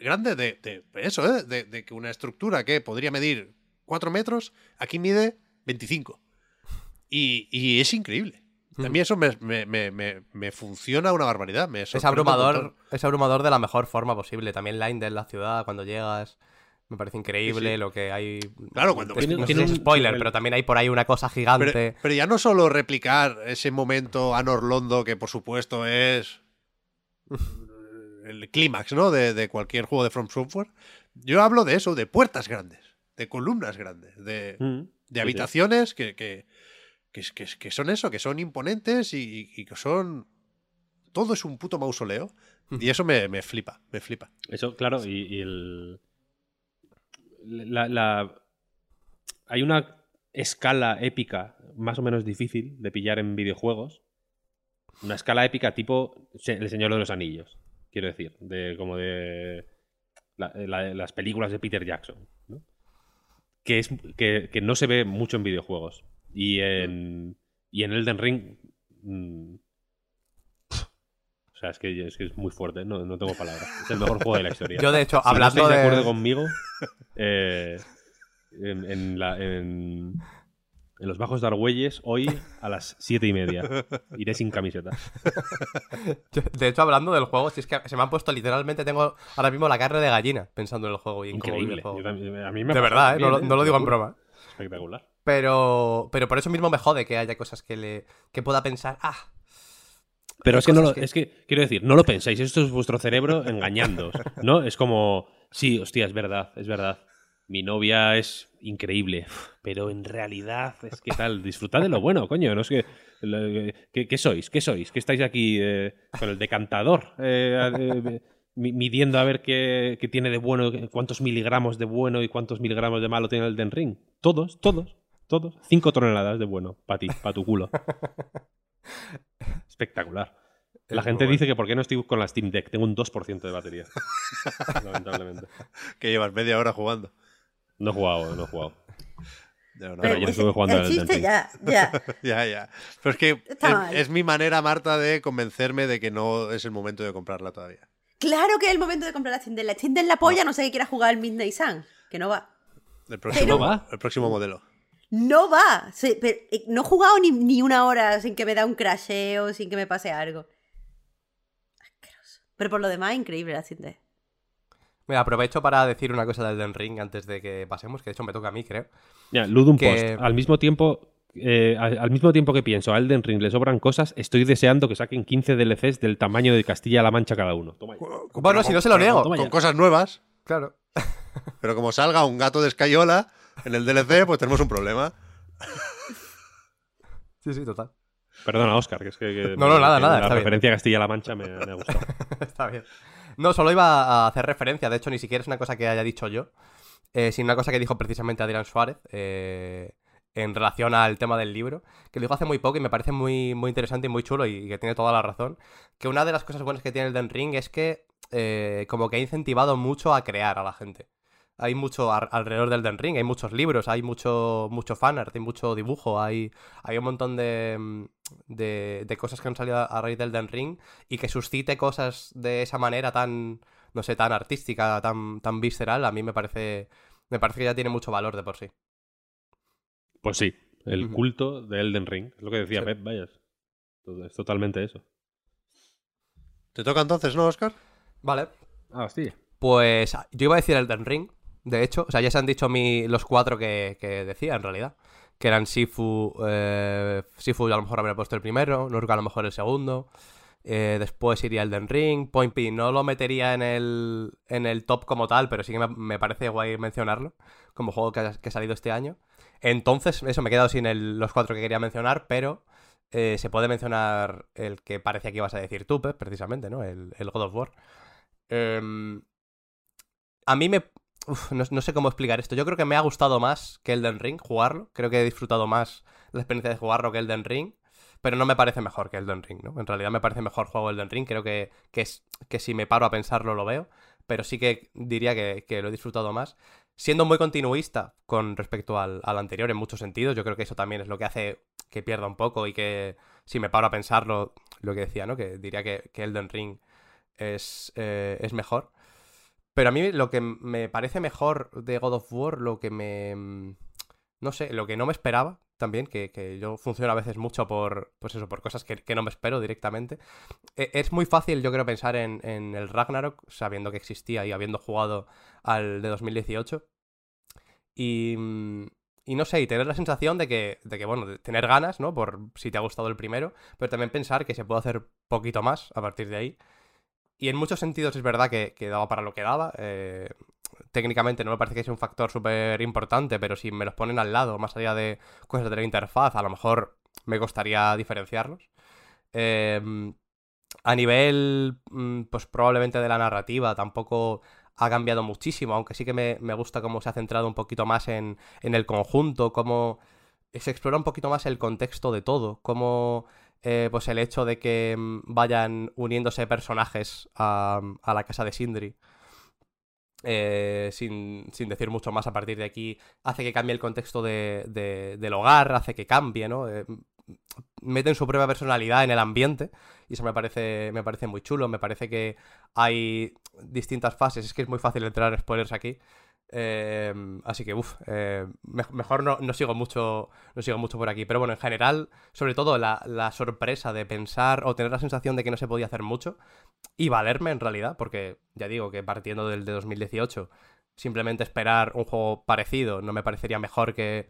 Speaker 1: Grande de, de eso, ¿eh? De, de que una estructura que podría medir 4 metros, aquí mide 25. Y, y es increíble. A mí eso me, me- me- me- me funciona una barbaridad. Me
Speaker 4: Es abrumador, es abrumador de la mejor forma posible. También Line de la ciudad, cuando llegas. Me parece increíble
Speaker 1: Sí, sí.
Speaker 4: lo que hay.
Speaker 1: Claro, cuando
Speaker 4: Es- no sé
Speaker 3: tiene
Speaker 4: si es
Speaker 3: un-
Speaker 4: spoiler, pero también hay por ahí una cosa gigante.
Speaker 1: Pero, pero ya no solo replicar ese momento Anor Londo, que por supuesto es el clímax, ¿no? De, de cualquier juego de From Software. Yo hablo de eso, de puertas grandes, de columnas grandes, de,
Speaker 3: Mm,
Speaker 1: de
Speaker 3: sí,
Speaker 1: habitaciones que, que, que, que- que son eso, que son imponentes y, y que son... Todo es un puto mausoleo. Y eso me, me flipa, me flipa.
Speaker 3: Eso, claro, y, y el. La, la- Hay una escala épica más o menos difícil de pillar en videojuegos. Una escala épica tipo El Señor de los Anillos, quiero decir. De, como de. la- la- las películas de Peter Jackson. ¿no? Que, es, que, que no se ve mucho en videojuegos. Y en. Y en Elden Ring. mm, o sea, es que, es que es muy fuerte, no, no tengo palabras. Es el mejor juego de la historia.
Speaker 4: Yo, de hecho,
Speaker 3: Si no
Speaker 4: hablando
Speaker 3: estáis de acuerdo conmigo, eh, en, en la- en- en los bajos de Argüelles, hoy a las siete y media. Iré sin camiseta.
Speaker 4: De hecho, hablando del juego, si es que se me han puesto literalmente, tengo ahora mismo la carne de gallina pensando en el juego y en
Speaker 3: Increíble.
Speaker 4: el juego.
Speaker 3: Yo también- a mí me
Speaker 4: De verdad, ¿eh? no, no lo digo en
Speaker 3: Te juro.
Speaker 4: broma.
Speaker 3: Espectacular.
Speaker 4: Pero, pero por eso mismo me jode que haya cosas que le que pueda pensar, ah,
Speaker 3: Pero es que, no lo,
Speaker 4: que-
Speaker 3: es que, quiero decir, no lo pensáis, esto es vuestro cerebro engañándoos, ¿no? Es como, sí, hostia, es verdad, es verdad. Mi novia es increíble, pero en realidad es que tal, disfrutad de lo bueno, coño, no es que... ¿Qué, qué sois? ¿Qué sois? ¿Qué estáis aquí eh, con el decantador? eh, eh, mi- midiendo a ver qué, qué tiene de bueno, cuántos miligramos de bueno y cuántos miligramos de malo tiene el Den Ring. Todos, todos, todos. Cinco toneladas de bueno, para ti, para tu culo. Espectacular. La gente dice que por qué no estoy con la Steam Deck. Tengo un 2% de batería. Lamentablemente.
Speaker 1: Que llevas media hora jugando.
Speaker 3: No he jugado, no he jugado.
Speaker 1: No,
Speaker 3: Pero
Speaker 1: no,
Speaker 3: yo estuve jugando
Speaker 2: el
Speaker 3: al
Speaker 2: chiste ya, ya.
Speaker 1: ya, ya. Pero es que es, mi manera, Marta, de convencerme de que no es el momento de comprarla todavía.
Speaker 2: Claro que es el momento de comprar la Steam Deck. La Steam Deck la polla, no sé que quiera jugar al Midnight Sun, que no va.
Speaker 1: El próximo,
Speaker 3: Pero- va.
Speaker 1: el próximo modelo.
Speaker 2: No va. Pero, eh, no he jugado ni, ni una hora sin que me da un crasheo, sin que me pase algo. Asqueroso. Pero por lo demás, increíble la Deck.
Speaker 4: Mira, aprovecho para decir una cosa del Den Ring antes de que pasemos, que de hecho me toca a mí, creo.
Speaker 3: Ya, Ludum
Speaker 4: Que-
Speaker 3: Post. Al mismo tiempo. eh, al, al mismo tiempo que pienso a Elden Ring le sobran cosas, estoy deseando que saquen 15 DLCs del tamaño de Castilla-La Mancha cada uno. Toma.
Speaker 4: Bueno, si no se lo niego.
Speaker 1: Con, con cosas nuevas.
Speaker 4: Claro.
Speaker 1: Pero como salga un gato de escayola en el DLC, pues tenemos un problema.
Speaker 4: Sí, sí, total.
Speaker 3: Perdona, Oscar, que es que. que-
Speaker 4: No, no, nada,
Speaker 3: que
Speaker 4: nada,
Speaker 3: La
Speaker 4: está bien.
Speaker 3: referencia a Castilla-La Mancha me, me ha gustado.
Speaker 4: Está bien. No, solo iba a hacer referencia, de hecho, ni siquiera es una cosa que haya dicho yo, eh, sino una cosa que dijo precisamente Adrián Suárez eh, en relación al tema del libro, que lo dijo hace muy poco y me parece muy, muy interesante y muy chulo y que tiene toda la razón. Que una de las cosas buenas que tiene el Den Ring es que eh, como que ha incentivado mucho a crear a la gente. Hay mucho ar- alrededor del Den Ring, hay muchos libros, hay mucho, mucho fanart, hay mucho dibujo, hay, hay un montón de, mm, de, de cosas que han salido a raíz del Den Ring y que suscite cosas de esa manera tan, no sé, tan artística, tan, tan visceral, a mí me parece, me parece que ya tiene mucho valor de por sí.
Speaker 3: Pues sí, el culto de Elden Ring. Es lo que decía
Speaker 4: Sí.
Speaker 3: Pep, vayas. Es totalmente eso.
Speaker 1: ¿Te toca entonces, no, Oscar?
Speaker 4: Vale.
Speaker 3: Ah, hostia.
Speaker 4: Pues yo iba a decir Elden Ring, de hecho, o sea, ya se han dicho los cuatro que, que decía en realidad. Que eran Sifu, eh, Sifu a lo mejor habría puesto el primero, Nurka a lo mejor el segundo. eh, después iría Elden Ring, Point P no lo metería en el, en el top como tal, pero sí que me, parece guay mencionarlo como juego que ha, que ha salido este año. Entonces, eso, me he quedado sin el- los cuatro que quería mencionar, pero eh, se puede mencionar el que parecía que ibas a decir tú, precisamente, ¿no? El, el God of War. Em, a mí me... no sé cómo explicar esto. Yo creo que me ha gustado más que Elden Ring jugarlo. Creo que he disfrutado más la experiencia de jugarlo que Elden Ring. Pero no me parece mejor que Elden Ring, ¿no? En realidad me parece mejor juego Elden Ring. Creo que, que, es, que si me paro a pensarlo lo veo. Pero sí que diría que, que lo he disfrutado más. Siendo muy continuista con respecto al, al anterior en muchos sentidos. Yo creo que eso también es lo que hace que pierda un poco y que si me paro a pensarlo, lo que decía, ¿no? Que diría que, que Elden Ring es, eh, es mejor. Pero a mí lo que me parece mejor de God of War, lo que me... No sé, lo que no me esperaba, también, que, que yo funciono a veces mucho por, pues eso, por cosas que, que no me espero directamente. E- es muy fácil, yo creo, pensar en, en el Ragnarok, sabiendo que existía y habiendo jugado al de 2018. Y, mm, y no sé, y tener la sensación de que, de que, bueno, tener ganas, ¿no? Por si te ha gustado el primero, pero también pensar que se puede hacer poquito más a partir de ahí. Y en muchos sentidos es verdad que, que daba para lo que daba. eh, técnicamente no me parece que sea un factor súper importante, pero si me los ponen al lado, más allá de cosas de la interfaz, a lo mejor me costaría diferenciarlos. Eh, a nivel, mm, pues probablemente de la narrativa, tampoco ha cambiado muchísimo, aunque sí que me, me gusta cómo se ha centrado un poquito más en, en el conjunto, cómo se explora un poquito más el contexto de todo, cómo eh, pues el hecho de que mm, vayan uniéndose personajes a, a la casa de Sindri. eh, sin, sin decir mucho más a partir de aquí, hace que cambie el contexto de, de- del hogar, hace que cambie, ¿no? Eh, meten su propia personalidad en el ambiente y eso me parece, me parece muy chulo, me parece que hay distintas fases, es que es muy fácil entrar en spoilers aquí, eh, así que, uff, mejor no, no sigo mucho no sigo mucho por aquí, pero bueno, en general, sobre todo la, la sorpresa de pensar o tener la sensación de que no se podía hacer mucho y valerme en realidad, porque ya digo que partiendo del de 2018, simplemente esperar un juego parecido no me parecería mejor que...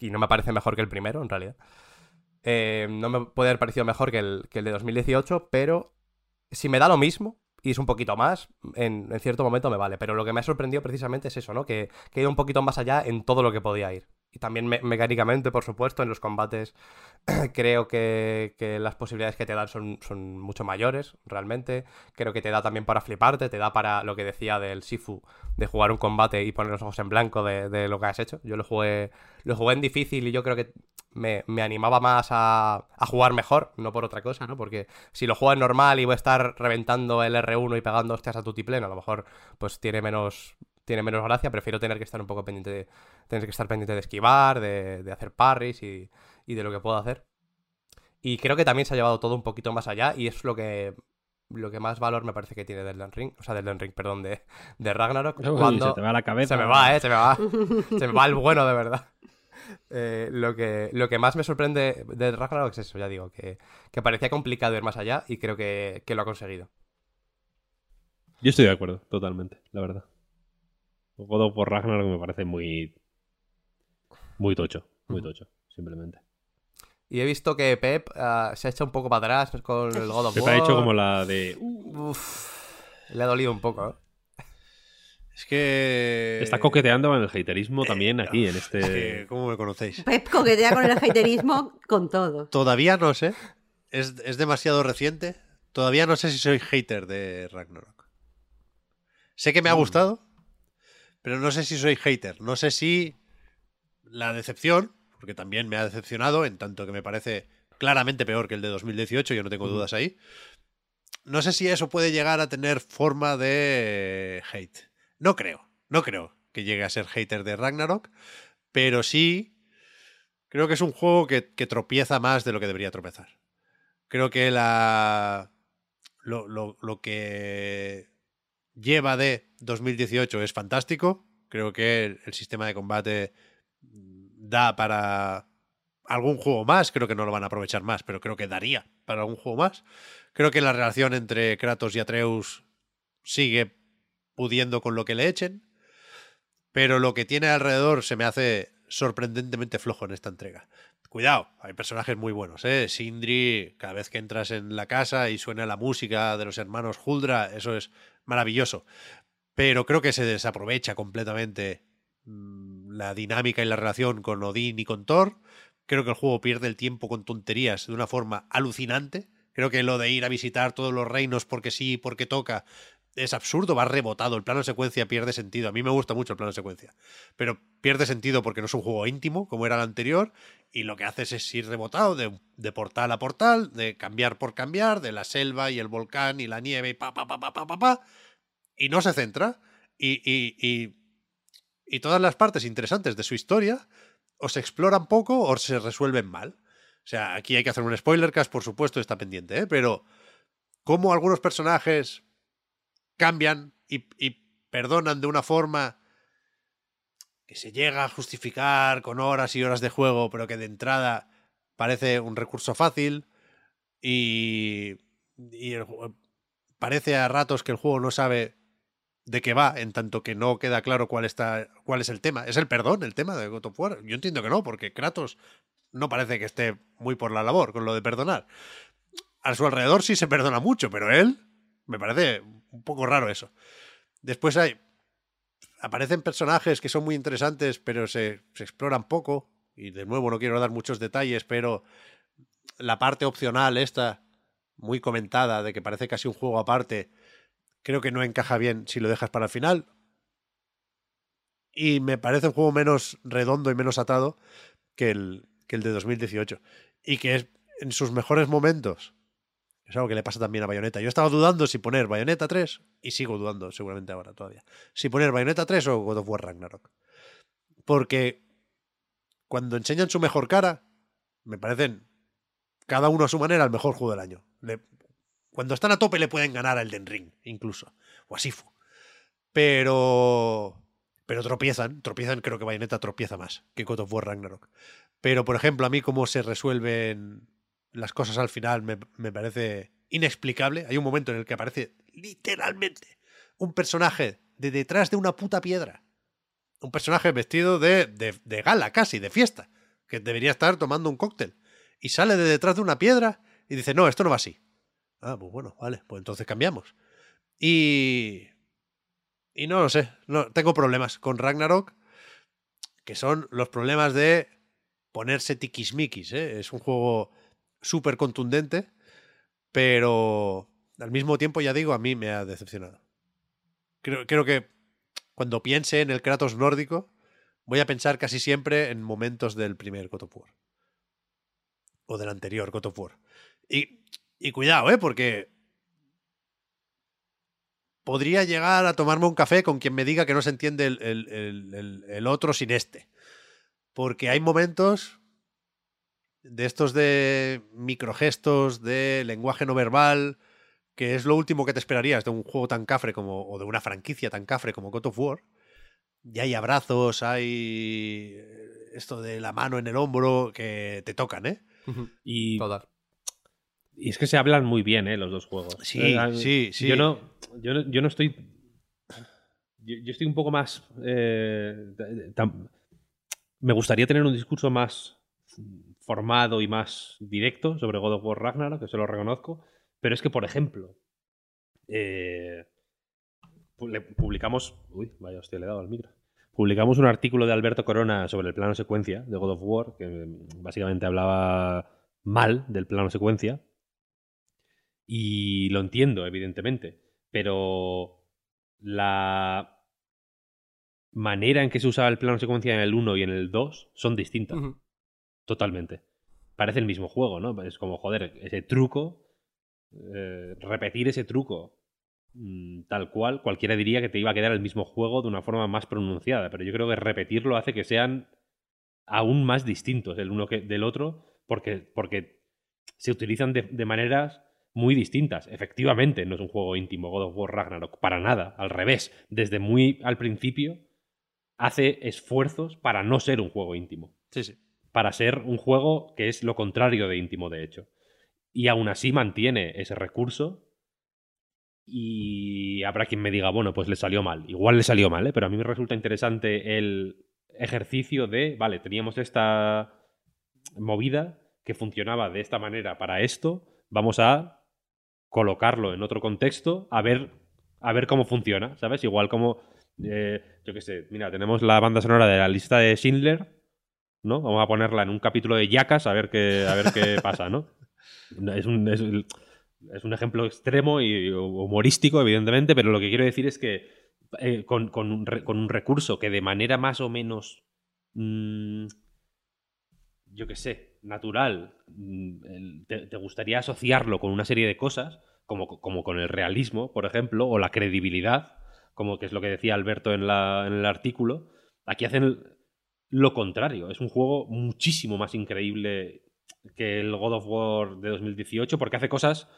Speaker 4: y no me parece mejor que el primero, en realidad. Eh, no me puede haber parecido mejor que el, que el de 2018, pero si me da lo mismo y es un poquito más, en, en cierto momento me vale. Pero lo que me ha sorprendido precisamente es eso, ¿no? Que, que he ido un poquito más allá en todo lo que podía ir. Y también me- mecánicamente, por supuesto, en los combates creo que, que las posibilidades que te dan son, son mucho mayores, realmente. Creo que te da también para fliparte, te da para lo que decía del Sifu, de jugar un combate y poner los ojos en blanco de, de lo que has hecho. Yo lo jugué, lo jugué en difícil y yo creo que me, me animaba más a, a jugar mejor, no por otra cosa, ¿no? Porque si lo juego en normal y voy a estar reventando el R1 y pegando hostias a tutipleno, a lo mejor pues tiene menos, tiene menos gracia, prefiero tener que estar un poco pendiente de, tener que estar pendiente de esquivar, de, de hacer parries y, y de lo que puedo hacer. Y creo que también se ha llevado todo un poquito más allá y es lo que lo que más valor me parece que tiene del Elden Ring, o sea, del Elden Ring, perdón, de, de Ragnarok.
Speaker 3: Uy,
Speaker 4: cuando...
Speaker 3: se te va la cabeza.
Speaker 4: Se me va, eh, se me va. se me va el bueno, de verdad. Eh, lo, que, lo que más me sorprende de Ragnarok es eso, ya digo, que, que parecía complicado ir más allá y creo que, que lo ha conseguido.
Speaker 3: Yo estoy de acuerdo, totalmente, la verdad. God of War Ragnarok me parece muy. Muy tocho, muy tocho, simplemente.
Speaker 4: Y he visto que Pep ah, se ha hecho un poco para atrás con el God of War.
Speaker 3: ha hecho como la de.
Speaker 4: Uf, le ha dolido un poco, ¿eh?
Speaker 1: Es que.
Speaker 3: Está coqueteando con el haterismo también aquí, en
Speaker 1: Es que,
Speaker 3: este.
Speaker 1: ¿Cómo me conocéis?
Speaker 2: Pep coquetea con el haterismo con todo.
Speaker 1: Todavía no sé. Es, es demasiado reciente. Todavía no sé si soy hater de Ragnarok. Sé que me ha gustado, pero no sé si soy hater. No sé si la decepción, porque también me ha decepcionado, en tanto que me parece claramente peor que el de 2018, yo no tengo dudas ahí. No sé si eso puede llegar a tener forma de hate. No creo, no creo que llegue a ser hater de Ragnarok, pero sí creo que es un juego que, tropieza más de lo que debería tropezar. Creo que la lo, lo- lo que lleva de 2018 es fantástico. Creo que el, el sistema de combate mm, da para algún juego más. Creo que no lo van a aprovechar más, pero creo que daría para algún juego más. Creo que la relación entre Kratos y Atreus sigue pudiendo con lo que le echen. Pero lo que tiene alrededor se me hace sorprendentemente flojo en esta entrega. Cuidado, hay personajes muy buenos, ¿eh? Sindri, cada vez que entras en la casa y suena la música de los hermanos Huldra, eso es maravilloso. Pero creo que se desaprovecha completamente mm, la dinámica y la relación con Odín y con Thor. Creo que el juego pierde el tiempo con tonterías de una forma alucinante. Creo que lo de ir a visitar todos los reinos porque sí, porque toca, es absurdo, va rebotado. El plano de secuencia pierde sentido. A mí me gusta mucho el plano de secuencia. Pero pierde sentido porque no es un juego íntimo como era el anterior. Y lo que haces es ir rebotado de, de portal a portal, de cambiar por cambiar, de la selva y el volcán y la nieve y pa, pa, pa, pa, pa, pa, pa. Y no se centra. Y, y, y, y todas las partes interesantes de su historia o se exploran poco o se resuelven mal. O sea, aquí hay que hacer un spoiler cast, por supuesto, está pendiente, ¿eh? Pero cómo algunos personajes cambian y, perdonan de una forma que se llega a justificar con horas y horas de juego, pero que de entrada parece un recurso fácil y, parece a ratos que el juego no sabe de qué va, en tanto que no queda claro cuál, está, cuál es el tema. ¿Es el perdón el tema de God of War? Yo entiendo que no, porque Kratos no parece que esté muy por la labor con lo de perdonar. A su alrededor sí se perdona mucho, pero él me parece un poco raro eso. Después hay. Aparecen personajes que son muy interesantes, pero se, se exploran poco. Y de nuevo no quiero dar muchos detalles, pero la parte opcional esta, muy comentada, de que parece casi un juego aparte, creo que no encaja bien si lo dejas para el final. Y me parece un juego menos redondo y menos atado que el, que el de 2018. Y que es en sus mejores momentos. Es algo que le pasa también a Bayonetta. Yo estaba dudando si poner Bayonetta 3, y sigo dudando seguramente ahora todavía, si poner Bayonetta 3 o God of War Ragnarok. Porque cuando enseñan su mejor cara, me parecen cada uno a su manera el mejor juego del año. Cuando están a tope le pueden ganar al Den Ring, incluso. O a Sifu. Pero. Pero tropiezan. Tropiezan, creo que Bayonetta tropieza más que God of War Ragnarok. Pero, por ejemplo, a mí cómo se resuelven las cosas al final me, me parece inexplicable. Hay un momento en el que aparece literalmente un personaje de detrás de una puta piedra. Un personaje vestido de, de, de gala, casi, de fiesta. Que debería estar tomando un cóctel. Y sale de detrás de una piedra y dice, no, esto no va así. Ah, pues bueno, vale, pues entonces cambiamos. Y. Y no lo sé, no, tengo problemas con Ragnarok, que son los problemas de ponerse tiquismiquis. ¿eh? Es un juego súper contundente, pero al mismo tiempo, ya digo, a mí me ha decepcionado. Creo, creo que cuando piense en el Kratos nórdico, voy a pensar casi siempre en momentos del primer God of. O del anterior God of. Y, y cuidado, ¿eh? Porque podría llegar a tomarme un café con quien me diga que no se entiende el- el- el- el otro sin este. Porque hay momentos de estos de microgestos, de lenguaje no verbal, que es lo último que te esperarías de un juego tan cafre como, o de una franquicia tan cafre como God of War. Y hay abrazos, hay eh, esto de la mano en el hombro que te tocan, ¿eh?
Speaker 3: Y,
Speaker 4: Total.
Speaker 3: y es que se hablan muy bien, ¿eh? Los dos juegos.
Speaker 1: Sí,
Speaker 3: Eh,
Speaker 1: sí, sí.
Speaker 3: Yo no, yo no, yo no estoy. Yo, yo estoy un poco más. eh, tam- me gustaría tener un discurso más formado y más directo sobre God of War Ragnarok, que se lo reconozco. Pero es que, por ejemplo, eh, le- publicamos. Uy, vaya, hostia, le he dado al micro. Publicamos un artículo de Alberto Corona sobre el plano secuencia de God of War, que mm, básicamente hablaba mal del plano secuencia. Y lo entiendo, evidentemente. Pero la manera en que se usaba el plano secuencia en el 1 y en el 2 son distintas. Totalmente. Parece el mismo juego, ¿no? Es como, joder, ese truco, eh, repetir ese truco mm, tal cual, cualquiera diría que te iba a quedar el mismo juego de una forma más pronunciada, pero yo creo que repetirlo hace que sean aún más distintos el uno que, del otro, porque, porque se utilizan de, de maneras muy distintas. Efectivamente, no es un juego íntimo God of War Ragnarok, para nada, al revés, desde muy al principio hace esfuerzos para no ser un juego íntimo
Speaker 1: Sí, sí.
Speaker 3: Para ser un juego que es lo contrario de íntimo, de hecho. Y aún así mantiene ese recurso. Y habrá quien me diga, bueno, pues le salió mal. Igual le salió mal, ¿eh? pero a mí me resulta interesante el ejercicio de, vale, teníamos esta movida que funcionaba de esta manera para esto, vamos a colocarlo en otro contexto, a ver, a ver cómo funciona, ¿sabes? Igual como, eh, yo qué sé, mira, tenemos la banda sonora de la lista de Schindler, ¿no? Vamos a ponerla en un capítulo de Yacas a ver qué, a ver qué pasa, ¿no? Es un, es, es un ejemplo extremo y humorístico, evidentemente, pero lo que quiero decir es que eh, con, con, un re, con, un recurso que de manera más o menos, mmm, yo qué sé, natural, mmm, te, te, gustaría asociarlo con una serie de cosas, como, como con el realismo, por ejemplo, o la credibilidad, como que es lo que decía Alberto en, la, en el artículo, aquí hacen lo contrario. Es un juego muchísimo más increíble que el God of War de 2018 porque hace cosas,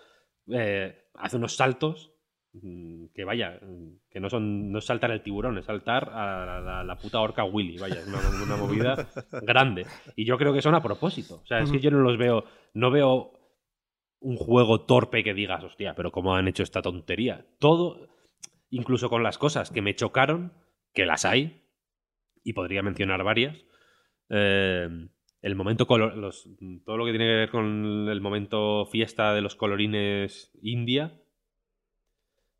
Speaker 3: eh, hace unos saltos mm, que vaya, mm, que no son no es saltar el tiburón, es saltar a la, puta orca Willy, vaya, es una, una movida grande. Y yo creo que son a propósito. O sea, es que yo no los veo, no veo un juego torpe que digas, hostia, pero ¿cómo han hecho esta tontería? Todo, incluso con las cosas que me chocaron, que las hay, y podría mencionar varias. eh, el momento colo- los- todo lo que tiene que ver con el momento fiesta de los colorines India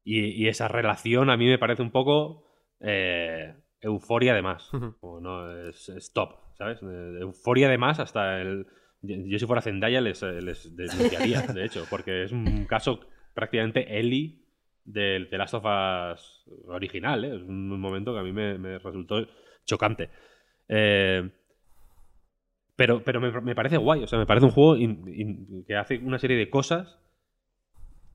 Speaker 3: y, y esa relación a mí me parece un poco eh, euforia de más. Como no, es, es top, ¿sabes? Euforia de más hasta el... Yo, si fuera Zendaya les, eh, les denunciaría, de hecho, porque es un caso prácticamente Ellie del The Last of Us original, ¿eh? Es un momento que a mí me, me resultó chocante. Eh, pero pero me, me parece guay, o sea, me parece un juego in- in- que hace una serie de cosas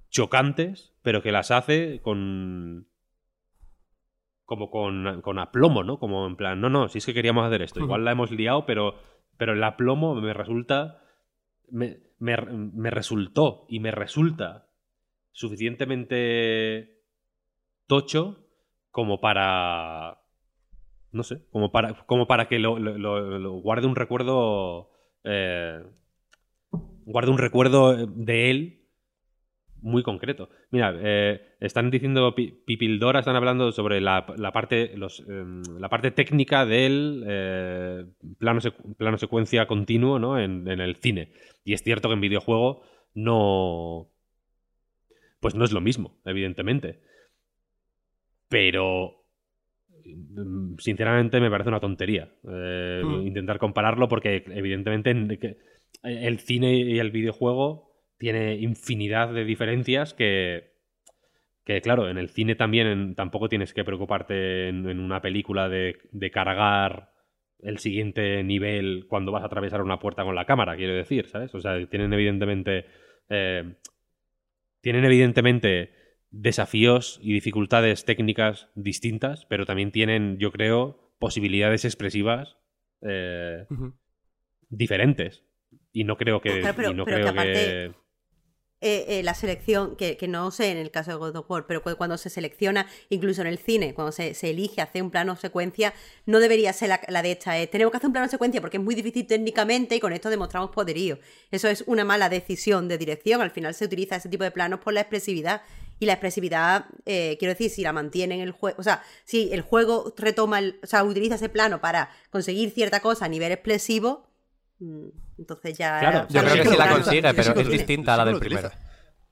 Speaker 3: chocantes, pero que las hace con. como con, con aplomo, ¿no? Como en plan, no, no, si es que queríamos hacer esto, igual la hemos liado, pero, pero el aplomo me resulta. Me, me, me resultó y me resulta suficientemente tocho como para. No sé, como para, como para que lo, guarde un recuerdo. eh, guarde un recuerdo de él muy concreto. Mira, eh, están diciendo Pi- Pipildora, están hablando sobre la, la parte, los, em, la parte técnica del eh, plano, plano secuencia continuo ¿no? en, en el cine. Y es cierto que en videojuego no. Pues no es lo mismo, evidentemente. Pero. Sinceramente me parece una tontería eh,
Speaker 4: Mm.
Speaker 3: intentar compararlo porque evidentemente el cine y el videojuego tiene infinidad de diferencias que, que claro, en el cine también en- tampoco tienes que preocuparte en, en una película de, de cargar el siguiente nivel cuando vas a atravesar una puerta con la cámara, quiero decir, ¿sabes? O sea, tienen evidentemente... eh, tienen evidentemente desafíos y dificultades técnicas distintas, pero también tienen, yo creo, posibilidades expresivas eh, diferentes. Y no creo que.
Speaker 2: Claro, pero-
Speaker 3: y no
Speaker 2: pero
Speaker 3: creo que.
Speaker 2: aparte- eh, eh, la selección, que, que no sé en el caso de God of War, pero cu- cuando se selecciona, incluso en el cine, cuando se, se elige hacer un plano secuencia, no debería ser la, la de esta, es, tenemos que hacer un plano secuencia porque es muy difícil técnicamente y con esto demostramos poderío. Eso es una mala decisión de dirección, al final se utiliza ese tipo de planos por la expresividad. Y la expresividad, eh, quiero decir, si la mantiene en el juego, o sea, si el juego retoma, el, o sea, utiliza ese plano para conseguir cierta cosa a nivel expresivo, mm, entonces ya...
Speaker 3: Claro,
Speaker 4: Yo creo que sí la consigue, pero es distinta a la del primero.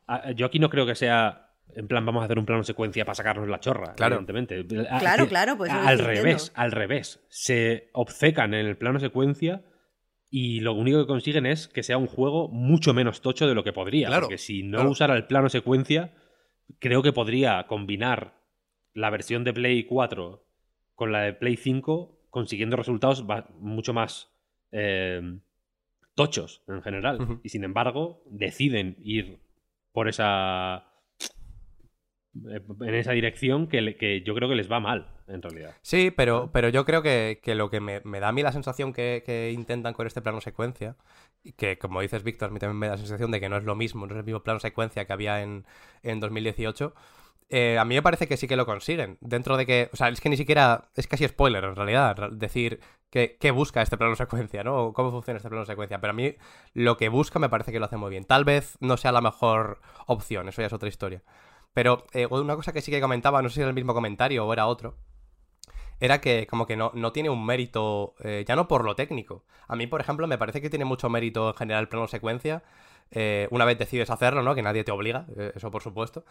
Speaker 3: Ah, Yo aquí no creo que sea. En plan, vamos a hacer un plano secuencia para sacarnos la chorra,
Speaker 4: Claro.
Speaker 3: evidentemente.
Speaker 2: Claro, claro, pues
Speaker 3: Al revés, al revés. Se obcecan en el plano secuencia y lo único que consiguen es que sea un juego mucho menos tocho de lo que podría.
Speaker 1: Claro,
Speaker 3: porque si no
Speaker 1: claro.
Speaker 3: usara el plano secuencia, creo que podría combinar la versión de Play 4 con la de Play 5, consiguiendo resultados mucho más eh, tochos en general. Y sin embargo, deciden ir por esa. eh, en esa dirección que yo creo que les va mal, en realidad.
Speaker 4: Sí, pero, pero yo creo que, que lo que me, me da a mí la sensación que, que intentan con este plano secuencia, que como dices Víctor, a mí también me da la sensación de que no es lo mismo, no es el mismo plano secuencia que había en, en 2018, eh, a mí me parece que sí que lo consiguen. Dentro de que, o sea, es que ni siquiera, es casi spoiler en realidad, decir que- qué busca este plano secuencia, ¿no? O cómo funciona este plano secuencia. Pero a mí lo que busca me parece que lo hace muy bien. Tal vez no sea la mejor opción, eso ya es otra historia. Pero eh, una cosa que sí que comentaba, no sé si era el mismo comentario o era otro, era que como que no, no tiene un mérito, eh, ya no por lo técnico. A mí, por ejemplo, me parece que tiene mucho mérito en general el plano secuencia. eh, una vez decides hacerlo, ¿no? Que nadie te obliga, eh, eso por supuesto.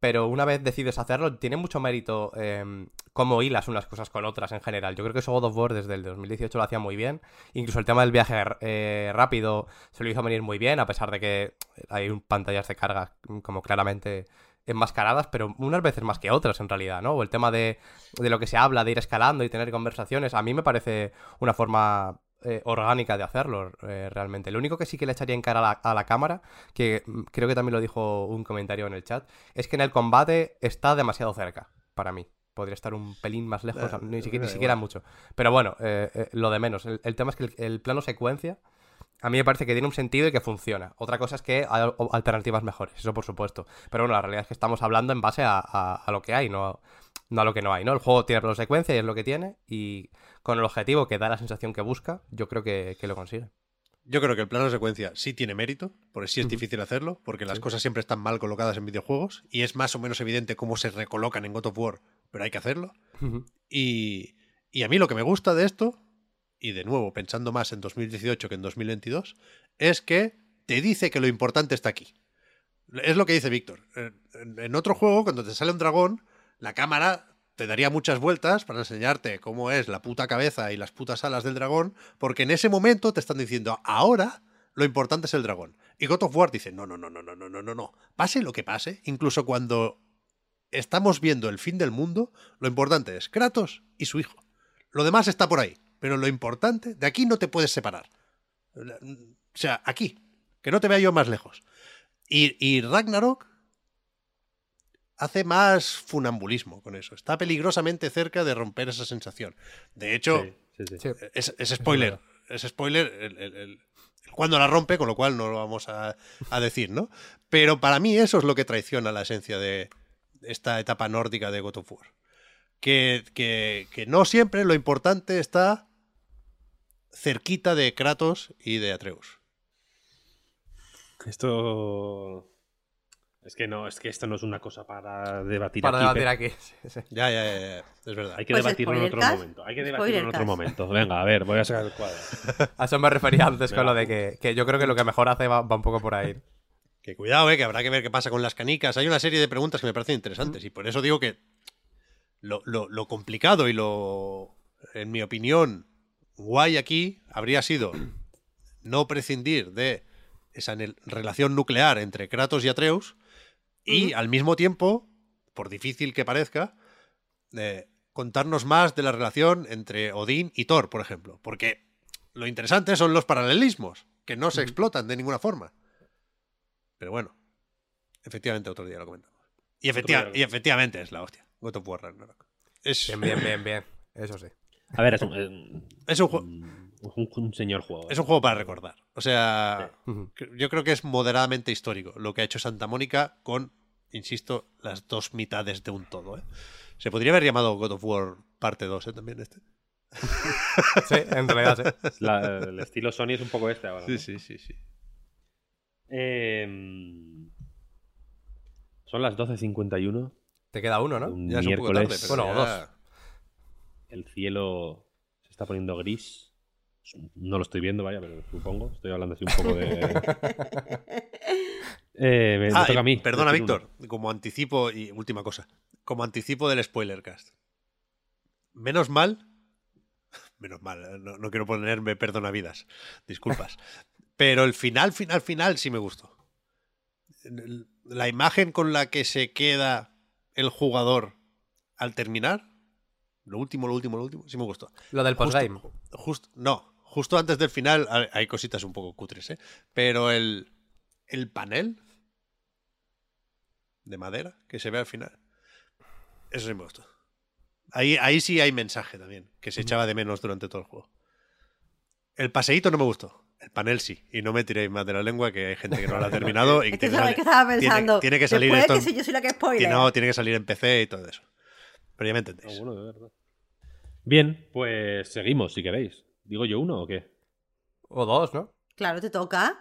Speaker 4: Pero una vez decides hacerlo, tiene mucho mérito eh, cómo hilas unas cosas con otras en general. Yo creo que eso God of War desde el 2018 lo hacía muy bien. Incluso el tema del viaje eh, rápido se lo hizo venir muy bien, a pesar de que hay un- pantallas de carga mm, como claramente enmascaradas, pero unas veces más que otras en realidad, ¿no? O el tema de, de lo que se habla, de ir escalando y tener conversaciones, a mí me parece una forma eh, orgánica de hacerlo eh, realmente. Lo único que sí que le echaría en cara a la, a la cámara, que creo que también lo dijo un comentario en el chat, es que en el combate está demasiado cerca, para mí. Podría estar un pelín más lejos,
Speaker 1: Eh,
Speaker 4: ni siquiera, ni siquiera mucho. Pero bueno, eh, lo de menos. El, el tema es que el, el plano secuencia A mí me parece que tiene un sentido y que funciona. Otra cosa es que hay al- alternativas mejores, eso por supuesto. Pero bueno, la realidad es que estamos hablando en base a, a- a lo que hay, no, no a lo que no hay, ¿no? El juego tiene plano secuencia y es lo que tiene. Y con el objetivo que da la sensación que busca, yo creo que, que lo consigue.
Speaker 1: Yo creo que el plano de secuencia sí tiene mérito, porque sí es difícil hacerlo, porque las cosas siempre están mal colocadas en videojuegos y es más o menos evidente cómo se recolocan en God of War, pero hay que hacerlo. Y, y a mí lo que me gusta de esto, y de nuevo pensando más en 2018 que en 2022, es que te dice que lo importante está aquí. Es lo que dice Víctor. En, otro juego, cuando te sale un dragón, la cámara te daría muchas vueltas para enseñarte cómo es la puta cabeza y las putas alas del dragón, porque en ese momento te están diciendo, ahora lo importante es el dragón. Y God of War dice, no, no, no, no, no, no, no, no, no. Pase lo que pase, incluso cuando estamos viendo el fin del mundo, lo importante es Kratos y su hijo. Lo demás está por ahí, pero lo importante, de aquí no te puedes separar. O sea, aquí, que no te vea yo más lejos. Y, y Ragnarok hace más funambulismo con eso. Está peligrosamente cerca de romper esa sensación. De hecho,
Speaker 3: Sí, sí, sí.
Speaker 4: Sí.
Speaker 1: es, es spoiler. Es spoiler el, el- el- el cuando la rompe, con lo cual no lo vamos a, a decir, ¿no? Pero para mí eso es lo que traiciona la esencia de esta etapa nórdica de God of War. Que, que- que no siempre lo importante está cerquita de Kratos y de Atreus.
Speaker 3: Esto. Es que no, es que esto no es una cosa para debatir
Speaker 4: Para
Speaker 3: aquí.
Speaker 4: debatir
Speaker 3: Pep.
Speaker 4: aquí. sí, sí.
Speaker 1: Ya, ya, ya, ya, es verdad.
Speaker 3: Hay que
Speaker 2: Pues
Speaker 3: debatirlo en otro momento. Hay que debatirlo en otro momento. Venga, a ver, voy a sacar el cuadro.
Speaker 4: A eso me refería antes con lo de que, que yo creo que lo que mejor hace va, va un poco por ahí.
Speaker 1: Que cuidado, eh, que habrá que ver qué pasa con las canicas. Hay una serie de preguntas que me parecen interesantes y por eso digo que lo, lo- lo complicado y lo, en mi opinión, guay aquí habría sido no prescindir de esa relación nuclear entre Kratos y Atreus y al mismo tiempo, por difícil que parezca, eh, contarnos más de la relación entre Odín y Thor, por ejemplo. Porque lo interesante son los paralelismos, que no se explotan de ninguna forma. Pero bueno, efectivamente otro día lo comentamos. Y, efectivamente es la hostia. God of War Ragnarok. Es,
Speaker 4: Bien, bien, bien, bien. Eso sí.
Speaker 3: A ver, es un, eh,
Speaker 1: es un,
Speaker 3: un, un señor juego.
Speaker 1: es un juego para recordar. O sea, yo creo que es moderadamente histórico lo que ha hecho Santa Mónica con, insisto, las dos mitades de un todo. ¿eh? Se podría haber llamado God of War parte 2 ¿eh? también este.
Speaker 4: Sí, en realidad sí.
Speaker 3: La- el estilo Sony es un poco este ahora. ¿no?
Speaker 1: sí, sí, sí.
Speaker 3: Em, son las 12.51.
Speaker 4: Te queda uno, ¿no?
Speaker 3: Un
Speaker 1: Ya es un poco
Speaker 3: miércoles.
Speaker 1: tarde, pero
Speaker 4: Bueno,
Speaker 1: ya-
Speaker 3: El cielo se está poniendo gris. No lo estoy viendo, vaya, pero supongo. Estoy hablando así un poco de. Eh, me, me
Speaker 1: Ah,
Speaker 3: toca a mí.
Speaker 1: Perdona, Víctor,
Speaker 3: uno.
Speaker 1: como anticipo, y última cosa, como anticipo del spoilercast. Menos mal, menos mal, eh, no, no quiero ponerme perdonavidas, disculpas, pero el final, final, final sí me gustó. La imagen con la que se queda el jugador al terminar, lo último, lo último, lo último, sí me gustó.
Speaker 4: Lo del postgame.
Speaker 1: Justo, no, justo antes del final hay- hay cositas un poco cutres, ¿eh? Pero el, el panel de madera que se ve al final, eso sí me gustó. Ahí, ahí sí hay mensaje también, que se echaba de menos durante todo el juego. El paseíto no me gustó. El panel sí. Y no me tiréis más de la lengua, que hay gente que no lo ha terminado. y
Speaker 2: Es que
Speaker 1: tiene,
Speaker 2: que estaba
Speaker 1: tiene-
Speaker 2: pensando.
Speaker 1: tiene que salir esto
Speaker 2: que si yo soy la que spoiler.
Speaker 1: tiene- no, tiene que salir en PC y todo eso. Pero ya me
Speaker 3: Ah,
Speaker 1: entendéis.
Speaker 3: bueno, de verdad. Bien, pues seguimos si queréis. ¿Digo yo uno o qué?
Speaker 4: O dos, ¿no?
Speaker 2: Claro, te toca.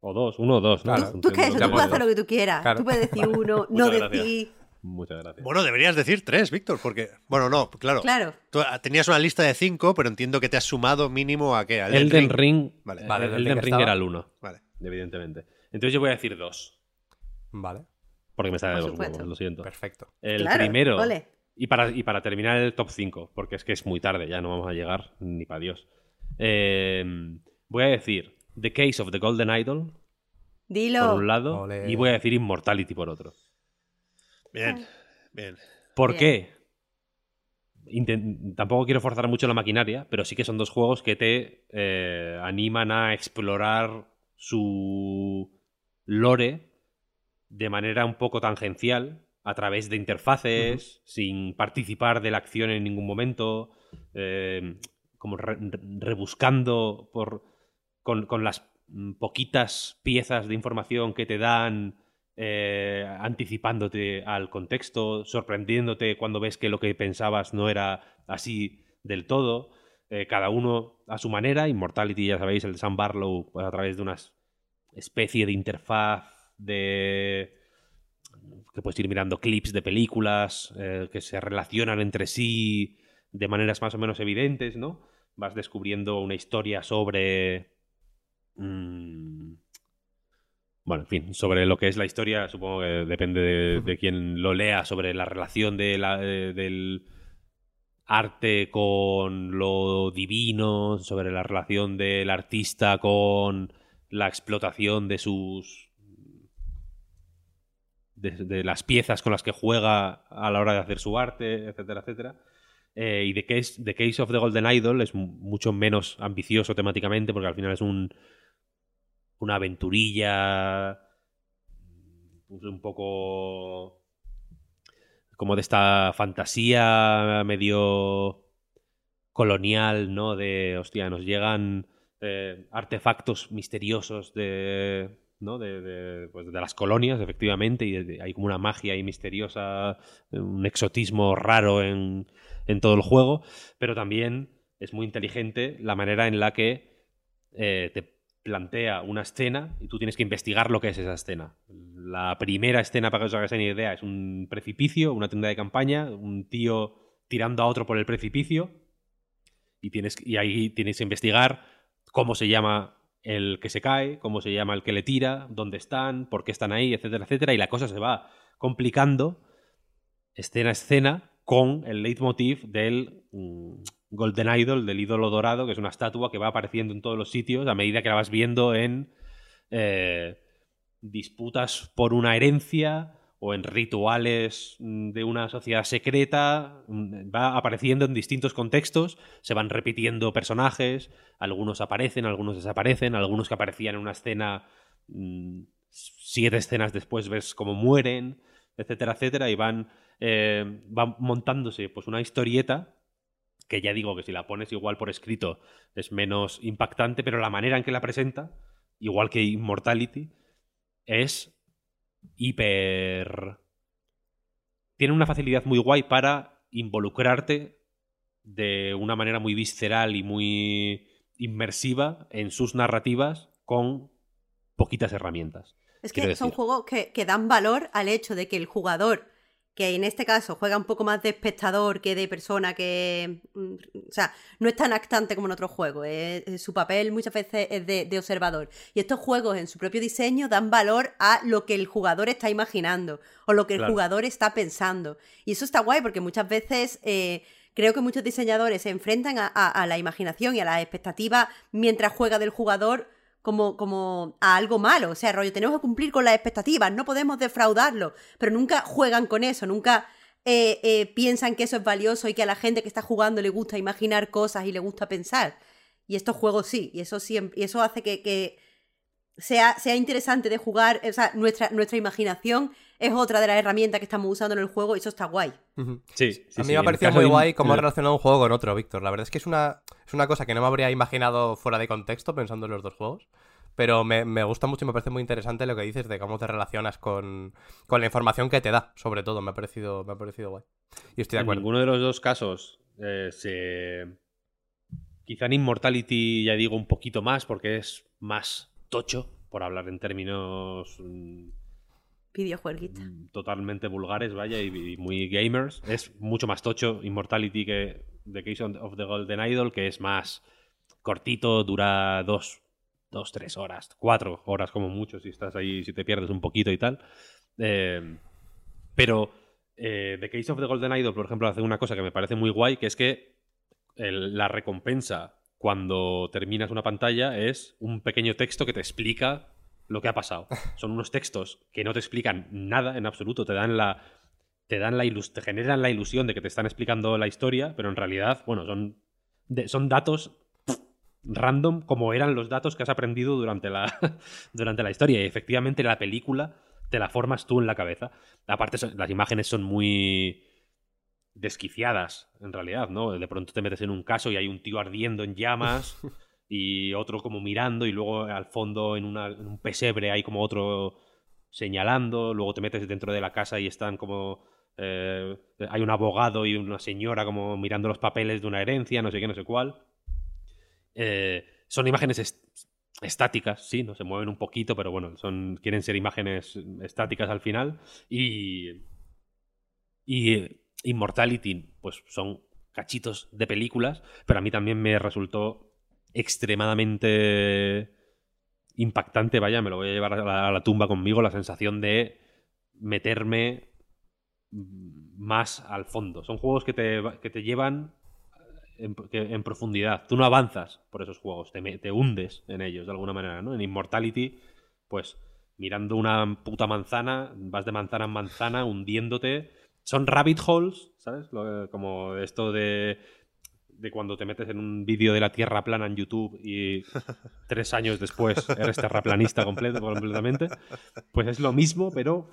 Speaker 3: O dos, uno o dos. ¿no?
Speaker 4: Claro.
Speaker 2: Tú, tú qué, puedes hacer lo que tú quieras.
Speaker 4: Claro.
Speaker 2: Tú puedes decir uno, no
Speaker 3: Muchas gracias.
Speaker 2: decir.
Speaker 3: Muchas gracias.
Speaker 1: Bueno, deberías decir tres, Víctor, porque. Bueno, no, claro.
Speaker 2: Claro.
Speaker 1: Tú tenías una lista de cinco, pero entiendo que te has sumado mínimo a qué? Al Elden
Speaker 3: Elden
Speaker 1: Ring.
Speaker 3: Ring.
Speaker 1: Vale.
Speaker 3: eh,
Speaker 4: Vale,
Speaker 3: Elden
Speaker 4: Elden
Speaker 3: Ring
Speaker 4: estaba.
Speaker 3: era el uno,
Speaker 1: Vale.
Speaker 3: evidentemente. Entonces yo voy a decir dos.
Speaker 4: Vale,
Speaker 3: Porque me sale de
Speaker 2: Por
Speaker 3: los
Speaker 2: supuesto.
Speaker 3: huevos, lo siento.
Speaker 4: perfecto.
Speaker 3: El
Speaker 2: Claro,
Speaker 3: primero.
Speaker 2: ole.
Speaker 3: Y para, y para terminar el top 5, porque es que es muy tarde, ya no vamos a llegar ni para Dios. Eh, voy a decir The Case of the Golden Idol
Speaker 2: Dilo.
Speaker 3: por un lado y voy a decir Immortality por otro.
Speaker 1: Bien, bien.
Speaker 3: ¿Por
Speaker 2: Bien.
Speaker 3: qué? Inten- tampoco quiero forzar mucho la maquinaria, pero sí que son dos juegos que te eh, animan a explorar su lore de manera un poco tangencial, a través de interfaces, sin participar de la acción en ningún momento, eh, como re- re- rebuscando por con, con las poquitas piezas de información que te dan, eh, anticipándote al contexto, sorprendiéndote cuando ves que lo que pensabas no era así del todo. Eh, cada uno a su manera. Immortality, ya sabéis, el de Sam Barlow, pues, a través de una especie de interfaz de que puedes ir mirando clips de películas eh, que se relacionan entre sí de maneras más o menos evidentes, ¿no? Vas descubriendo una historia sobre... mm, bueno, en fin, sobre lo que es la historia, supongo que depende de, de quien lo lea, sobre la relación de la- de- del arte con lo divino, sobre la relación del artista con la explotación de sus de, las piezas con las que juega a la hora de hacer su arte, etcétera, etcétera. Eh, y The Case, Case of the Golden Idol es mu- mucho menos ambicioso temáticamente porque al final es un una aventurilla pues, un poco como de esta fantasía medio colonial, ¿no? De, hostia, nos llegan eh, artefactos misteriosos de, pues, de las colonias, efectivamente, y hay como una magia ahí misteriosa, un exotismo raro en, en todo el juego, pero también es muy inteligente la manera en la que eh, te plantea una escena y tú tienes que investigar lo que es esa escena. La primera escena, para que os hagáis una idea, es un precipicio, una tienda de campaña, un tío tirando a otro por el precipicio y, tienes, y ahí tienes que investigar cómo se llama el que se cae, cómo se llama el que le tira, dónde están, por qué están ahí, etcétera, etcétera, y la cosa se va complicando escena a escena con el leitmotiv del mm, Golden Idol, del ídolo dorado, que es una estatua que va apareciendo en todos los sitios a medida que la vas viendo en eh, disputas por una herencia o en rituales mm, de una sociedad secreta, mm, va apareciendo en distintos contextos, se van repitiendo personajes, algunos aparecen, algunos desaparecen, algunos que aparecían en una escena, mm, siete escenas después ves cómo mueren, etcétera, etcétera, y van, eh, van montándose pues una historieta que ya digo que si la pones igual por escrito es menos impactante, pero la manera en que la presenta, igual que Immortality, es hiper... Tiene una facilidad muy guay para involucrarte de una manera muy visceral y muy inmersiva en sus narrativas con poquitas herramientas.
Speaker 2: Es que son juegos que, que dan valor al hecho de que el jugador, que en este caso juega un poco más de espectador que de persona que... mm, O sea, no es tan actante como en otros juegos. su papel muchas veces es de, de observador. Y estos juegos en su propio diseño dan valor a lo que el jugador está imaginando o lo que el
Speaker 3: Claro.
Speaker 2: jugador está pensando. Y eso está guay porque muchas veces... eh, Creo que muchos diseñadores se enfrentan a, a- a la imaginación y a las expectativas mientras juega del jugador como, como a algo malo. O sea, rollo, tenemos que cumplir con las expectativas, no podemos defraudarlo. Pero nunca juegan con eso, nunca eh, eh, piensan que eso es valioso y que a la gente que está jugando le gusta imaginar cosas y le gusta pensar. Y estos juegos sí, y eso siempre, y eso hace que, que sea, sea interesante de jugar. O sea, nuestra, nuestra imaginación es otra de las herramientas que estamos usando en el juego y eso está guay.
Speaker 3: Sí, sí,
Speaker 4: a mí
Speaker 3: sí,
Speaker 4: me
Speaker 3: en
Speaker 4: ha parecido muy guay cómo ha
Speaker 3: en el-
Speaker 4: relacionado un juego con otro, Víctor. La verdad es que es una, es una cosa que no me habría imaginado fuera de contexto pensando en los dos juegos. Pero me, me gusta mucho y me parece muy interesante lo que dices de cómo te relacionas con, con la información que te da, sobre todo. Me ha parecido, me ha parecido guay. Y estoy de
Speaker 3: En
Speaker 4: acuerdo.
Speaker 3: ninguno de los dos casos eh, se. Quizá en Immortality ya digo un poquito más porque es más tocho, por hablar en términos mm,
Speaker 2: Videojueguita.
Speaker 3: mm, totalmente vulgares, vaya, y, muy gamers. Es mucho más tocho Immortality que The Case of the Golden Idol, que es más cortito, dura dos, dos, tres horas, cuatro horas como mucho si estás ahí, si te pierdes un poquito y tal. Eh, pero eh, The Case of the Golden Idol, por ejemplo, hace una cosa que me parece muy guay, que es que la recompensa cuando terminas una pantalla es un pequeño texto que te explica lo que ha pasado. Son unos textos que no te explican nada en absoluto, te dan la te dan la ilus- te generan la ilusión de que te están explicando la historia, pero en realidad, bueno, son de- son datos random como eran los datos que has aprendido durante la durante la historia y efectivamente la película te la formas tú en la cabeza. Aparte son- las imágenes son muy desquiciadas, en realidad, ¿no? De pronto te metes en un caso y hay un tío ardiendo en llamas y otro como mirando y luego al fondo en, un pesebre hay como otro señalando, luego te metes dentro de la casa y están como... eh, hay un abogado y una señora como mirando los papeles de una herencia, no sé qué, no sé cuál. Eh, son imágenes est- estáticas, sí, no se mueven un poquito, pero bueno, son quieren ser imágenes estáticas al final y y Immortality, pues son cachitos de películas, pero a mí también me resultó extremadamente impactante, vaya, me lo voy a llevar a la, tumba conmigo, la sensación de meterme más al fondo. Son juegos que te, que te llevan en, que- en profundidad. Tú no avanzas por esos juegos, te, te hundes en ellos de alguna manera, ¿no? En Immortality, pues mirando una puta manzana, vas de manzana en manzana, hundiéndote. Son rabbit holes, ¿sabes? Como esto de, de cuando te metes en un vídeo de la Tierra plana en YouTube y tres años después eres terraplanista completo, completamente. Pues es lo mismo, pero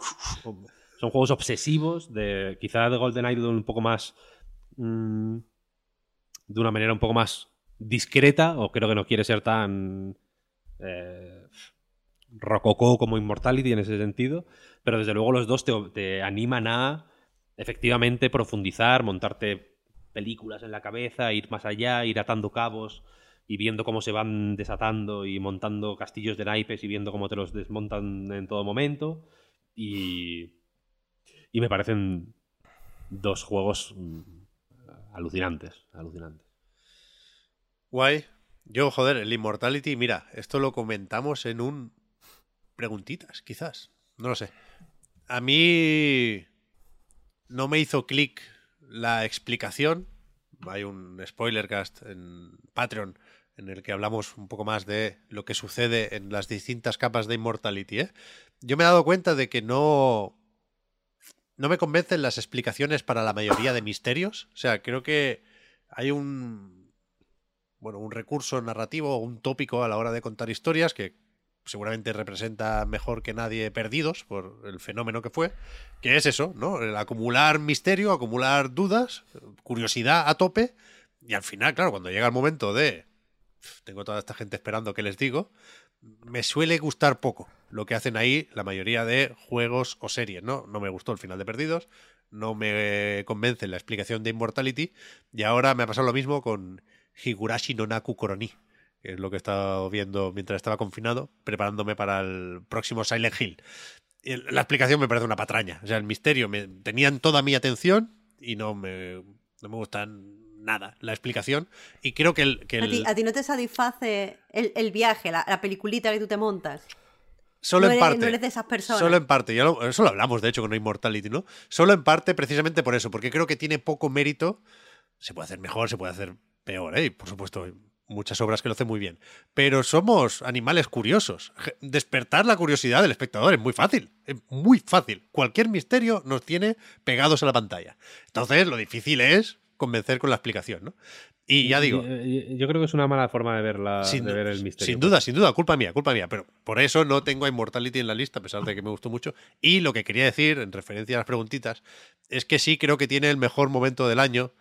Speaker 3: son juegos obsesivos, de quizá de Golden Idol un poco más... mm, de una manera un poco más discreta, o creo que no quiere ser tan eh, rococó como Immortality en ese sentido, pero desde luego los dos te, te animan a efectivamente profundizar, montarte películas en la cabeza, ir más allá, ir atando cabos y viendo cómo se van desatando y montando castillos de naipes y viendo cómo te los desmontan en todo momento. Y, y me parecen dos juegos mm, alucinantes, alucinantes.
Speaker 1: Guay. Yo, joder, el Immortality, mira, esto lo comentamos en un preguntitas, quizás. No lo sé. A mí no me hizo clic la explicación. Hay un spoilercast en Patreon en el que hablamos un poco más de lo que sucede en las distintas capas de Immortality. ¿eh? Yo me he dado cuenta de que no no me convencen las explicaciones para la mayoría de misterios. O sea, creo que hay un bueno, un recurso narrativo un tópico a la hora de contar historias que seguramente representa mejor que nadie perdidos por el fenómeno que fue, que es eso, ¿no? El acumular misterio, acumular dudas, curiosidad a tope, y al final, claro, cuando llega el momento de tengo toda esta gente esperando que les digo, me suele gustar poco lo que hacen ahí la mayoría de juegos o series, ¿no? No me gustó el final de Perdidos, no me convence la explicación de Immortality, y ahora me ha pasado lo mismo con Higurashi no Naku Koroni, que es lo que he estado viendo mientras estaba confinado, preparándome para el próximo Silent Hill. La explicación me parece una patraña. O sea, el misterio me tenían toda mi atención y no me, no me gustan nada la explicación. Y creo que el. Que
Speaker 2: ¿A, ti,
Speaker 1: el
Speaker 2: a ti no te satisface el, el viaje, la, la peliculita que tú te montas?
Speaker 1: solo
Speaker 2: no
Speaker 1: en
Speaker 2: eres-
Speaker 1: parte.
Speaker 2: no eres de esas personas.
Speaker 1: Solo en parte. Ya lo, eso lo hablamos, de hecho, con Immortality, ¿no? Solo en parte, precisamente por eso, porque creo que tiene poco mérito. Se puede hacer mejor, se puede hacer peor, ¿eh? Y, por supuesto, muchas obras que lo hacen muy bien. Pero somos animales curiosos. Despertar la curiosidad del espectador es muy fácil. Es muy fácil. Cualquier misterio nos tiene pegados a la pantalla. Entonces, lo difícil es convencer con la explicación, ¿no? Y ya digo,
Speaker 3: yo creo que es una mala forma de ver, la,
Speaker 1: sin,
Speaker 3: de ver el misterio.
Speaker 1: sin duda, sin duda, culpa mía, culpa mía. Pero por eso no tengo a Immortality en la lista, a pesar de que me gustó mucho. Y lo que quería decir, en referencia a las preguntitas, es que sí creo que tiene el mejor momento del año,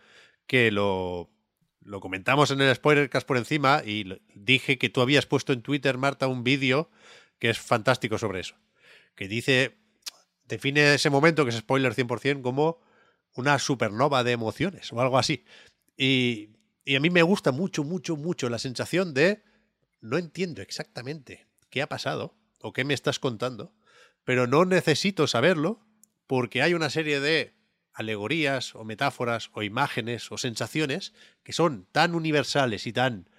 Speaker 1: que lo, lo comentamos en el Spoilercast por encima, y dije que tú habías puesto en Twitter, Marta, un vídeo que es fantástico sobre eso. Que dice, define ese momento, que es spoiler 100%, como una supernova de emociones o algo así. Y, y a mí me gusta mucho, mucho, mucho la sensación de no entiendo exactamente qué ha pasado o qué me estás contando, pero no necesito saberlo porque hay una serie de alegorías o metáforas o imágenes o sensaciones que son tan universales y tan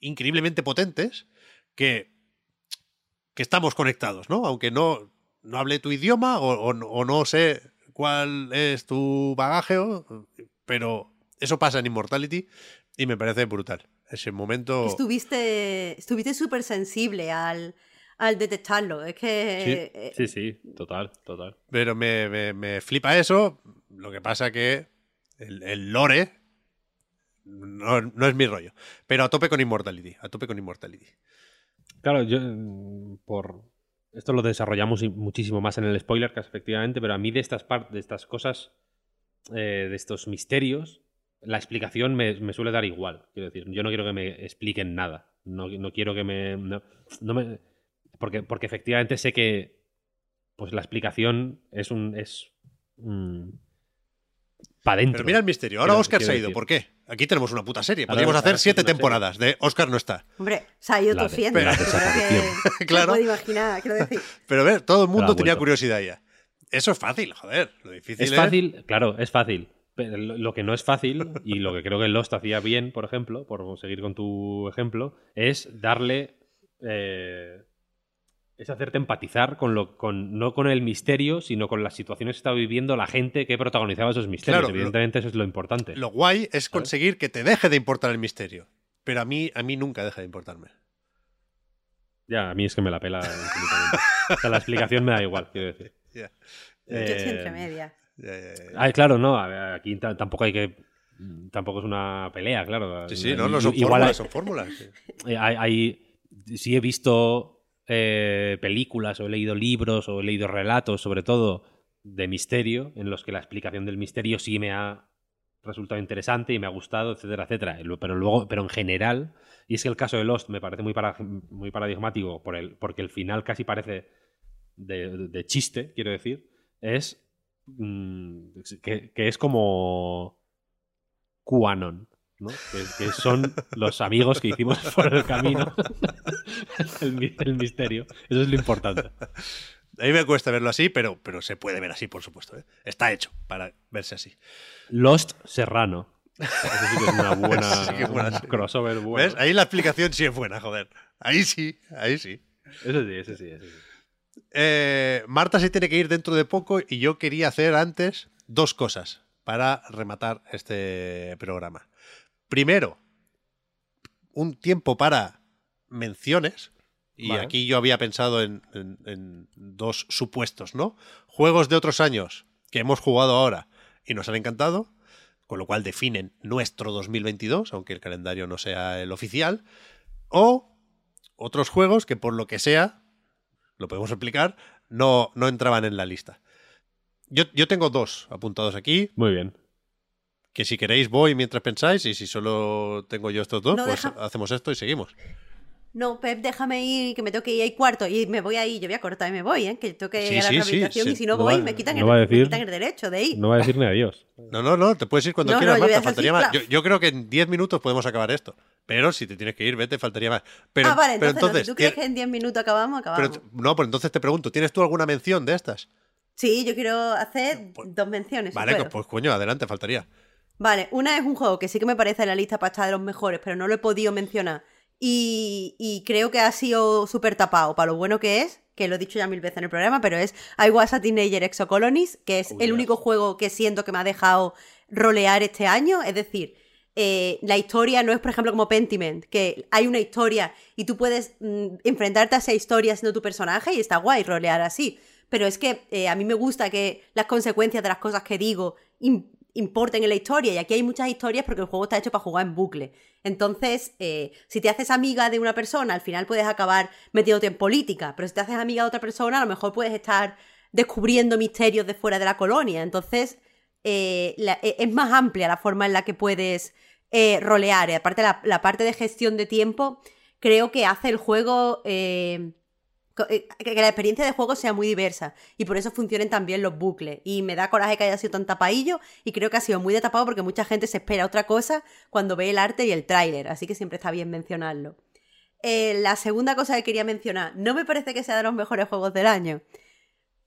Speaker 1: increíblemente potentes que, que estamos conectados, ¿no? Aunque no, no hable tu idioma o, no- sé cuál es tu bagaje, pero eso pasa en Immortality y me parece brutal. Ese momento...
Speaker 2: Estuviste estuviste súper sensible al, al detectarlo. Es que... eh,
Speaker 3: Sí, sí, total, total.
Speaker 1: Pero me, me- me flipa eso. Lo que pasa que el, el lore no, no es mi rollo. Pero a tope con Immortality. A tope con Immortality.
Speaker 3: Claro, yo mm, por esto lo desarrollamos muchísimo más en el spoiler, efectivamente, pero a mí de estas partes, de estas cosas, eh, de estos misterios, la explicación me, me suele dar igual. Quiero decir, yo no quiero que me expliquen nada. No, no quiero que me. No, no me porque, porque efectivamente sé que pues la explicación es un. es. para dentro.
Speaker 1: Pero mira el misterio. Ahora
Speaker 3: Quiero-
Speaker 1: Oscar se ha ido.
Speaker 3: decir.
Speaker 1: ¿Por qué? Aquí tenemos una puta serie.
Speaker 3: Ahora-
Speaker 1: Podríamos hacer
Speaker 3: ahora
Speaker 1: siete
Speaker 3: serie.
Speaker 1: temporadas de Oscar no está.
Speaker 2: Hombre, se ha ido tosiendo.
Speaker 1: Claro.
Speaker 2: puede imaginar, quiero decir.
Speaker 1: Pero a ver, todo el mundo tenía curiosidad ya. Eso es fácil, joder. Lo difícil es.
Speaker 3: Es fácil, claro, es fácil. Pero lo lo que no es fácil, y lo que creo que Lost hacía bien, por ejemplo, por seguir con tu ejemplo, es darle. eh, es hacerte empatizar con lo, con, no con el misterio, sino con las situaciones que está viviendo la gente que protagonizaba esos misterios.
Speaker 1: Claro, lo-
Speaker 3: Evidentemente, eso es lo importante.
Speaker 1: Lo guay es conseguir que te deje de importar el misterio. Pero a mí, a mí nunca deja de importarme.
Speaker 3: Ya, a mí es que me la pela infinitamente. O sea, la explicación me da igual, quiero decir.
Speaker 2: Estoy
Speaker 3: Eh. Ah, claro, no, aquí ta- tampoco hay que. Tampoco es una pelea, claro.
Speaker 1: Sí, sí, no, no son
Speaker 3: Igual
Speaker 1: fórmulas,
Speaker 3: hay-
Speaker 1: son fórmulas. sí.
Speaker 3: Eh, hay, hay- sí he visto eh, películas o he leído libros o he leído relatos, sobre todo de misterio, en los que la explicación del misterio sí me ha resultado interesante y me ha gustado, etcétera, etcétera. Pero luego, pero en general, y es que el caso de Lost me parece muy, muy paradigmático por el, porque el final casi parece de, chiste, quiero decir, es mm, que, que es como QAnon. ¿No? Que, que son los amigos que hicimos por el camino. el, mi- el misterio. Eso es lo importante.
Speaker 1: A mí me cuesta verlo así, pero, pero se puede ver así, por supuesto. ¿eh? Está hecho para verse así.
Speaker 3: Lost Serrano. Eso sí que es una buena,
Speaker 1: Sí que buena
Speaker 3: crossover bueno.
Speaker 1: ¿Ves? Ahí la explicación sí es buena, joder. Ahí sí, ahí sí.
Speaker 3: Eso sí, eso sí, eso sí.
Speaker 1: Eh, Marta se tiene que ir dentro de poco y yo quería hacer antes dos cosas para rematar este programa. Primero, un tiempo para menciones. Y
Speaker 4: Vale.
Speaker 1: aquí yo había pensado en, en- en dos supuestos, ¿no? Juegos de otros años que hemos jugado ahora y nos han encantado, con lo cual definen nuestro 2022, aunque el calendario no sea el oficial. O otros juegos que por lo que sea, lo podemos explicar, no, no entraban en la lista. Yo, yo tengo dos apuntados aquí,
Speaker 3: Muy bien.
Speaker 1: Que si queréis voy mientras pensáis y si solo tengo yo estos dos,
Speaker 2: No,
Speaker 1: pues
Speaker 2: deja-
Speaker 1: hacemos esto y seguimos.
Speaker 2: No, Pep, déjame ir, que me tengo que ir ahí cuarto. Y me voy ahí, yo voy a cortar y me voy, ¿eh? Que tengo que
Speaker 1: Sí,
Speaker 2: ir a la
Speaker 1: sí, sí,
Speaker 2: rehabilitación
Speaker 1: sí.
Speaker 2: y si no
Speaker 3: No
Speaker 2: voy,
Speaker 3: va-
Speaker 2: me, quitan
Speaker 3: no
Speaker 2: el,
Speaker 3: va a
Speaker 2: me
Speaker 3: decir-
Speaker 2: quitan el derecho de ir.
Speaker 3: No va a decir ni adiós.
Speaker 1: No, no, no, te puedes ir cuando
Speaker 2: No,
Speaker 1: quieras, Marta, faltaría
Speaker 2: así,
Speaker 1: más. Yo, creo que en 10 minutos podemos acabar esto. Pero si te tienes que ir, vete, faltaría más. Pero,
Speaker 2: ah, vale,
Speaker 1: pero
Speaker 2: entonces, si tú crees
Speaker 1: ¿tien-
Speaker 2: que en 10 minutos acabamos,
Speaker 1: pero
Speaker 2: acabamos.
Speaker 1: t- no, pero entonces te pregunto, ¿tienes tú alguna mención de estas?
Speaker 2: Sí, yo quiero hacer
Speaker 1: Pues-
Speaker 2: dos menciones. si
Speaker 1: Vale, pues, pues coño, adelante, faltaría.
Speaker 2: Vale, una es un juego que sí que me parece en la lista para estar de los mejores, pero no lo he podido mencionar. Y, y creo que ha sido súper tapado para lo bueno que es, que lo he dicho ya mil veces en el programa, pero es I Was a Teenager Exocolonies, que es
Speaker 3: Oh,
Speaker 2: el único juego que siento que me ha dejado rolear este año. Es decir, eh, la historia no es, por ejemplo, como Pentiment, que hay una historia y tú puedes mm, enfrentarte a esa historia siendo tu personaje y está guay rolear así. Pero es que eh, a mí me gusta que las consecuencias de las cosas que digo importen en la historia. Y aquí hay muchas historias porque el juego está hecho para jugar en bucle. Entonces, eh, si te haces amiga de una persona, al final puedes acabar metiéndote en política. Pero si te haces amiga de otra persona, a lo mejor puedes estar descubriendo misterios de fuera de la colonia. Entonces, eh, e- es más amplia la forma en la que puedes eh, rolear. Y aparte, la, parte de gestión de tiempo creo que hace el juego... eh, que que la experiencia de juego sea muy diversa y por eso funcionen también los bucles. Y me da coraje que haya sido tan tapadillo y creo que ha sido muy de tapado porque mucha gente se espera otra cosa cuando ve el arte y el tráiler, así que siempre está bien mencionarlo. Eh, la segunda cosa que quería mencionar, no me parece que sea de los mejores juegos del año,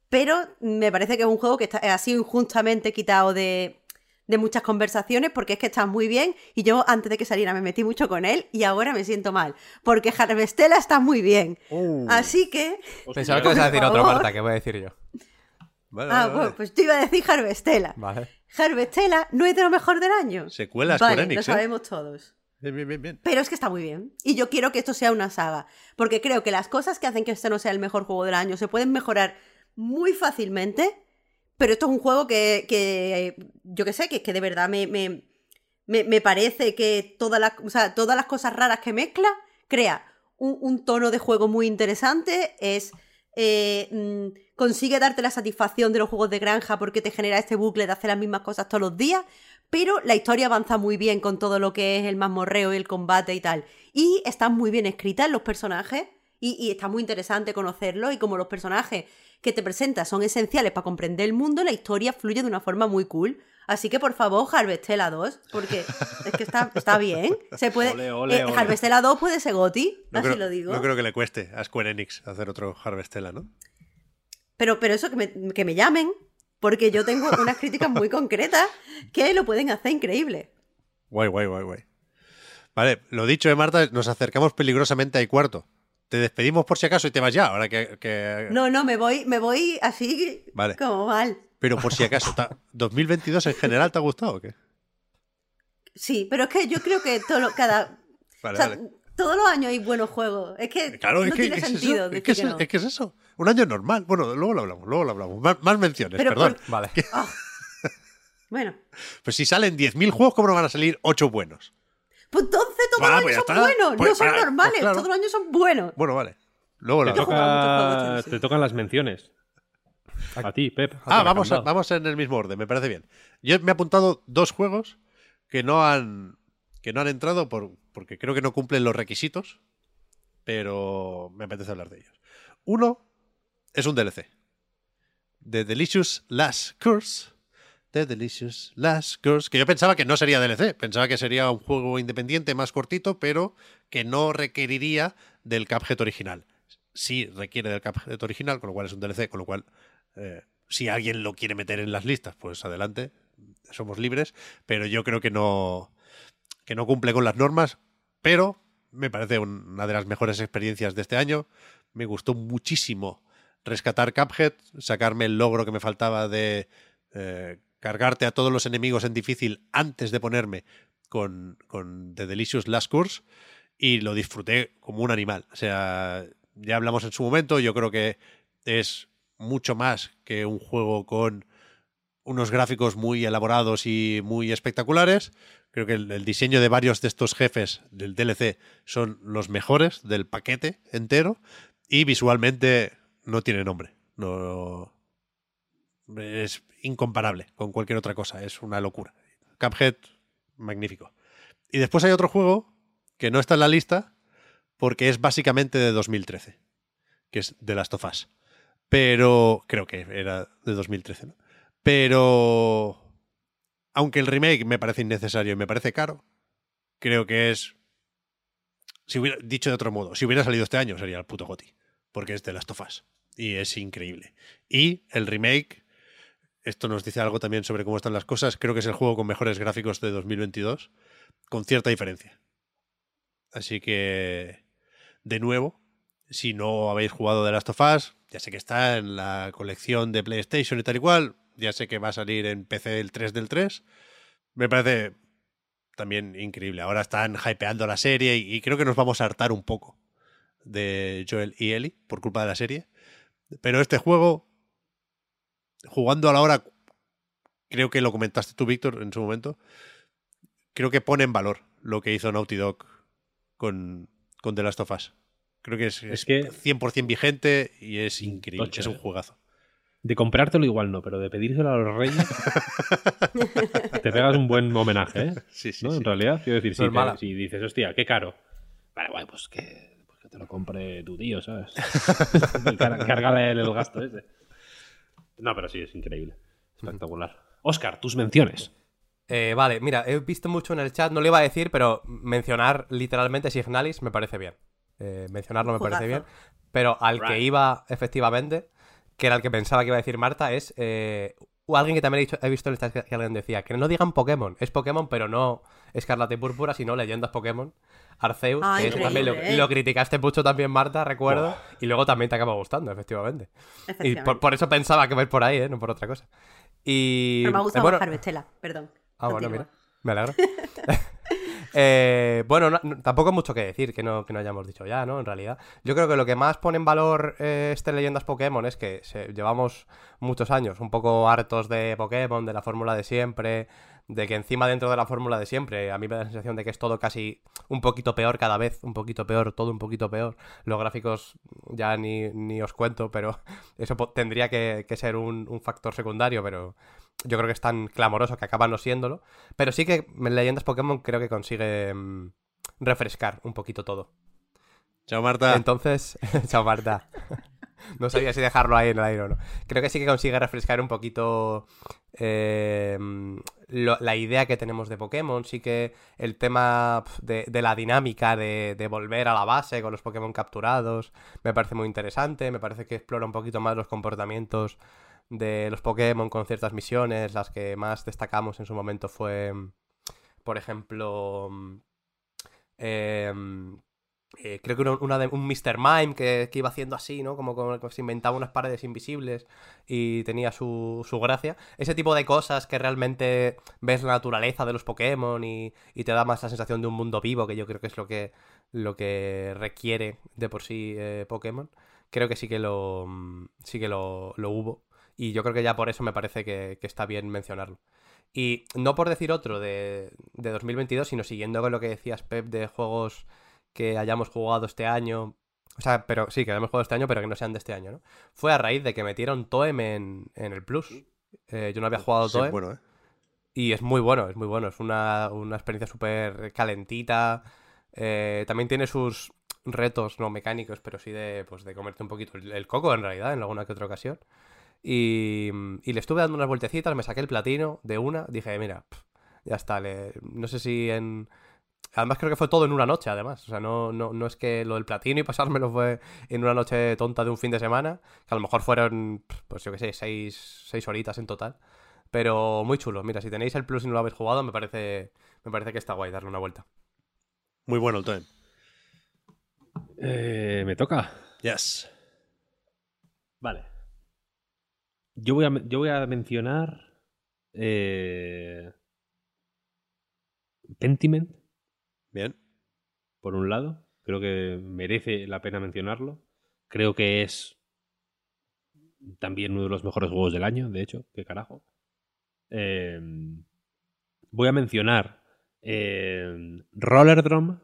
Speaker 2: pero me parece que es un juego que está- ha sido injustamente quitado de, de muchas conversaciones porque es que está muy bien y yo antes de que saliera me metí mucho con él y ahora me siento mal porque Harvestella está muy bien. Así que...
Speaker 4: Pensaba que ibas a decir otro. Marta, que voy a decir yo.
Speaker 1: Vale,
Speaker 2: Ah,
Speaker 1: vale,
Speaker 2: bueno,
Speaker 1: vale.
Speaker 2: pues yo iba a decir Harvestella.
Speaker 4: Vale.
Speaker 2: Harvestella no es de lo mejor del año.
Speaker 1: Secuela Square
Speaker 2: vale,
Speaker 1: Enix,
Speaker 2: lo
Speaker 1: ¿eh?
Speaker 2: sabemos todos.
Speaker 1: Bien, bien, bien, bien.
Speaker 2: Pero es que está muy bien. Y yo quiero que esto sea una saga. Porque creo que las cosas que hacen que este no sea el mejor juego del año se pueden mejorar muy fácilmente. Pero esto es un juego que, que yo que sé, que, que de verdad me, me, me, parece que todas las, o sea, todas las cosas raras que mezcla crea un, un tono de juego muy interesante. Es. eh, mm, consigue darte la satisfacción de los juegos de granja porque te genera este bucle de hacer las mismas cosas todos los días. pero la historia avanza muy bien con todo lo que es el mazmorreo y el combate y tal. Y están muy bien escritas los personajes y, y está muy interesante conocerlos y como los personajes que te presentas son esenciales para comprender el mundo, la historia fluye de una forma muy cool. Así que por favor, Harvestella 2, porque es que está, está bien. Se puede,
Speaker 3: Ole, ole,
Speaker 2: eh,
Speaker 3: ole.
Speaker 2: Harvestella 2 puede ser Goti,
Speaker 1: No
Speaker 2: así
Speaker 1: creo,
Speaker 2: lo digo.
Speaker 1: no creo que le cueste a Square Enix hacer otro Harvestella, ¿no?
Speaker 2: Pero, pero eso, que me, que me llamen, porque yo tengo unas críticas muy concretas que lo pueden hacer increíble.
Speaker 1: Guay, guay, guay, guay. Vale, lo dicho, eh, Marta, nos acercamos peligrosamente al cuarto. Te despedimos por si acaso y te vas ya, ahora que... que-
Speaker 2: No, no, me voy, me voy así
Speaker 1: Vale.
Speaker 2: como mal.
Speaker 1: Pero por si acaso, ¿ta- ¿2022 en general te ha gustado o qué?
Speaker 2: Sí, pero es que yo creo que todo lo- cada.
Speaker 1: Vale,
Speaker 2: o sea,
Speaker 1: vale.
Speaker 2: todos los años hay buenos juegos. Es que
Speaker 1: Claro,
Speaker 2: no
Speaker 1: es que,
Speaker 2: tiene
Speaker 1: es
Speaker 2: sentido
Speaker 1: es,
Speaker 2: decir
Speaker 1: que
Speaker 2: que
Speaker 1: es,
Speaker 2: no.
Speaker 1: es que es eso. Un año normal. Bueno, luego lo hablamos, luego lo hablamos. Más, más menciones,
Speaker 2: Pero
Speaker 1: perdón.
Speaker 2: por-
Speaker 4: Vale.
Speaker 2: Bueno,
Speaker 1: Pues si salen 10.000 juegos, ¿cómo no van a salir 8 buenos?
Speaker 2: Pues entonces todos
Speaker 1: Ah,
Speaker 2: los
Speaker 1: pues
Speaker 2: años son
Speaker 1: está.
Speaker 2: buenos,
Speaker 1: Pues,
Speaker 2: no son
Speaker 1: pues
Speaker 2: normales,
Speaker 1: claro.
Speaker 2: todos los años son buenos.
Speaker 1: Bueno, vale. Luego lo
Speaker 3: Te, toca- te tocan las menciones. A ti, Pep.
Speaker 1: Ah, vamos, a- vamos en el mismo orden, me parece bien. Yo me he apuntado dos juegos que no han, que no han entrado por, porque creo que no cumplen los requisitos, pero me apetece hablar de ellos. Uno es un DLC. The Delicious Last Curse. The Delicious Last Curse. Que yo pensaba que no sería DLC. Pensaba que sería un juego independiente más cortito, pero que no requeriría del Cuphead original. Sí requiere del Cuphead original, con lo cual es un DLC, con lo cual eh, si alguien lo quiere meter en las listas, pues adelante, somos libres, pero yo creo que no, que no cumple con las normas, pero me parece un- una de las mejores experiencias de este año. Me gustó muchísimo rescatar Cuphead, sacarme el logro que me faltaba de eh, cargarte a todos los enemigos en difícil antes de ponerme con, con The Delicious Last Course y lo disfruté como un animal. O sea, ya hablamos en su momento, yo creo que es mucho más que un juego con unos gráficos muy elaborados y muy espectaculares. Creo que el, diseño de varios de estos jefes del DLC son los mejores del paquete entero y visualmente no tiene nombre. No es incomparable con cualquier otra cosa, es una locura. Cuphead magnífico. Y después hay otro juego que no está en la lista porque es básicamente de 2013, que es The Last of Us. Pero creo que era de 2013, ¿no? Pero aunque el remake me parece innecesario y me parece caro, creo que es si hubiera dicho de otro modo, si hubiera salido este año sería el puto Goti, porque es The Last of Us y es increíble. Y el remake esto nos dice algo también sobre cómo están las cosas. Creo que es el juego con mejores gráficos de 2022, con cierta diferencia. Así que, de nuevo, si no habéis jugado The Last of Us, ya sé que está en la colección de PlayStation y tal y cual, ya sé que va a salir en PC el 3 del 3. Me parece también increíble. Ahora están hypeando la serie y, creo que nos vamos a hartar un poco de Joel y Ellie por culpa de la serie. Pero este juego, jugando a la hora, creo que lo comentaste tú, Víctor, en su momento, creo que pone en valor lo que hizo Naughty Dog con, con The Last of Us. Creo que es,
Speaker 3: Es
Speaker 1: es
Speaker 3: que-
Speaker 1: 100% vigente y es increíble.
Speaker 3: Tocho,
Speaker 1: es un
Speaker 3: eh.
Speaker 1: juegazo.
Speaker 3: De comprártelo igual no, pero de pedírselo a los reyes. te pegas un buen homenaje, ¿eh?
Speaker 1: Sí, sí,
Speaker 3: ¿No?
Speaker 1: sí.
Speaker 3: En realidad, quiero decir, si, te- si dices, hostia, qué caro. Vale, guay, pues que, pues que te lo compre tu tío, ¿sabes? Cárgale el gasto ese. No, pero sí, es increíble. Espectacular. Oscar, tus menciones.
Speaker 4: Eh, vale, mira, he visto mucho en el chat, no lo iba a decir, pero mencionar literalmente Signalis me parece bien. Eh, mencionarlo me parece bien. Pero al que iba, efectivamente, que era el que pensaba que iba a decir Marta, es eh, o alguien que también he, dicho- he visto en el chat que, que alguien decía, que no digan Pokémon. Es Pokémon, pero no Escarlata y Púrpura, sino Leyendas Pokémon. Arceus,
Speaker 2: Ah,
Speaker 4: que eso también lo, criticaste mucho también, Marta, recuerdo. Y luego también te acaba gustando, efectivamente. Y por, por eso pensaba que ir por ahí, ¿eh? No por otra cosa. Y...
Speaker 2: Pero me ha gustado
Speaker 4: eh, bueno,
Speaker 2: Harvestella, perdón.
Speaker 4: Ah, bueno,
Speaker 2: Continúa.
Speaker 4: mira. Me alegro. Eh, bueno, no- no- tampoco mucho que decir que no, que no hayamos dicho ya, ¿no? En realidad. Yo creo que lo que más pone en valor eh, este Leyendas Pokémon es que se- llevamos muchos años un poco hartos de Pokémon, de la fórmula de siempre, de que encima dentro de la fórmula de siempre, a mí me da la sensación de que es todo casi un poquito peor cada vez, un poquito peor, todo un poquito peor. Los gráficos ya ni, ni os cuento, pero eso tendría que, que ser un, un factor secundario, pero yo creo que es tan clamoroso que acaba no siéndolo. Pero sí que Leyendas Pokémon creo que consigue mm, refrescar un poquito todo.
Speaker 1: Chao, Marta.
Speaker 4: Entonces, chao Marta. No sabía si dejarlo ahí en el aire o no. Creo que sí que consigue refrescar un poquito eh, la idea que tenemos de Pokémon. Sí que el tema de, la dinámica de, de volver a la base con los Pokémon capturados me parece muy interesante. Me parece que explora un poquito más los comportamientos de los Pokémon con ciertas misiones. Las que más destacamos en su momento fue, por ejemplo, em, eh, creo que una, una de un Mr. Mime que, que iba haciendo así, ¿no? Como, como que se inventaba unas paredes invisibles y tenía su, su gracia. Ese tipo de cosas que realmente ves la naturaleza de los Pokémon y, y te da más la sensación de un mundo vivo, que yo creo que es lo que, lo que requiere de por sí eh, Pokémon. Creo que sí que lo, sí que lo, lo hubo. Y yo creo que ya por eso me parece que, que está bien mencionarlo. Y no por decir otro de, de 2022, sino siguiendo con lo que decías, Pep, de juegos que hayamos jugado este año. O sea, pero sí, que hayamos jugado este año, pero que no sean de este año, ¿no? Fue a raíz de que metieron Toem en, en el Plus. Eh, yo no había jugado
Speaker 1: Sí,
Speaker 4: Toem.
Speaker 1: bueno, ¿eh?
Speaker 4: Y es muy bueno, es muy bueno. Es una, una experiencia súper calentita. Eh, también tiene sus retos, no mecánicos, pero sí de, pues, de comerte un poquito el, el coco, en realidad, en alguna que otra ocasión. Y, y le estuve dando unas vueltecitas, me saqué el platino de una. Dije, mira, pf, ya está. le- no sé si en. Además, creo que fue todo en una noche, además. O sea, no, no, no es que lo del platino y pasármelo fue en una noche tonta de un fin de semana. Que a lo mejor fueron, pues yo qué sé, seis, seis horitas en total. Pero muy chulo. Mira, si tenéis el plus y no lo habéis jugado, me parece, me parece que está guay darle una vuelta.
Speaker 1: Muy bueno el Toem.
Speaker 3: Eh, me toca.
Speaker 1: Yes.
Speaker 3: Vale. Yo voy a, yo voy a mencionar. Eh, Pentiment,
Speaker 1: Bien.
Speaker 3: por un lado. Creo que merece la pena mencionarlo. Creo que es también uno de los mejores juegos del año, de hecho. ¿Qué carajo? Eh, voy a mencionar eh, Rollerdrome,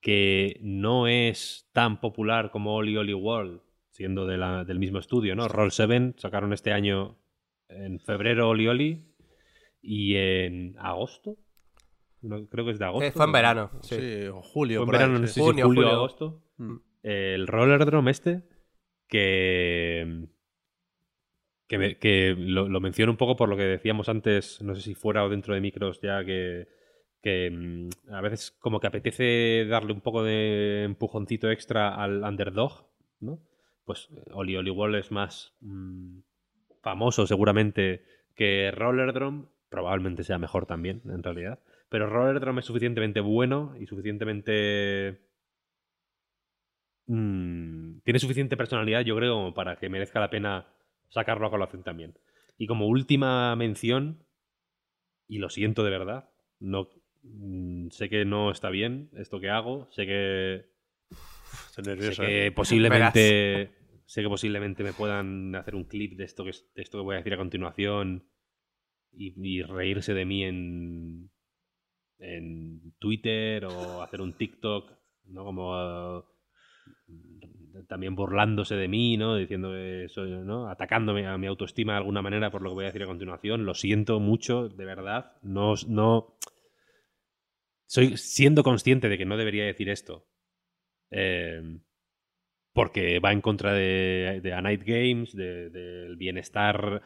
Speaker 3: que no es tan popular como Oli Oli World, siendo del mismo estudio, ¿no? Roll 7 sacaron este año en febrero Oli Oli y en agosto. No, creo que es de agosto.
Speaker 4: Eh, fue en
Speaker 3: ¿no?
Speaker 4: verano.
Speaker 1: Sí,
Speaker 4: Sí.
Speaker 1: o julio.
Speaker 3: Fue en
Speaker 1: por ahí,
Speaker 3: verano, no
Speaker 1: sí.
Speaker 3: sé si
Speaker 4: Junio,
Speaker 3: julio o
Speaker 4: julio.
Speaker 3: agosto.
Speaker 1: Mm.
Speaker 3: El Rollerdrome este, que, que, me- que lo, lo menciono un poco por lo que decíamos antes, no sé si fuera o dentro de micros ya, que, que mm, a veces como que apetece darle un poco de empujoncito extra al underdog, ¿no? Pues eh, Oli Oli Wall es más mm, famoso seguramente que Rollerdrome, probablemente sea mejor también, en realidad. Pero Rollerdrome es suficientemente bueno y suficientemente mm, tiene suficiente personalidad, yo creo, para que merezca la pena sacarlo a colación también. Y como última mención, y lo siento de verdad, no mm, sé que no está bien esto que hago, sé que,
Speaker 1: Estoy
Speaker 3: sé
Speaker 1: nervioso.
Speaker 3: que
Speaker 1: ¿eh?
Speaker 3: posiblemente sé que posiblemente me puedan hacer un clip de esto que, de esto que voy a decir a continuación y, y reírse de mí en, en Twitter o hacer un TikTok, ¿no? Como eh, también burlándose de mí, ¿no? Diciendo que soy, ¿no? Atacándome a mi autoestima de alguna manera por lo que voy a decir a continuación. Lo siento mucho, de verdad. No, no. Soy siendo consciente de que no debería decir esto. eh, porque va en contra de, de A Night Games, de- del bienestar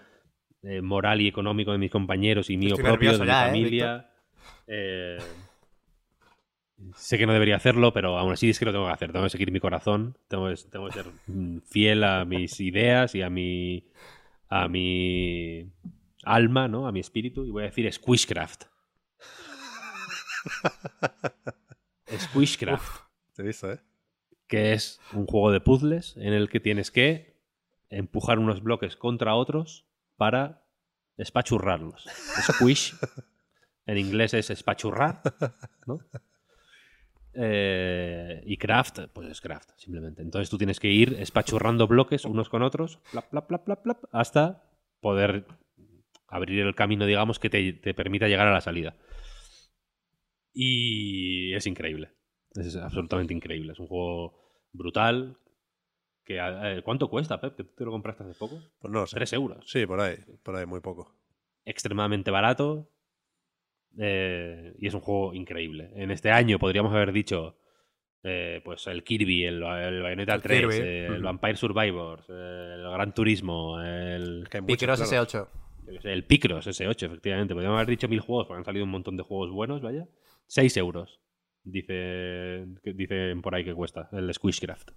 Speaker 3: eh, moral y económico de mis compañeros y mío
Speaker 4: Estoy
Speaker 3: propio, de mi
Speaker 4: ya, ¿eh,
Speaker 3: familia. Eh, sé que no debería hacerlo, pero aún así es que lo tengo que hacer. Tengo que seguir mi corazón, tengo que, tengo que ser fiel a mis ideas y a mi, a mi alma, ¿no? A mi espíritu. Y voy a decir Squishcraft. Squishcraft
Speaker 1: Te he visto, ¿eh?
Speaker 3: que es un juego de puzzles en el que tienes que empujar unos bloques contra otros para espachurrarlos. Squish, en inglés es espachurrar, ¿no? Eh, y craft, pues es craft, simplemente. Entonces tú tienes que ir espachurrando bloques unos con otros, plap, plap, plap, plap, plap, hasta poder abrir el camino, digamos, que te, te permita llegar a la salida. Y es increíble. Es absolutamente increíble. Es un juego brutal. Que, eh, ¿Cuánto cuesta, Pep? ¿Que tú te lo compraste hace poco?
Speaker 1: Pues no lo sé.
Speaker 3: 3 euros.
Speaker 1: Sí, por ahí, por ahí, muy poco.
Speaker 3: Extremadamente barato. Eh, y es un juego increíble. En este año podríamos haber dicho eh, pues el Kirby, el, el Bayonetta
Speaker 4: El
Speaker 3: 3,
Speaker 4: Kirby,
Speaker 3: eh, el. Vampire Survivors, el Gran Turismo, el,
Speaker 1: Es que hay muchos,
Speaker 4: Picross
Speaker 1: claro.
Speaker 4: S8.
Speaker 3: yo qué sé, el Picross S8, efectivamente. Podríamos haber dicho mil juegos porque han salido un montón de juegos buenos, vaya. 6 euros. Dice, dicen por ahí que cuesta el Squishcraft.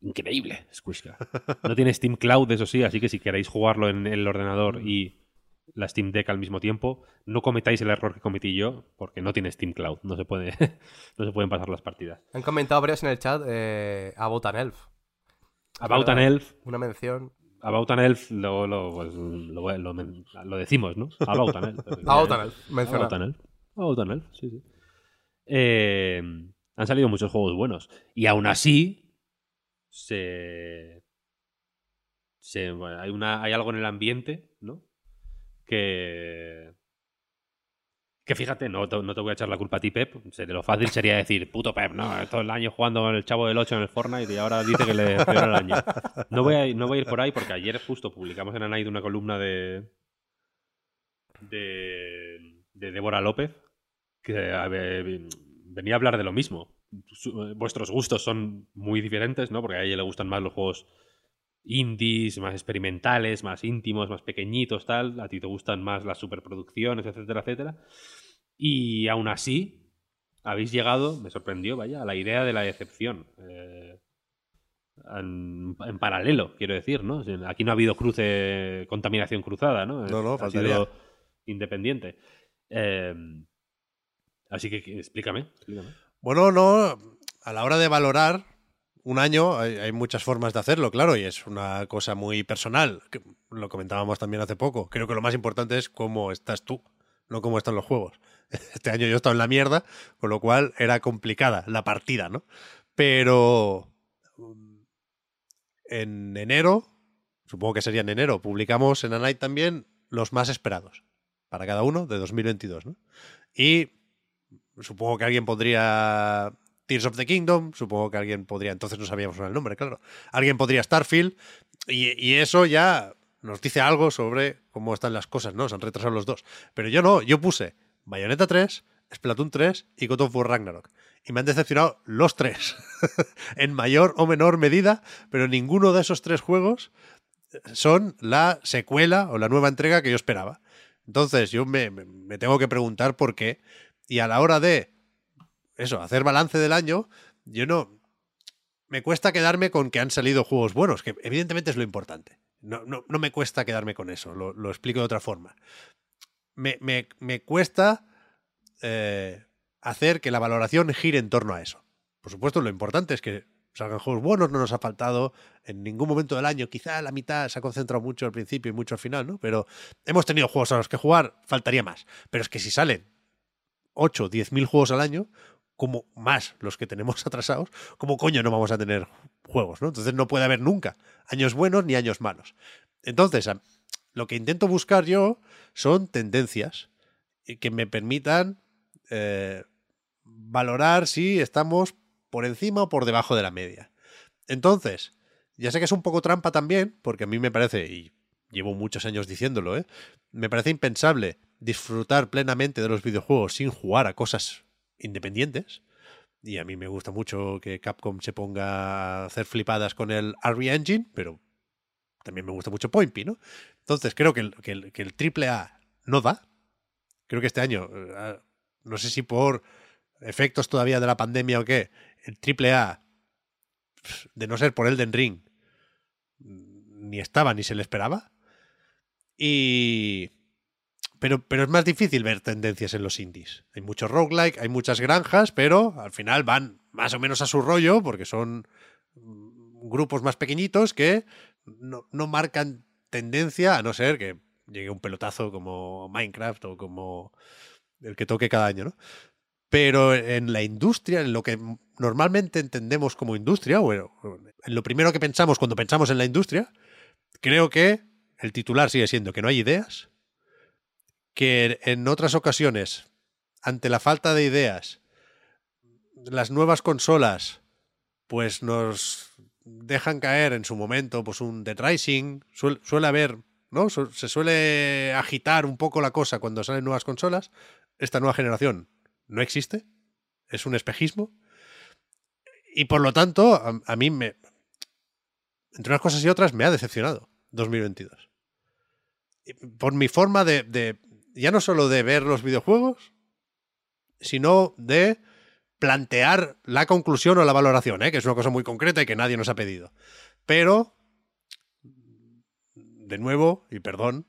Speaker 3: Increíble, Squishcraft. No tiene Steam Cloud, eso sí, así que si queréis jugarlo en el ordenador y la Steam Deck al mismo tiempo, no cometáis el error que cometí yo, porque no tiene Steam Cloud. No se, puede, no se pueden pasar las partidas.
Speaker 4: Han comentado varios en el chat eh, About an Elf.
Speaker 3: About an Elf,
Speaker 4: Una mención.
Speaker 3: About an Elf lo, lo, pues, lo, lo- lo decimos, ¿no? About an Elf.
Speaker 4: About an Elf. Menciona.
Speaker 3: About an Elf. About an Elf, sí, sí. Eh, han salido muchos juegos buenos. Y aún así, se. se- bueno, hay, una, hay algo en el ambiente. Que. Que fíjate, no, no te voy a echar la culpa a ti, Pep. Lo fácil sería decir, puto Pep, no, todo el año jugando con el chavo del 8 en el Fortnite y ahora dice que le peor el año. No voy, a, no voy a ir por ahí porque ayer justo publicamos en Anaid una columna de. de. de Débora López que venía a hablar de lo mismo. Su- vuestros gustos son muy diferentes, ¿no? Porque a ella le gustan más los juegos indies, más experimentales, más íntimos, más pequeñitos, tal. A ti te gustan más las superproducciones, etcétera, etcétera. Y aún así, habéis llegado, me sorprendió, vaya, a la idea de la decepción. Eh, en, en paralelo, quiero decir, ¿no? Aquí no ha habido cruce, contaminación cruzada, ¿no?
Speaker 1: No, no,
Speaker 3: ha
Speaker 1: faltaría.
Speaker 3: sido independiente. Eh, así que que- explícame, explícame.
Speaker 1: Bueno, no, a la hora de valorar un año hay, muchas formas de hacerlo, claro, y es una cosa muy personal. lo comentábamos también hace poco. Creo que lo más importante es cómo estás tú, no cómo están los juegos. Este año yo he estado en la mierda, con lo cual era complicada la partida, ¿no? Pero mm, en enero, supongo que sería en enero, publicamos en Anite también los más esperados para cada uno de 2022, ¿no? Y supongo que alguien podría Tears of the Kingdom, supongo que alguien podría, entonces no sabíamos el nombre, claro. Alguien podría Starfield, y, y eso ya nos dice algo sobre cómo están las cosas, ¿no? Se han retrasado los dos. Pero yo no, yo puse Bayonetta 3, Splatoon 3 y God of War Ragnarok. Y me han decepcionado los tres, en mayor o menor medida, pero ninguno de esos tres juegos son la secuela o la nueva entrega que yo esperaba. Entonces yo me, tengo que preguntar por qué. Y a la hora de eso, hacer balance del año, yo no. Me cuesta quedarme con que han salido juegos buenos, que evidentemente es lo importante. No, no, no me cuesta quedarme con eso, lo, lo explico de otra forma. Me, me- me cuesta eh, hacer que la valoración gire en torno a eso. Por supuesto, lo importante es que salgan juegos buenos, no nos ha faltado en ningún momento del año. Quizá la mitad se ha concentrado mucho al principio y mucho al final, ¿no? Pero hemos tenido juegos a los que jugar, faltaría más. Pero es que si salen 8, 10 mil juegos al año, como más los que tenemos atrasados, ¿cómo coño no vamos a tener juegos? ¿no? Entonces no puede haber nunca años buenos ni años malos. Entonces, lo que intento buscar yo son tendencias y que me permitan eh, valorar si estamos por encima o por debajo de la media. Entonces, ya sé que es un poco trampa también, porque a mí me parece, y llevo muchos años diciéndolo, ¿eh? me parece impensable disfrutar plenamente de los videojuegos sin jugar a cosas independientes. Y a mí me gusta mucho que Capcom se ponga a hacer flipadas con el RE Engine, pero también me gusta mucho Point ¿no? Entonces creo que el, que el, que el AAA no da. Creo que este año, eh, no sé si por efectos todavía de la pandemia o qué, el AAA, de no ser por Elden Ring, ni estaba ni se le esperaba. Y. Pero, pero es más difícil ver tendencias en los indies. Hay muchos roguelike, hay muchas granjas, pero al final van más o menos a su rollo porque son mm, grupos más pequeñiñitos que no, no marcan tendencia a no ser que llegue un pelotazo como Minecraft o como el que toque cada año, ¿no? Pero en la industria, en lo que normalmente entendemos como industria, o en lo primero que pensamos cuando pensamos en la industria, creo que el titular sigue siendo que no hay ideas, que en otras ocasiones, ante la falta de ideas, las nuevas consolas, pues nos dejan caer en su momento pues un Dead Rising, suele, haber, ¿no? Se suele agitar un poco la cosa cuando salen nuevas consolas. Esta nueva generación no existe, es un espejismo. Y por lo tanto, a, mí me, entre unas cosas y otras, me ha decepcionado 2022. Y Por mi forma de, de- ya no solo de ver los videojuegos, sino de plantear la conclusión o la valoración, ¿eh? que es una cosa muy concreta y que nadie nos ha pedido. Pero, de nuevo, y perdón,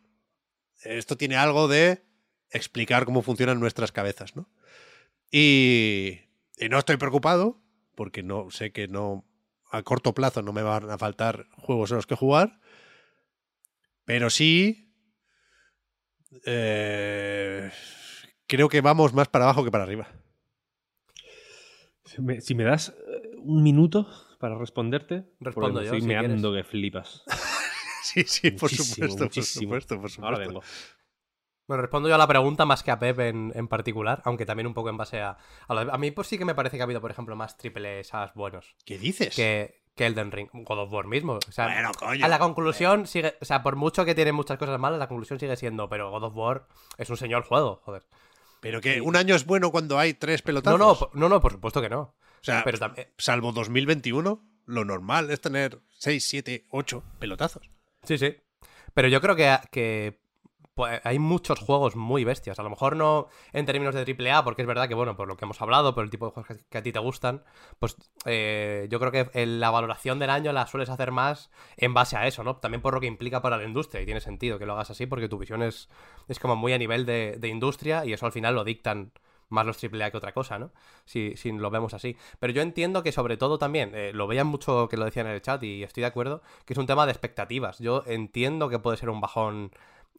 Speaker 1: esto tiene algo de explicar cómo funcionan nuestras cabezas, ¿no? Y, y no estoy preocupado, porque no sé que no a corto plazo no me van a faltar juegos en los que jugar, pero sí eh, creo que vamos más para abajo que para arriba.
Speaker 3: Si me, si me das eh, un minuto para responderte,
Speaker 4: Respondo yo,
Speaker 3: Estoy
Speaker 4: si
Speaker 3: meando que flipas.
Speaker 1: Sí, sí, por supuesto,
Speaker 3: muchísimo.
Speaker 1: por supuesto, por supuesto.
Speaker 3: Ahora vengo.
Speaker 4: Bueno, respondo yo a la pregunta más que a Pep en, en particular, aunque también un poco en base a... A, lo- a mí pues sí que me parece que ha habido, por ejemplo, más triple buenos
Speaker 1: ¿Qué dices?
Speaker 4: que, que Elden Ring, God of War mismo. O sea,
Speaker 1: Bueno, coño.
Speaker 4: a la conclusión sigue... O sea, por mucho que tiene muchas cosas malas, la conclusión sigue siendo, pero God of War es un señor juego, joder.
Speaker 1: Pero que un año es bueno cuando hay tres
Speaker 4: No,
Speaker 1: pelotazos.
Speaker 4: no, po- no, no, por supuesto que no.
Speaker 1: o sea,
Speaker 4: Pero también...
Speaker 1: salvo 2021, lo normal es tener 6, 7, 8 pelotazos.
Speaker 4: Sí, sí. Pero yo creo que, que pues, hay muchos juegos muy bestias. A lo mejor no en términos de AAA, porque es verdad que, bueno, por lo que hemos hablado, por el tipo de juegos que, a ti te gustan, pues eh, yo creo que la valoración del año la sueles hacer más en base a eso, ¿no? También por lo que implica para la industria. Y tiene sentido que lo hagas así, porque tu visión es, es como muy a nivel de, de industria y eso al final lo dictan más los AAA que otra cosa, ¿no? Si, si lo vemos así. Pero yo entiendo que sobre todo también, eh, lo veían mucho que lo decían en el chat y estoy de acuerdo, que es un tema de expectativas. Yo entiendo que puede ser un bajón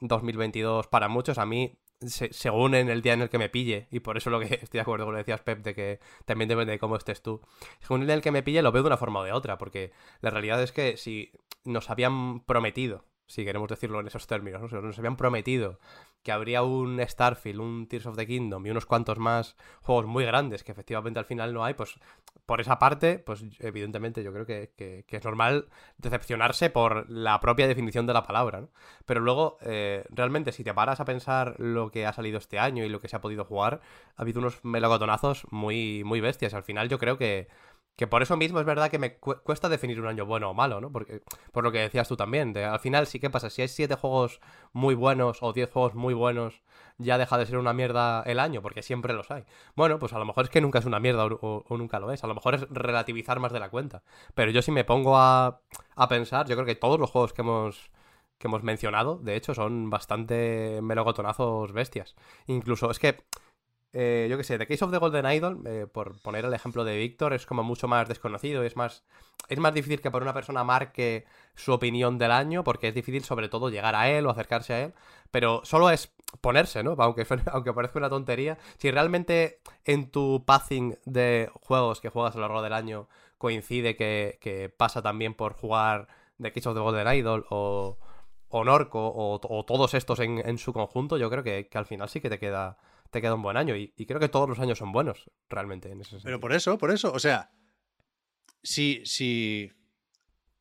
Speaker 4: 2022 para muchos. A mí, se- según en el día en el que me pille, y por eso lo que estoy de acuerdo con lo que decías, Pep, de que también depende de cómo estés tú. Según el día en el que me pille, lo veo de una forma o de otra, porque la realidad es que si nos habían prometido, si queremos decirlo en esos términos, ¿no? Si nos habían prometido que habría un Starfield, un Tears of the Kingdom y unos cuantos más juegos muy grandes que efectivamente al final no hay, pues por esa parte, pues evidentemente yo creo que, es normal decepcionarse por la propia definición de la palabra, ¿no? Pero luego, eh, realmente, si te paras a pensar lo que ha salido este año y lo que se ha podido jugar, ha habido unos melocotonazos muy, muy bestias. Al final yo creo que, que por eso mismo es verdad que me cu- cuesta definir un año bueno o malo, ¿no? Porque, por lo que decías tú también, de, al final sí que pasa, si hay siete juegos muy buenos o diez juegos muy buenos, ya deja de ser una mierda el año, porque siempre los hay. Bueno, pues a lo mejor es que nunca es una mierda o nunca lo es, a lo mejor es relativizar más de la cuenta. Pero yo si me pongo a, a pensar, yo creo que todos los juegos que hemos que hemos mencionado, de hecho, son bastante melocotonazos bestias. Incluso, es que eh, yo qué sé, The Case of the Golden Idol, eh, por poner el ejemplo de Víctor, es como mucho más desconocido, es más, es más difícil que por una persona marque su opinión del año, porque es difícil sobre todo llegar a él o acercarse a él, pero solo es ponerse, ¿no? Aunque, aunque parezca una tontería, si realmente en tu pathing de juegos que juegas a lo largo del año coincide que, que pasa también por jugar The Case of the Golden Idol o, o Norco o, o todos estos en, en su conjunto, yo creo que, que al final sí que te queda, te queda un buen año. Y, y creo que todos los años son buenos, realmente, en ese sentido.
Speaker 1: Pero por eso, por eso, o sea, si, si,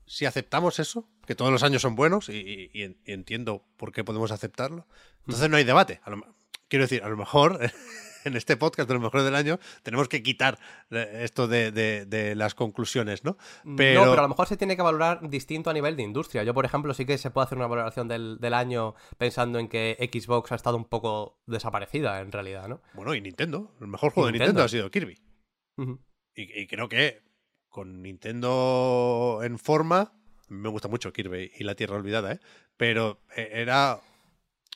Speaker 1: si aceptamos eso, que todos los años son buenos, y, y- y en- y entiendo por qué podemos aceptarlo, entonces no hay debate. Lo- quiero decir, a lo mejor en este podcast de lo mejor del año tenemos que quitar eh, esto de, de- de las conclusiones, ¿no? Pero,
Speaker 4: No, pero a lo mejor se tiene que valorar distinto a nivel de industria. Yo, por ejemplo, sí que se puede hacer una valoración del, del año pensando en que Xbox ha estado un poco desaparecida, en realidad, ¿no?
Speaker 1: bueno, y Nintendo, el mejor juego de
Speaker 4: Nintendo.
Speaker 1: Ha sido Kirby. Y, y creo que con Nintendo en forma, me gusta mucho Kirby y la Tierra Olvidada, ¿eh? pero eh, era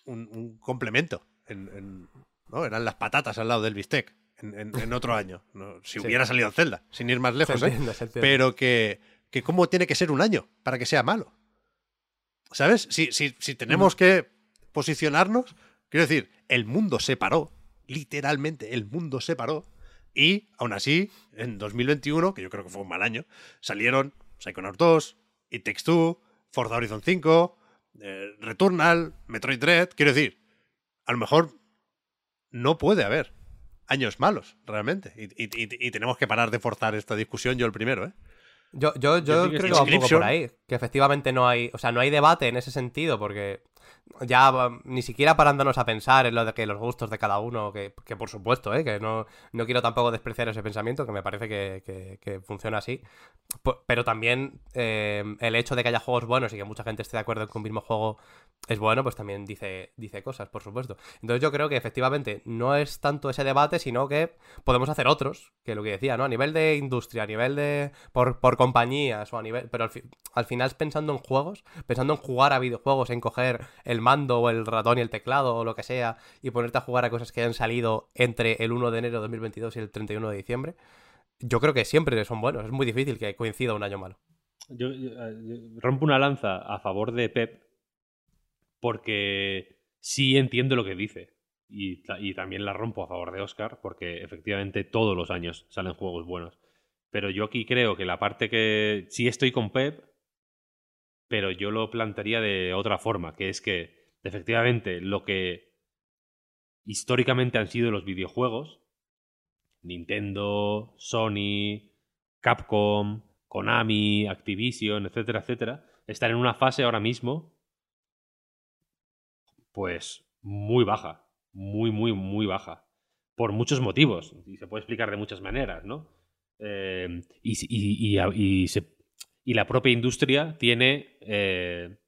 Speaker 1: un, un complemento. En, en- ¿no? Eran las patatas al lado del bistec en, en- en otro año. ¿no? Si
Speaker 4: Sí.
Speaker 1: hubiera salido Zelda, sin ir más lejos, ¿eh?
Speaker 4: entiende,
Speaker 1: pero que, que cómo tiene que ser un año para que sea malo. ¿Sabes? Si, si, si tenemos que posicionarnos, quiero decir, el mundo se paró, literalmente el mundo se paró, y aún así, en 2021, que yo creo que fue un mal año, salieron Psychonauts 2, It Takes Two, Forza Horizon 5, eh, Returnal, Metroid Dread, quiero decir, a lo mejor no puede haber años malos, realmente, y, y- y- y tenemos que parar de forzar esta discusión, yo el primero, ¿eh?
Speaker 4: Yo, yo, yo, creo que va un poco por ahí. Que efectivamente no hay. O sea, no hay debate en ese sentido, porque ya va- ni siquiera parándonos a pensar en lo de que los gustos de cada uno, que, que por supuesto, ¿eh? que no, no quiero tampoco despreciar ese pensamiento, que me parece que, que- que funciona así. Pero también eh, el hecho de que haya juegos buenos y que mucha gente esté de acuerdo en que un mismo juego es bueno, pues también dice, dice cosas, por supuesto. Entonces yo creo que efectivamente no es tanto ese debate, sino que podemos hacer otros, que lo que decía, ¿no? A nivel de industria, a nivel de... por, por compañías o a nivel... Pero al, al final pensando en juegos, pensando en jugar a videojuegos, en coger el mando o el ratón y el teclado o lo que sea y ponerte a jugar a cosas que hayan salido entre el 1 de enero de 2022 y el 31 de diciembre. Yo creo que siempre son buenos, es muy difícil que coincida un año malo.
Speaker 3: Yo, yo rompo una lanza a favor de Pep porque sí entiendo lo que dice. Y, ta- y también la rompo a favor de Oscar porque efectivamente todos los años salen juegos buenos. Pero yo aquí creo que la parte que sí estoy con Pep, pero yo lo plantearía de otra forma, que es que efectivamente lo que históricamente han sido los videojuegos, Nintendo, Sony, Capcom, Konami, Activision, etcétera, etcétera, están en una fase ahora mismo, pues muy baja, muy, muy, muy baja, por muchos motivos, y se puede explicar de muchas maneras, ¿no? Eh, y, y- y- y la propia industria tiene eh,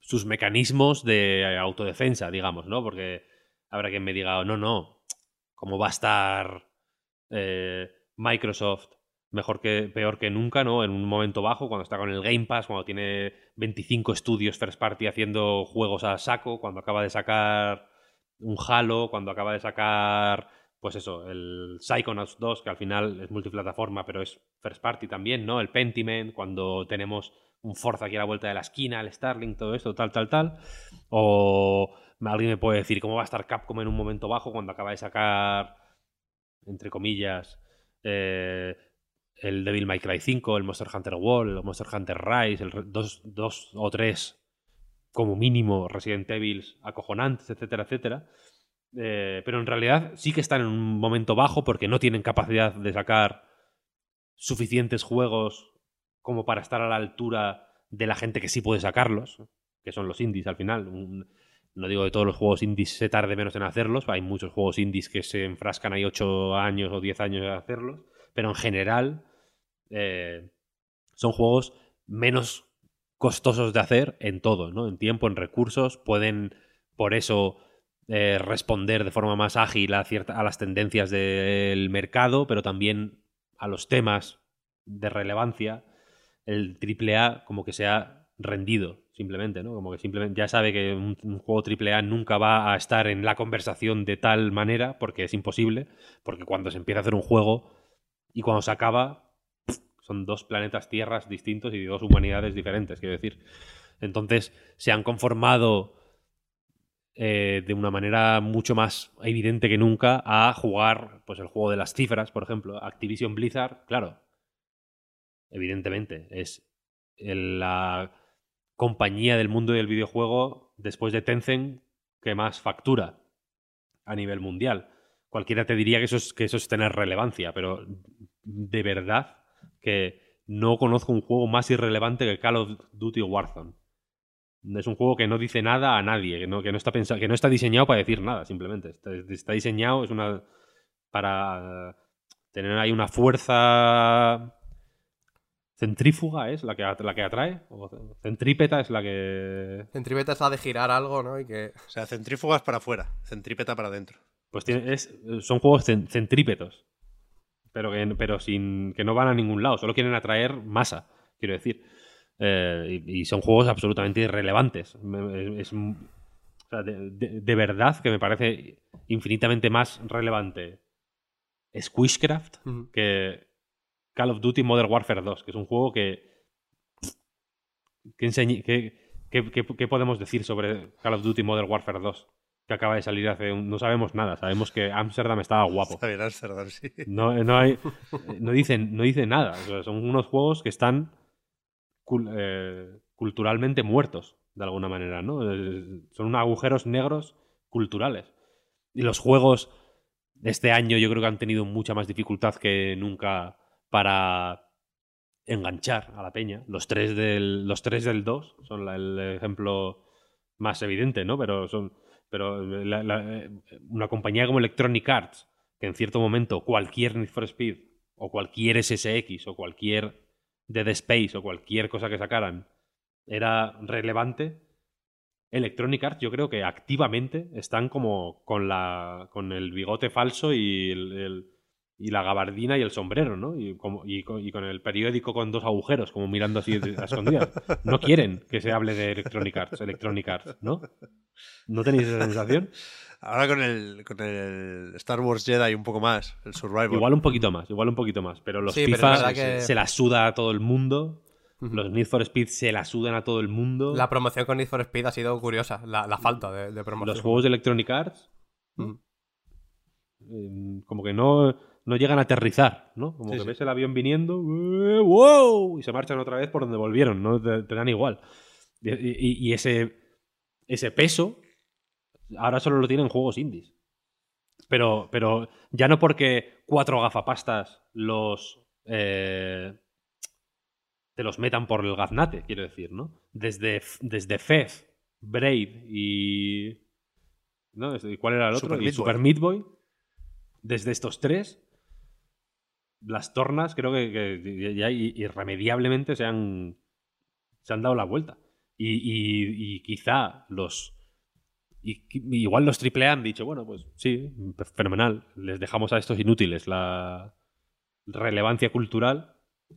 Speaker 3: sus mecanismos de autodefensa, digamos, ¿no? Porque habrá quien me diga, no, no, ¿cómo va a estar eh, Microsoft mejor que peor que nunca, ¿no? En un momento bajo, cuando está con el Game Pass, cuando tiene 25 estudios first party haciendo juegos a saco, cuando acaba de sacar un Halo, cuando acaba de sacar, pues eso, el Psychonauts 2, que al final es multiplataforma, pero es first party también, ¿no? El Pentiment, cuando tenemos un Forza aquí a la vuelta de la esquina, el Starlink, todo esto, tal, tal, tal. O alguien me puede decir cómo va a estar Capcom en un momento bajo cuando acaba de sacar, entre comillas, eh, el Devil May Cry 5, el Monster Hunter World, el Monster Hunter Rise, el dos, dos o tres como mínimo Resident Evil acojonantes, etcétera, etcétera. Eh, pero en realidad sí que están en un momento bajo porque no tienen capacidad de sacar suficientes juegos como para estar a la altura de la gente que sí puede sacarlos, que son los indies al final. No digo que todos los juegos indies se tarde menos en hacerlos, hay muchos juegos indies que se enfrascan ahí 8 años o 10 años en hacerlos, pero en general eh, son juegos menos costosos de hacer en todo, ¿no? En tiempo, en recursos, pueden por eso eh, responder de forma más ágil a, cierta- a las tendencias del mercado, pero también a los temas de relevancia. El AAA como que se ha rendido, simplemente, ¿no? Como que simplemente ya sabe que un, un juego AAA nunca va a estar en la conversación de tal manera, porque es imposible, porque cuando se empieza a hacer un juego y cuando se acaba, son dos planetas tierras distintos y dos humanidades diferentes, quiero decir. Entonces se han conformado eh, de una manera mucho más evidente que nunca a jugar pues el juego de las cifras, por ejemplo. Activision Blizzard, claro, evidentemente, es la compañía del mundo del videojuego después de Tencent que más factura a nivel mundial. Cualquiera te diría que eso es, que eso es tener relevancia, pero de verdad que no conozco un juego más irrelevante que Call of Duty Warzone. Es un juego que no dice nada a nadie, que no, que no está pensa- que no está diseñado para decir nada, simplemente. Está, está diseñado es una para tener ahí una fuerza centrífuga es la que, la que atrae o centrípeta es la que
Speaker 4: Centribeta es la de girar algo, ¿no? Y que...
Speaker 1: O sea, centrífugas para afuera, centrípeta para adentro.
Speaker 3: pues tiene- es- son juegos cen- centrípetos pero que, pero sin que no van a ningún lado solo quieren atraer masa quiero decir Eh, y, y son juegos absolutamente irrelevantes es, es- o sea, de, de- de verdad que me parece infinitamente más relevante Squishcraft que Call of Duty Modern Warfare 2, que es un juego que. que, enseñe- que- que- que- que podemos decir sobre Call of Duty Modern Warfare 2? Que acaba de salir hace un. No sabemos nada, sabemos que Amsterdam estaba guapo.
Speaker 1: Está bien, Amsterdam, sí.
Speaker 3: No, no, hay, no, dicen, no dicen nada. O sea, son unos juegos que están cul- eh, culturalmente muertos, de alguna manera, ¿no? Son unos agujeros negros culturales. Y los juegos de este año yo creo que han tenido mucha más dificultad que nunca para enganchar a la peña. Los tres del, los tres del 2 son la- el ejemplo más evidente, ¿no? Pero son pero la- la- eh, una compañía como Electronic Arts, que en cierto momento cualquier Need for Speed o cualquier SSX o cualquier Dead Space o cualquier cosa que sacaran era relevante, Electronic Arts yo creo que activamente están como con la con el bigote falso y el- y la gabardina y el sombrero, ¿no? Y, como, y, con, y con el periódico con dos agujeros, como mirando así a escondidas. No quieren que se hable de Electronic Arts, Electronic Arts, ¿no? ¿No tenéis esa sensación?
Speaker 1: Ahora con el, con el Star Wars Jedi un poco más, el Survivor.
Speaker 3: Igual un poquito más, igual un poquito más. Pero los
Speaker 4: Sí, pero que-
Speaker 3: se la suda a todo el mundo. Los Need for Speed se la sudan a todo el mundo.
Speaker 4: La promoción con Need for Speed ha sido curiosa, la, la falta de, de promoción.
Speaker 3: Los juegos de Electronic Arts eh, como que no, no llegan a aterrizar, ¿no? Como
Speaker 1: Sí,
Speaker 3: que
Speaker 1: sí.
Speaker 3: ves el avión viniendo, ¡eh, ¡wow! Y se marchan otra vez por donde volvieron, ¿no? Te, te dan igual. Y, y- y ese, ese peso ahora solo lo tienen juegos indies. Pero, pero ya no porque cuatro gafapastas los... eh, te los metan por el gaznate, quiero decir, ¿no? Desde, desde Fez, Braid y... ¿no? ¿Y ¿Cuál era el otro?
Speaker 1: Super
Speaker 3: y
Speaker 1: Meat
Speaker 3: Super. Meat Boy. Desde estos tres, las tornas creo que, que ya irremediablemente se han, se han dado la vuelta. Y, y- y quizá los... y igual los AAA han dicho, bueno, pues sí, fenomenal. Les dejamos a estos inútiles la relevancia cultural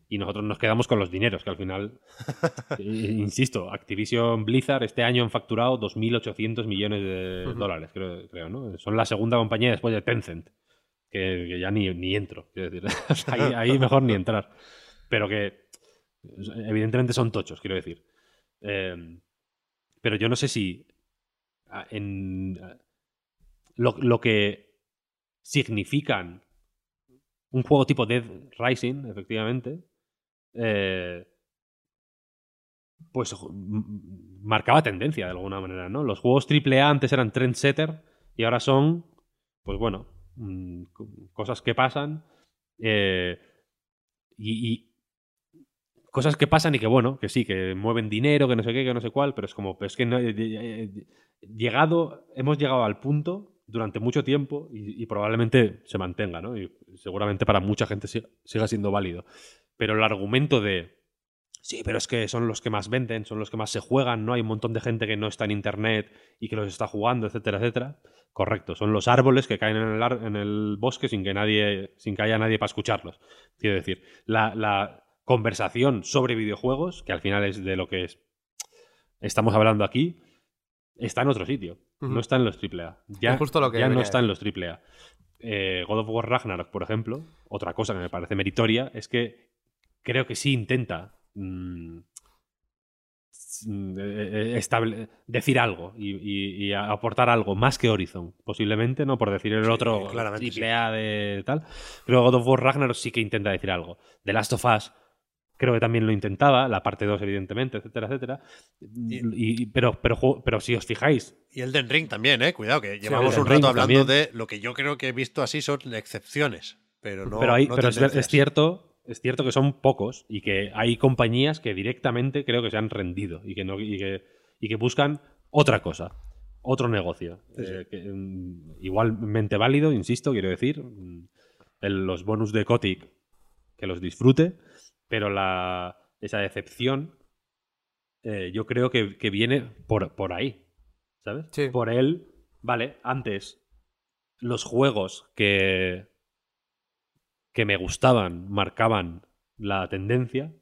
Speaker 3: y nosotros nos quedamos con los dineros, que al final, eh, insisto, Activision Blizzard este año han facturado 2.800 millones de dólares, creo, creo, ¿no? Son la segunda compañía después de Tencent, que, que ya ni, ni entro, quiero decir, ahí, ahí mejor ni entrar. Pero que evidentemente son tochos, quiero decir. Eh, pero yo no sé si en lo, lo que significan un juego tipo Dead Rising, efectivamente, eh, pues marcaba tendencia de alguna manera, ¿no? Los juegos AAA antes eran trendsetter y ahora son, pues bueno, co- cosas que pasan eh, y, cosas que pasan y que bueno, que sí, que mueven dinero, que no sé qué, que no sé cuál, pero es como, es que no, eh, eh, llegado, hemos llegado al punto durante mucho tiempo y, probablemente se mantenga, ¿no? Y seguramente para mucha gente siga siendo válido. Pero el argumento de sí, pero es que son los que más venden, son los que más se juegan, ¿no? Hay un montón de gente que no está en internet y que los está jugando, etcétera, etcétera. Correcto, son los árboles que caen en el, ar- en el bosque sin que nadie, sin que haya nadie para escucharlos. Quiero decir, la, la conversación sobre videojuegos, que al final es de lo que es- estamos hablando aquí, está en otro sitio. No está en los AAA. Ya,
Speaker 4: Es justo lo que
Speaker 3: ya no está en los AAA. Eh, God of War Ragnarok, por ejemplo, otra cosa que me parece meritoria es que creo que sí intenta mm, mm, eh, eh, estable- decir algo y, y- y aportar algo más que Horizon, posiblemente, ¿no? Por decir el
Speaker 1: Sí,
Speaker 3: otro
Speaker 1: sí.
Speaker 3: triple A de tal. Creo que God of War Ragnarok sí que intenta decir algo. The Last of Us creo que también lo intentaba, la parte 2 evidentemente, etcétera, etcétera. Y- y- pero, pero, pero si os fijáis,
Speaker 1: Y Elden Ring también, ¿eh? Cuidado, que llevamos un rato
Speaker 3: Ring
Speaker 1: hablando
Speaker 3: también.
Speaker 1: de lo que yo creo que he visto así son excepciones. Pero no.
Speaker 3: pero, hay-
Speaker 1: no
Speaker 3: pero es,
Speaker 1: tendencias.
Speaker 3: es cierto, es cierto que son pocos y que hay compañías que directamente creo que se han rendido y que, no, y que, y que buscan otra cosa, otro negocio.
Speaker 1: Sí, sí.
Speaker 3: Eh, que, mm, igualmente válido, insisto, quiero decir. mm, el- los bonus de Kotick, que los disfrute, pero la, esa decepción eh, yo creo que, que viene por, por ahí, ¿sabes?
Speaker 4: Sí.
Speaker 3: Por él, vale, antes los juegos que, que me gustaban marcaban la tendencia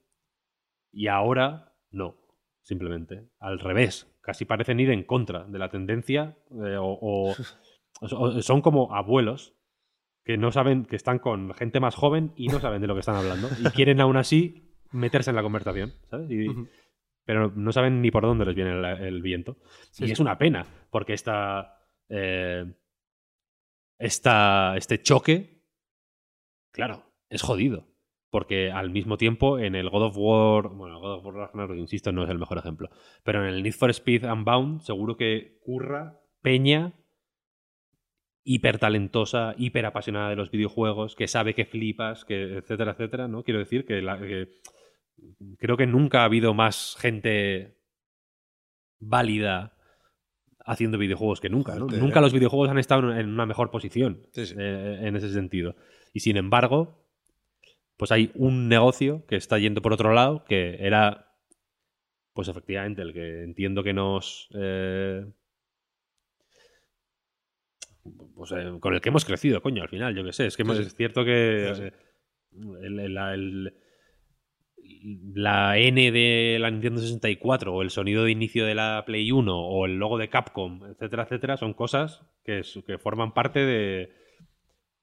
Speaker 3: y ahora no, simplemente. Al revés, casi parecen ir en contra de la tendencia eh, o, o- o son como abuelos que no saben, que están con gente más joven y no saben de lo que están hablando y quieren aún así meterse en la conversación, ¿sabes? Y- pero no saben ni por dónde les viene el, el viento.
Speaker 4: Sí,
Speaker 3: y
Speaker 4: sí.
Speaker 3: es una pena, porque esta, eh, esta, este choque, claro, es jodido. Porque al mismo tiempo en el God of War, bueno, God of War Ragnarok, insisto, no es el mejor ejemplo, pero en el Need for Speed Unbound seguro que curra, peña, hiper talentosa, hiper apasionada de los videojuegos, que sabe que flipas, que etcétera, etcétera, ¿no? Quiero decir que, la- que creo que nunca ha habido más gente válida haciendo videojuegos que nunca. ¿no? Nunca
Speaker 1: ¿eh?
Speaker 3: los videojuegos han estado en una mejor posición
Speaker 1: Sí, sí.
Speaker 3: eh, en ese sentido. Y sin embargo, pues hay un negocio que está yendo por otro lado, que era, pues efectivamente, el que entiendo que nos... eh, pues, eh, con el que hemos crecido, coño, al final, yo qué sé. Es que hemos-
Speaker 1: Sí, sí.
Speaker 3: es cierto que
Speaker 1: Sí, sí.
Speaker 3: eh, el- el- la- el- la N de la Nintendo 64 o el sonido de inicio de la Play 1 o el logo de Capcom, etcétera, etcétera, son cosas que, que forman parte de,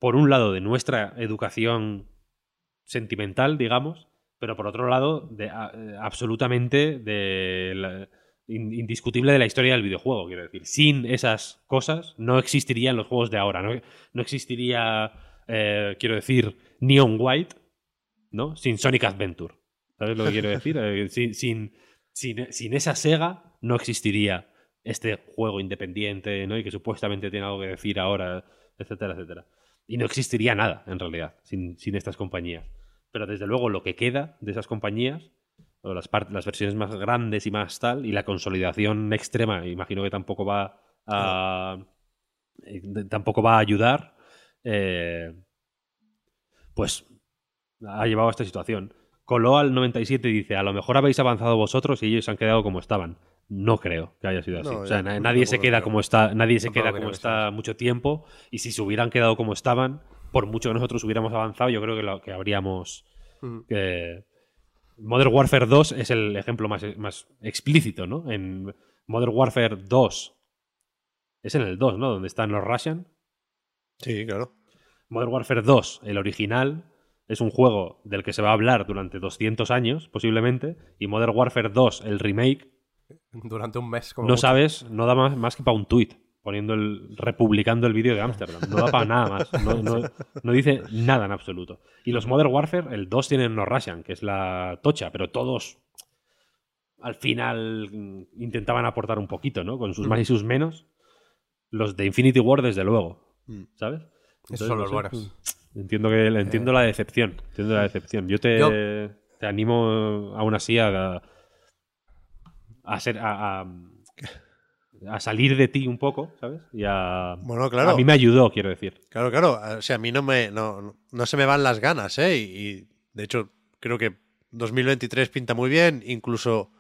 Speaker 3: por un lado, de nuestra educación sentimental, digamos, pero por otro lado, de, eh, absolutamente indiscutible de la historia del videojuego, quiero decir. Sin esas cosas no existirían los juegos de ahora, no, no existiría, eh, quiero decir, Neon White, ¿no? Sin Sonic Adventure. ¿Sabes lo que quiero decir? Eh, sin, sin, sin, sin esa Sega no existiría este juego independiente, ¿no? Y que supuestamente tiene algo que decir ahora, etcétera, etcétera. Y no existiría nada, en realidad, sin, sin estas compañías. Pero desde luego lo que queda de esas compañías, o las, las versiones más grandes y más tal, y la consolidación extrema, imagino que tampoco va a. eh, tampoco va a ayudar. eh, pues ha llevado a esta situación. Coló al 97 y dice, a lo mejor habéis avanzado vosotros y ellos se han quedado como estaban. No creo que haya sido así.
Speaker 1: No,
Speaker 3: o sea, nadie se queda
Speaker 1: creo.
Speaker 3: como está, nadie se queda como está mucho tiempo y si se hubieran quedado como estaban, por mucho que nosotros hubiéramos avanzado, yo creo que, lo, que habríamos
Speaker 4: Mm.
Speaker 3: Modern Warfare 2 es el ejemplo más, más explícito, ¿no? En Modern Warfare 2 es en el 2, ¿no? Donde están los Russian.
Speaker 1: Sí, claro.
Speaker 3: Modern Warfare 2, el original, es un juego del que se va a hablar durante 200 años, posiblemente, y Modern Warfare 2, el remake,
Speaker 4: Durante un mes. Como
Speaker 3: no
Speaker 4: mucho.
Speaker 3: sabes, no da más, más que para un tuit, poniendo el, republicando el vídeo de Ámsterdam. No da para nada más. No, no- no dice nada en absoluto. Y los Modern Warfare, el 2 tienen no Russian, que es la tocha, pero todos al final mm, intentaban aportar un poquito, ¿no? Con sus más y sus menos. Los de Infinity War, desde luego.
Speaker 1: Mm.
Speaker 3: ¿Sabes?
Speaker 4: Esos son
Speaker 3: no
Speaker 4: los
Speaker 3: sé.
Speaker 4: buenos.
Speaker 3: Entiendo que entiendo la decepción. Entiendo la decepción. Yo te,
Speaker 4: Yo-
Speaker 3: te animo aún así a, a ser a, a- a salir de ti un poco, ¿sabes? Y a
Speaker 1: Bueno, claro.
Speaker 3: a mí me ayudó, quiero decir.
Speaker 1: Claro, claro. O sea, a mí no me no, no- no se me van las ganas, ¿eh? Y, y, de hecho creo que 2023 pinta muy bien, incluso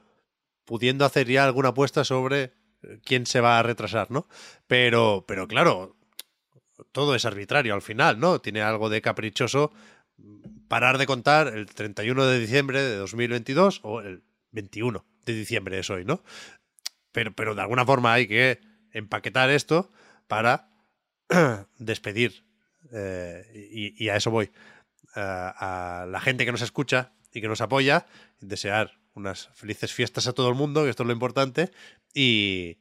Speaker 1: pudiendo hacer ya alguna apuesta sobre eh, quién se va a retrasar, ¿no? Pero, pero claro, todo es arbitrario al final, ¿no? Tiene algo de caprichoso parar de contar el 31 de diciembre de 2022 o el 21 de diciembre es hoy, ¿no? Pero, pero de alguna forma hay que empaquetar esto para despedir, eh, y, a eso voy, a, la gente que nos escucha y que nos apoya, desear unas felices fiestas a todo el mundo, que esto es lo importante, y,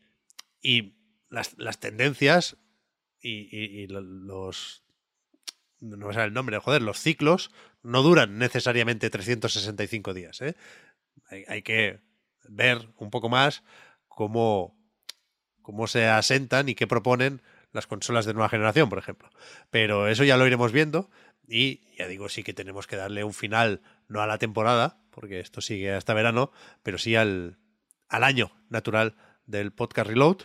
Speaker 1: y las, las tendencias y, y- y lo- los... No me sale el nombre, joder, los ciclos no duran necesariamente 365 días. ¿eh? Hay, hay que ver un poco más cómo, cómo se asentan y qué proponen las consolas de nueva generación, por ejemplo. Pero eso ya lo iremos viendo y ya digo, sí que tenemos que darle un final, no a la temporada, porque esto sigue hasta verano, pero sí al, al año natural del podcast Reload.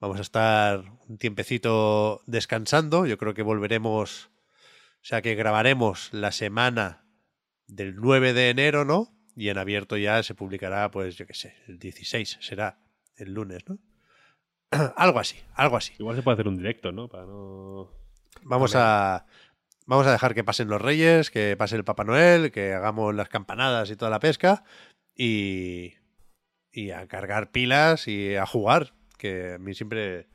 Speaker 1: Vamos a estar un tiempecito descansando, yo creo que volveremos, o sea que grabaremos la semana del 9 de enero, ¿no? Y en abierto ya se publicará, pues yo qué sé, el 16 será el lunes, ¿no? algo así, algo así.
Speaker 3: Igual se puede hacer un directo, ¿no? Para no.
Speaker 1: Vamos a, vamos a dejar que pasen los Reyes, que pase el Papá Noel, que hagamos las campanadas y toda la pesca y, y a cargar pilas y a jugar, que a mí siempre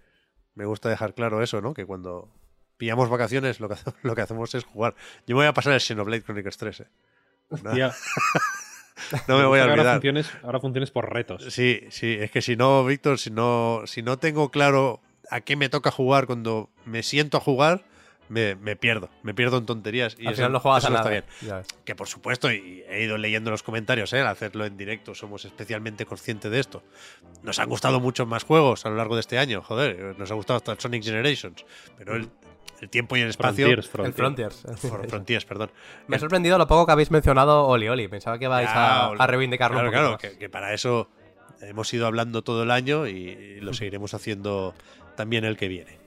Speaker 1: me gusta dejar claro eso, ¿no? Que cuando pillamos vacaciones lo que, lo que hacemos es jugar. Yo me voy a pasar el Xenoblade Chronicles 3, ¿eh? No, no me voy a
Speaker 3: que Ahora
Speaker 1: olvidar.
Speaker 3: funciones, ahora funciones por retos.
Speaker 1: Sí, sí, es que si no, Víctor, si no, si no tengo claro a qué me toca jugar cuando me siento a jugar, me, me pierdo, me pierdo en tonterías. Y
Speaker 4: Al
Speaker 1: eso-
Speaker 4: final no juegas
Speaker 1: eso
Speaker 4: a nada.
Speaker 1: está bien. Que por supuesto, y he ido leyendo los comentarios, ¿eh? al hacerlo en directo, somos especialmente conscientes de esto. Nos han gustado muchos más juegos a lo largo de este año, joder, nos ha gustado hasta el Sonic Generations, pero el, el tiempo y el espacio.
Speaker 3: Frontiers,
Speaker 4: El
Speaker 3: Frontiers.
Speaker 4: Frontiers.
Speaker 1: For- Frontiers, perdón.
Speaker 4: Me ha sorprendido lo poco que habéis mencionado Oli Oli. Pensaba que vais
Speaker 1: Ya,
Speaker 4: a, a reivindicarlo
Speaker 1: Claro,
Speaker 4: un
Speaker 1: claro,
Speaker 4: más.
Speaker 1: que, que para eso hemos ido hablando todo el año y lo seguiremos haciendo también el que viene.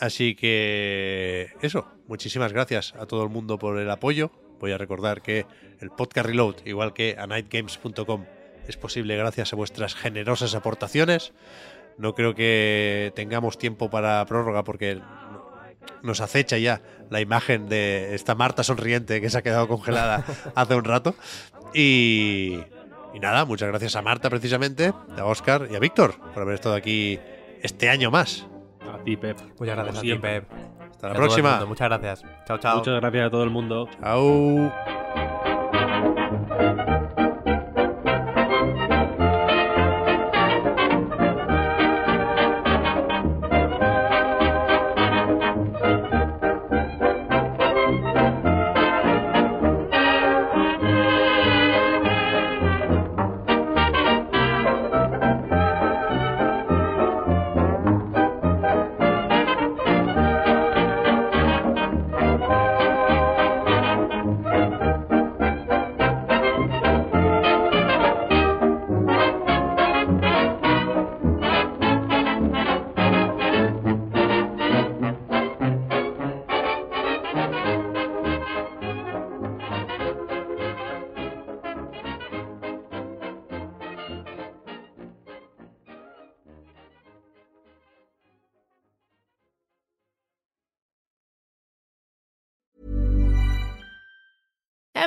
Speaker 1: Así que eso, muchísimas gracias a todo el mundo por el apoyo. Voy a recordar que el podcast Reload, igual que a nightgames.com, es posible gracias a vuestras generosas aportaciones. No creo que tengamos tiempo para prórroga porque nos acecha ya la imagen de esta Marta sonriente que se ha quedado congelada hace un rato. Y, y nada, muchas gracias a Marta precisamente, a Oscar y a Víctor por haber estado aquí este año más.
Speaker 3: A ti, Pep.
Speaker 4: Muchas gracias
Speaker 3: Como
Speaker 4: a ti. Pep.
Speaker 1: Hasta la
Speaker 4: a
Speaker 1: próxima.
Speaker 4: Muchas gracias. Chao, chao.
Speaker 3: Muchas gracias a todo el mundo.
Speaker 1: Chao.